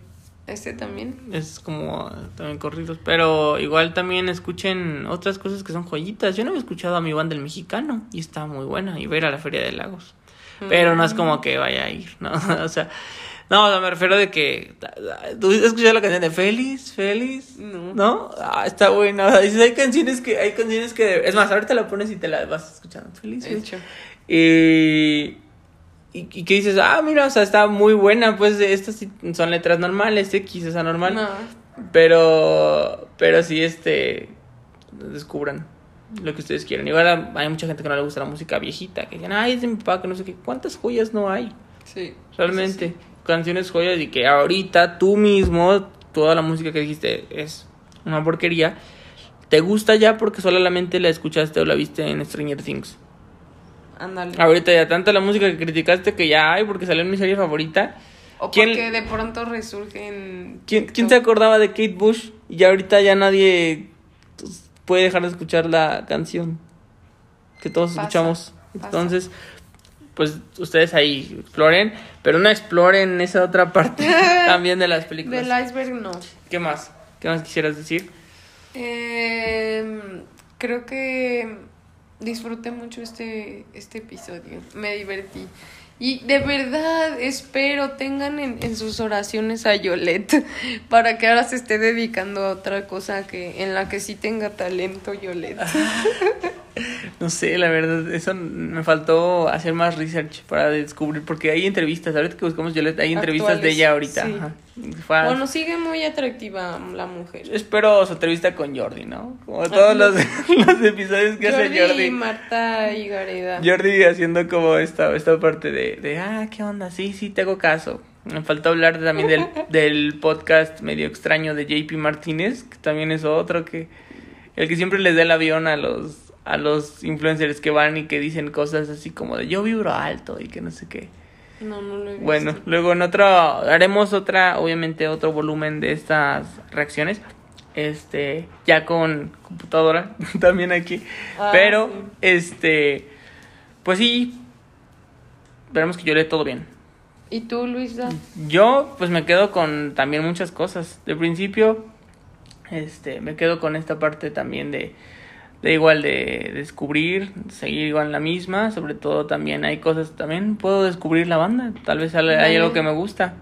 C: este también.
B: Es como también corridos. Pero igual también escuchen otras cosas que son joyitas. Yo no había escuchado a mi banda el mexicano y está muy buena. Y ver a la Feria de Lagos. Pero no es como que vaya a ir, ¿no? <laughs> o sea, no, o sea, me refiero de que. ¿Tú has escuchado la canción de Feliz? ¿Feliz?
C: No.
B: ¿No? Ah, está buena. Dices, hay canciones que. Hay canciones que. Es más, ahorita la pones y te la vas escuchando. Feliz.
C: Hecho.
B: Y, y, y que dices, ah, mira, o sea, está muy buena, pues estas sí son letras normales, X, esa normal.
C: No.
B: Pero, pero sí, este, descubran lo que ustedes quieran. Igual hay mucha gente que no le gusta la música viejita, que dicen, ay, es de mi papá, que no sé qué. ¿Cuántas joyas no hay?
C: Sí.
B: Realmente, canciones joyas y que ahorita tú mismo, toda la música que dijiste es una porquería. ¿Te gusta ya porque solamente la escuchaste o la viste en Stranger Things?
C: Ándale.
B: Ahorita ya tanta la música que criticaste que ya hay porque salió en mi serie favorita.
C: O
B: ¿Quién-
C: porque de pronto resurge en...
B: ¿Quién, quién se acordaba de Kate Bush? Y ahorita ya nadie pues, puede dejar de escuchar la canción que todos
C: Pasa,
B: escuchamos.
C: pasa.
B: Pues ustedes ahí exploren, pero no exploren esa otra parte <laughs> también de las películas.
C: Del iceberg no.
B: ¿Qué más? ¿Qué más quisieras decir?
C: Eh, creo que disfruté mucho este, este episodio. Me divertí. Y de verdad espero tengan en, en sus oraciones a Yolette <laughs> para que ahora se esté dedicando a otra cosa que en la que sí tenga talento Yolette. <laughs> <laughs>
B: No sé, la verdad, eso me faltó hacer más research para descubrir, porque hay entrevistas, ahorita que buscamos Yolette, hay entrevistas de ella ahorita.
C: sí.
B: ajá.
C: Bueno, sigue muy atractiva la mujer.
B: Espero su entrevista con Jordi, ¿no? Como todos los, <laughs> los episodios que hace
C: Jordi
B: Jordi.
C: y Marta y Gareda.
B: Jordi haciendo como esta, esta parte de, de, ah, ¿qué onda? Sí, sí, te hago caso. Me faltó hablar también del, <laughs> del podcast medio extraño de JP Martínez, que también es otro que, el que siempre les da el avión a los, a los influencers que van y que dicen cosas así como de yo vibro alto y que no sé qué.
C: No, no lo he visto.
B: Bueno, luego en otro, haremos otra, obviamente otro volumen de estas reacciones. Este, ya con computadora <laughs> también aquí.
C: Ah,
B: Pero,
C: sí.
B: este, pues sí, veremos que yo leo todo bien.
C: ¿Y tú, Luisa?
B: Yo, pues me quedo con también muchas cosas. De principio, este, me quedo con esta parte también de, de igual de descubrir, seguir igual la misma. Sobre todo también hay cosas, también puedo descubrir la banda. Tal vez hay algo que me gusta.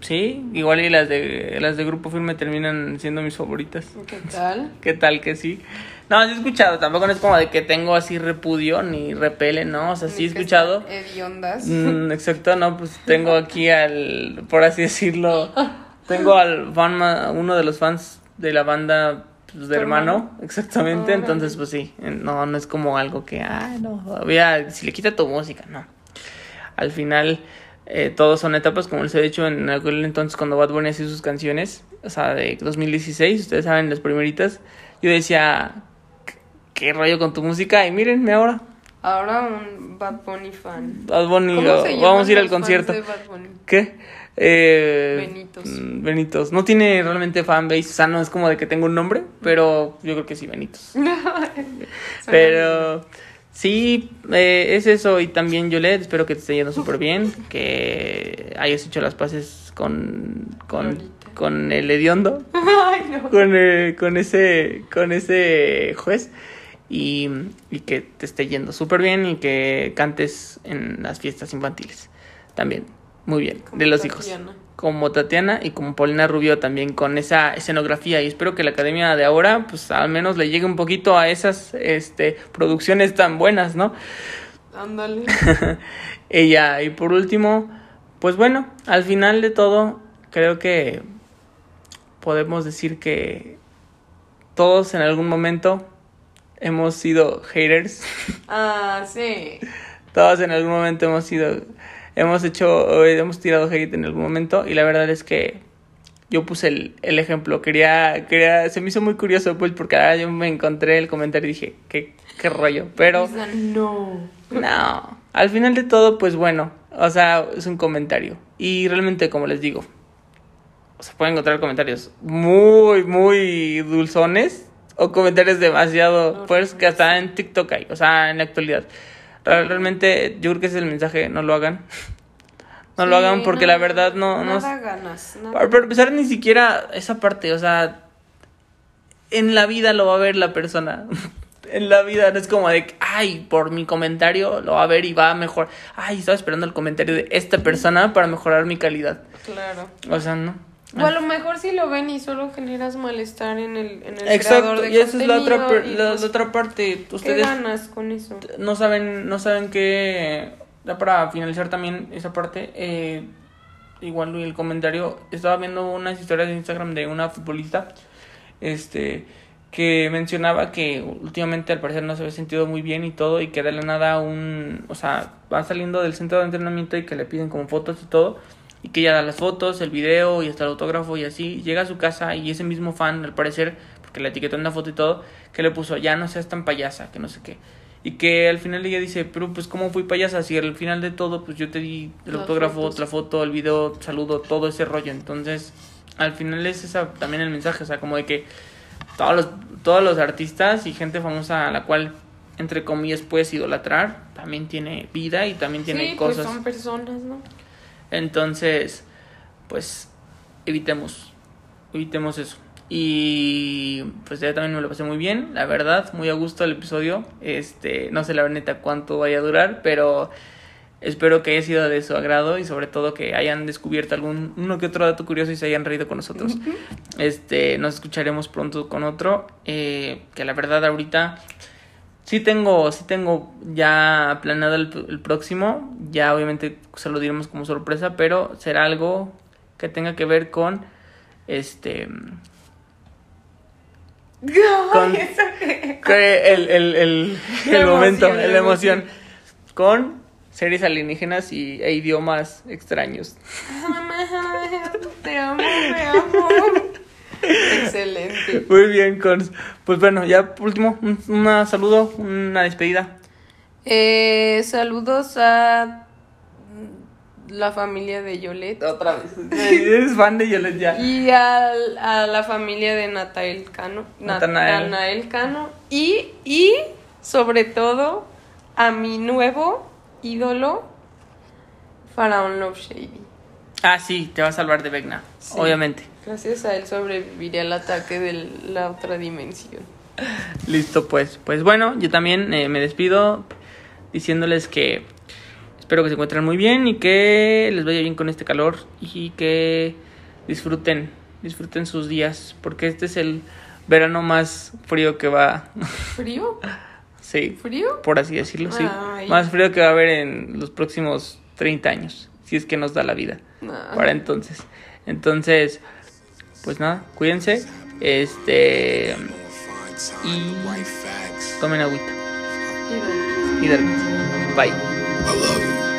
B: Sí, igual y las de las de Grupo Firme terminan siendo mis favoritas.
C: ¿Qué tal? <laughs>
B: ¿Qué tal que sí? No, sí he escuchado, tampoco no es como de que tengo así repudio ni repele, no, o sea, sí he escuchado.
C: Hediondas.
B: Mm, <laughs> exacto, no, pues tengo aquí al, por así decirlo, <laughs> tengo al fan, uno de los fans de la banda pues, de
C: ¿Tu
B: hermano,
C: hermano?
B: exactamente, entonces pues sí, no, no es como algo que, ah, no, había, si le quita tu música, no. Al final, eh, todos son etapas, como les he dicho en aquel entonces cuando Bad Bunny hacía sus canciones, o sea, de 2016, ustedes saben, las primeritas, yo decía, "¿Qué- ¿qué rollo con tu música? Y mírenme ahora,
C: Ahora un Bad Bunny fan.
B: Bad Bunny,
C: ¿Cómo se llaman
B: vamos a ir al concierto.
C: de Bad Bunny?
B: ¿Qué? Eh,
C: Benitos.
B: mm, Benitos. No tiene realmente fanbase, o sea, no es como de que tenga un nombre, pero yo creo que sí, Benitos. <laughs> Pero sí, eh, es eso. Y también Yolette, espero que te esté yendo súper bien, que hayas hecho las paces con, con, con el hediondo, <laughs>
C: Ay, no.
B: con, eh, con, ese, con ese juez. Y, y que te esté yendo súper bien y que cantes en las fiestas infantiles. También, muy bien, de los hijos
C: Tatiana.
B: como Tatiana y como Paulina Rubio también con esa escenografía y espero que la academia de ahora pues al menos le llegue un poquito a esas este producciones tan buenas, ¿no?
C: Ándale. <laughs>
B: Ella y por último, pues bueno, al final de todo creo que podemos decir que todos en algún momento hemos sido haters.
C: Ah, sí. <laughs>
B: Todos en algún momento hemos sido, hemos hecho, o hemos tirado hate en algún momento y la verdad es que yo puse el, el ejemplo, quería, quería, se me hizo muy curioso pues porque ahora yo me encontré el comentario y dije, qué, qué rollo, pero
C: no.
B: no, al final de todo pues bueno, o sea, es un comentario y realmente como les digo, se pueden encontrar comentarios muy, muy dulzones o comentarios demasiado fuertes que hasta en TikTok hay, o sea, en la actualidad. Re- Realmente yo creo que ese es el mensaje, no lo hagan. <laughs> No lo hagan porque la verdad no... no
C: Nada ganas. nada.
B: para para empezar, ni siquiera esa parte, o sea, en la vida lo va a ver la persona. <laughs> en la vida no es como de, ay, por mi comentario lo va a ver y va a mejorar. Ay, estaba esperando el comentario de esta persona para mejorar mi calidad.
C: Claro.
B: O sea, no.
C: O a lo mejor si lo ven y solo generas malestar en el, en el
B: Exacto,
C: creador de
B: y esa es la otra, per- la,
C: pues,
B: la otra parte.
C: ¿Qué
B: Ustedes
C: ganas con eso?
B: no saben, no saben qué. Ya para finalizar también esa parte, eh, igual el comentario, estaba viendo unas historias de Instagram de una futbolista, este, que mencionaba que últimamente al parecer no se había sentido muy bien y todo, y que de la nada un, o sea, va saliendo del centro de entrenamiento y que le piden como fotos y todo, y que ella da las fotos, el video y hasta el autógrafo y así, llega a su casa y ese mismo fan, al parecer, porque le etiquetó en una foto y todo, que le puso, ya no seas tan payasa, que no sé qué. Y que al final ella dice, pero pues cómo fui payasa, si al final de todo pues yo te di el
C: Las
B: autógrafo,
C: fotos.
B: la foto, el video, saludo, todo ese rollo. Entonces, al final es esa también el mensaje, o sea, como de que todos los, todos los artistas y gente famosa a la cual, entre comillas, puedes idolatrar, también tiene vida y también tiene
C: sí, pues
B: cosas.
C: son personas, ¿no?
B: Entonces, pues evitemos, evitemos eso. Y pues ya también me lo pasé muy bien, la verdad, muy a gusto el episodio. Este, no sé la neta cuánto vaya a durar, pero espero que haya sido de su agrado y sobre todo que hayan descubierto algún uno que otro dato curioso y se hayan reído con nosotros. Este, nos escucharemos pronto con otro, eh, que la verdad ahorita Sí tengo, sí tengo ya planeado el, el próximo. Ya obviamente se lo diremos como sorpresa, pero será algo que tenga que ver con este con <laughs> <laughs> el, el, el, el momento,
C: emoción, la
B: emoción con series alienígenas y, e idiomas extraños. <laughs>
C: Te amo, te amo. Excelente.
B: Muy bien, pues bueno, ya por último, un una saludo, una despedida.
C: Eh, saludos a la familia de Yolet. Otra vez.
B: Eres fan de Yolet ya.
C: Y al- a la familia de Natael Cano. Nat-
B: Natanael.
C: Natanael Cano. Y, y sobre todo a mi nuevo ídolo, Faraón Love Shady.
B: Ah, sí, te va a salvar de Vecna,
C: Sí.
B: obviamente.
C: Gracias a él sobreviviré al ataque de la otra dimensión.
B: Listo, pues. Pues bueno, yo también eh, me despido diciéndoles que espero que se encuentren muy bien y que les vaya bien con este calor y que disfruten, disfruten sus días, porque este es el verano más frío que va,
C: ¿Frío? <laughs>
B: sí,
C: ¿Frío?
B: por así decirlo, sí.
C: Ay.
B: Más frío que va a haber en los próximos 30 años, si es que nos da la vida. Para entonces. Entonces, pues nada, cuídense. Este. Y. Tomen agüita. Y duérmense. Bye.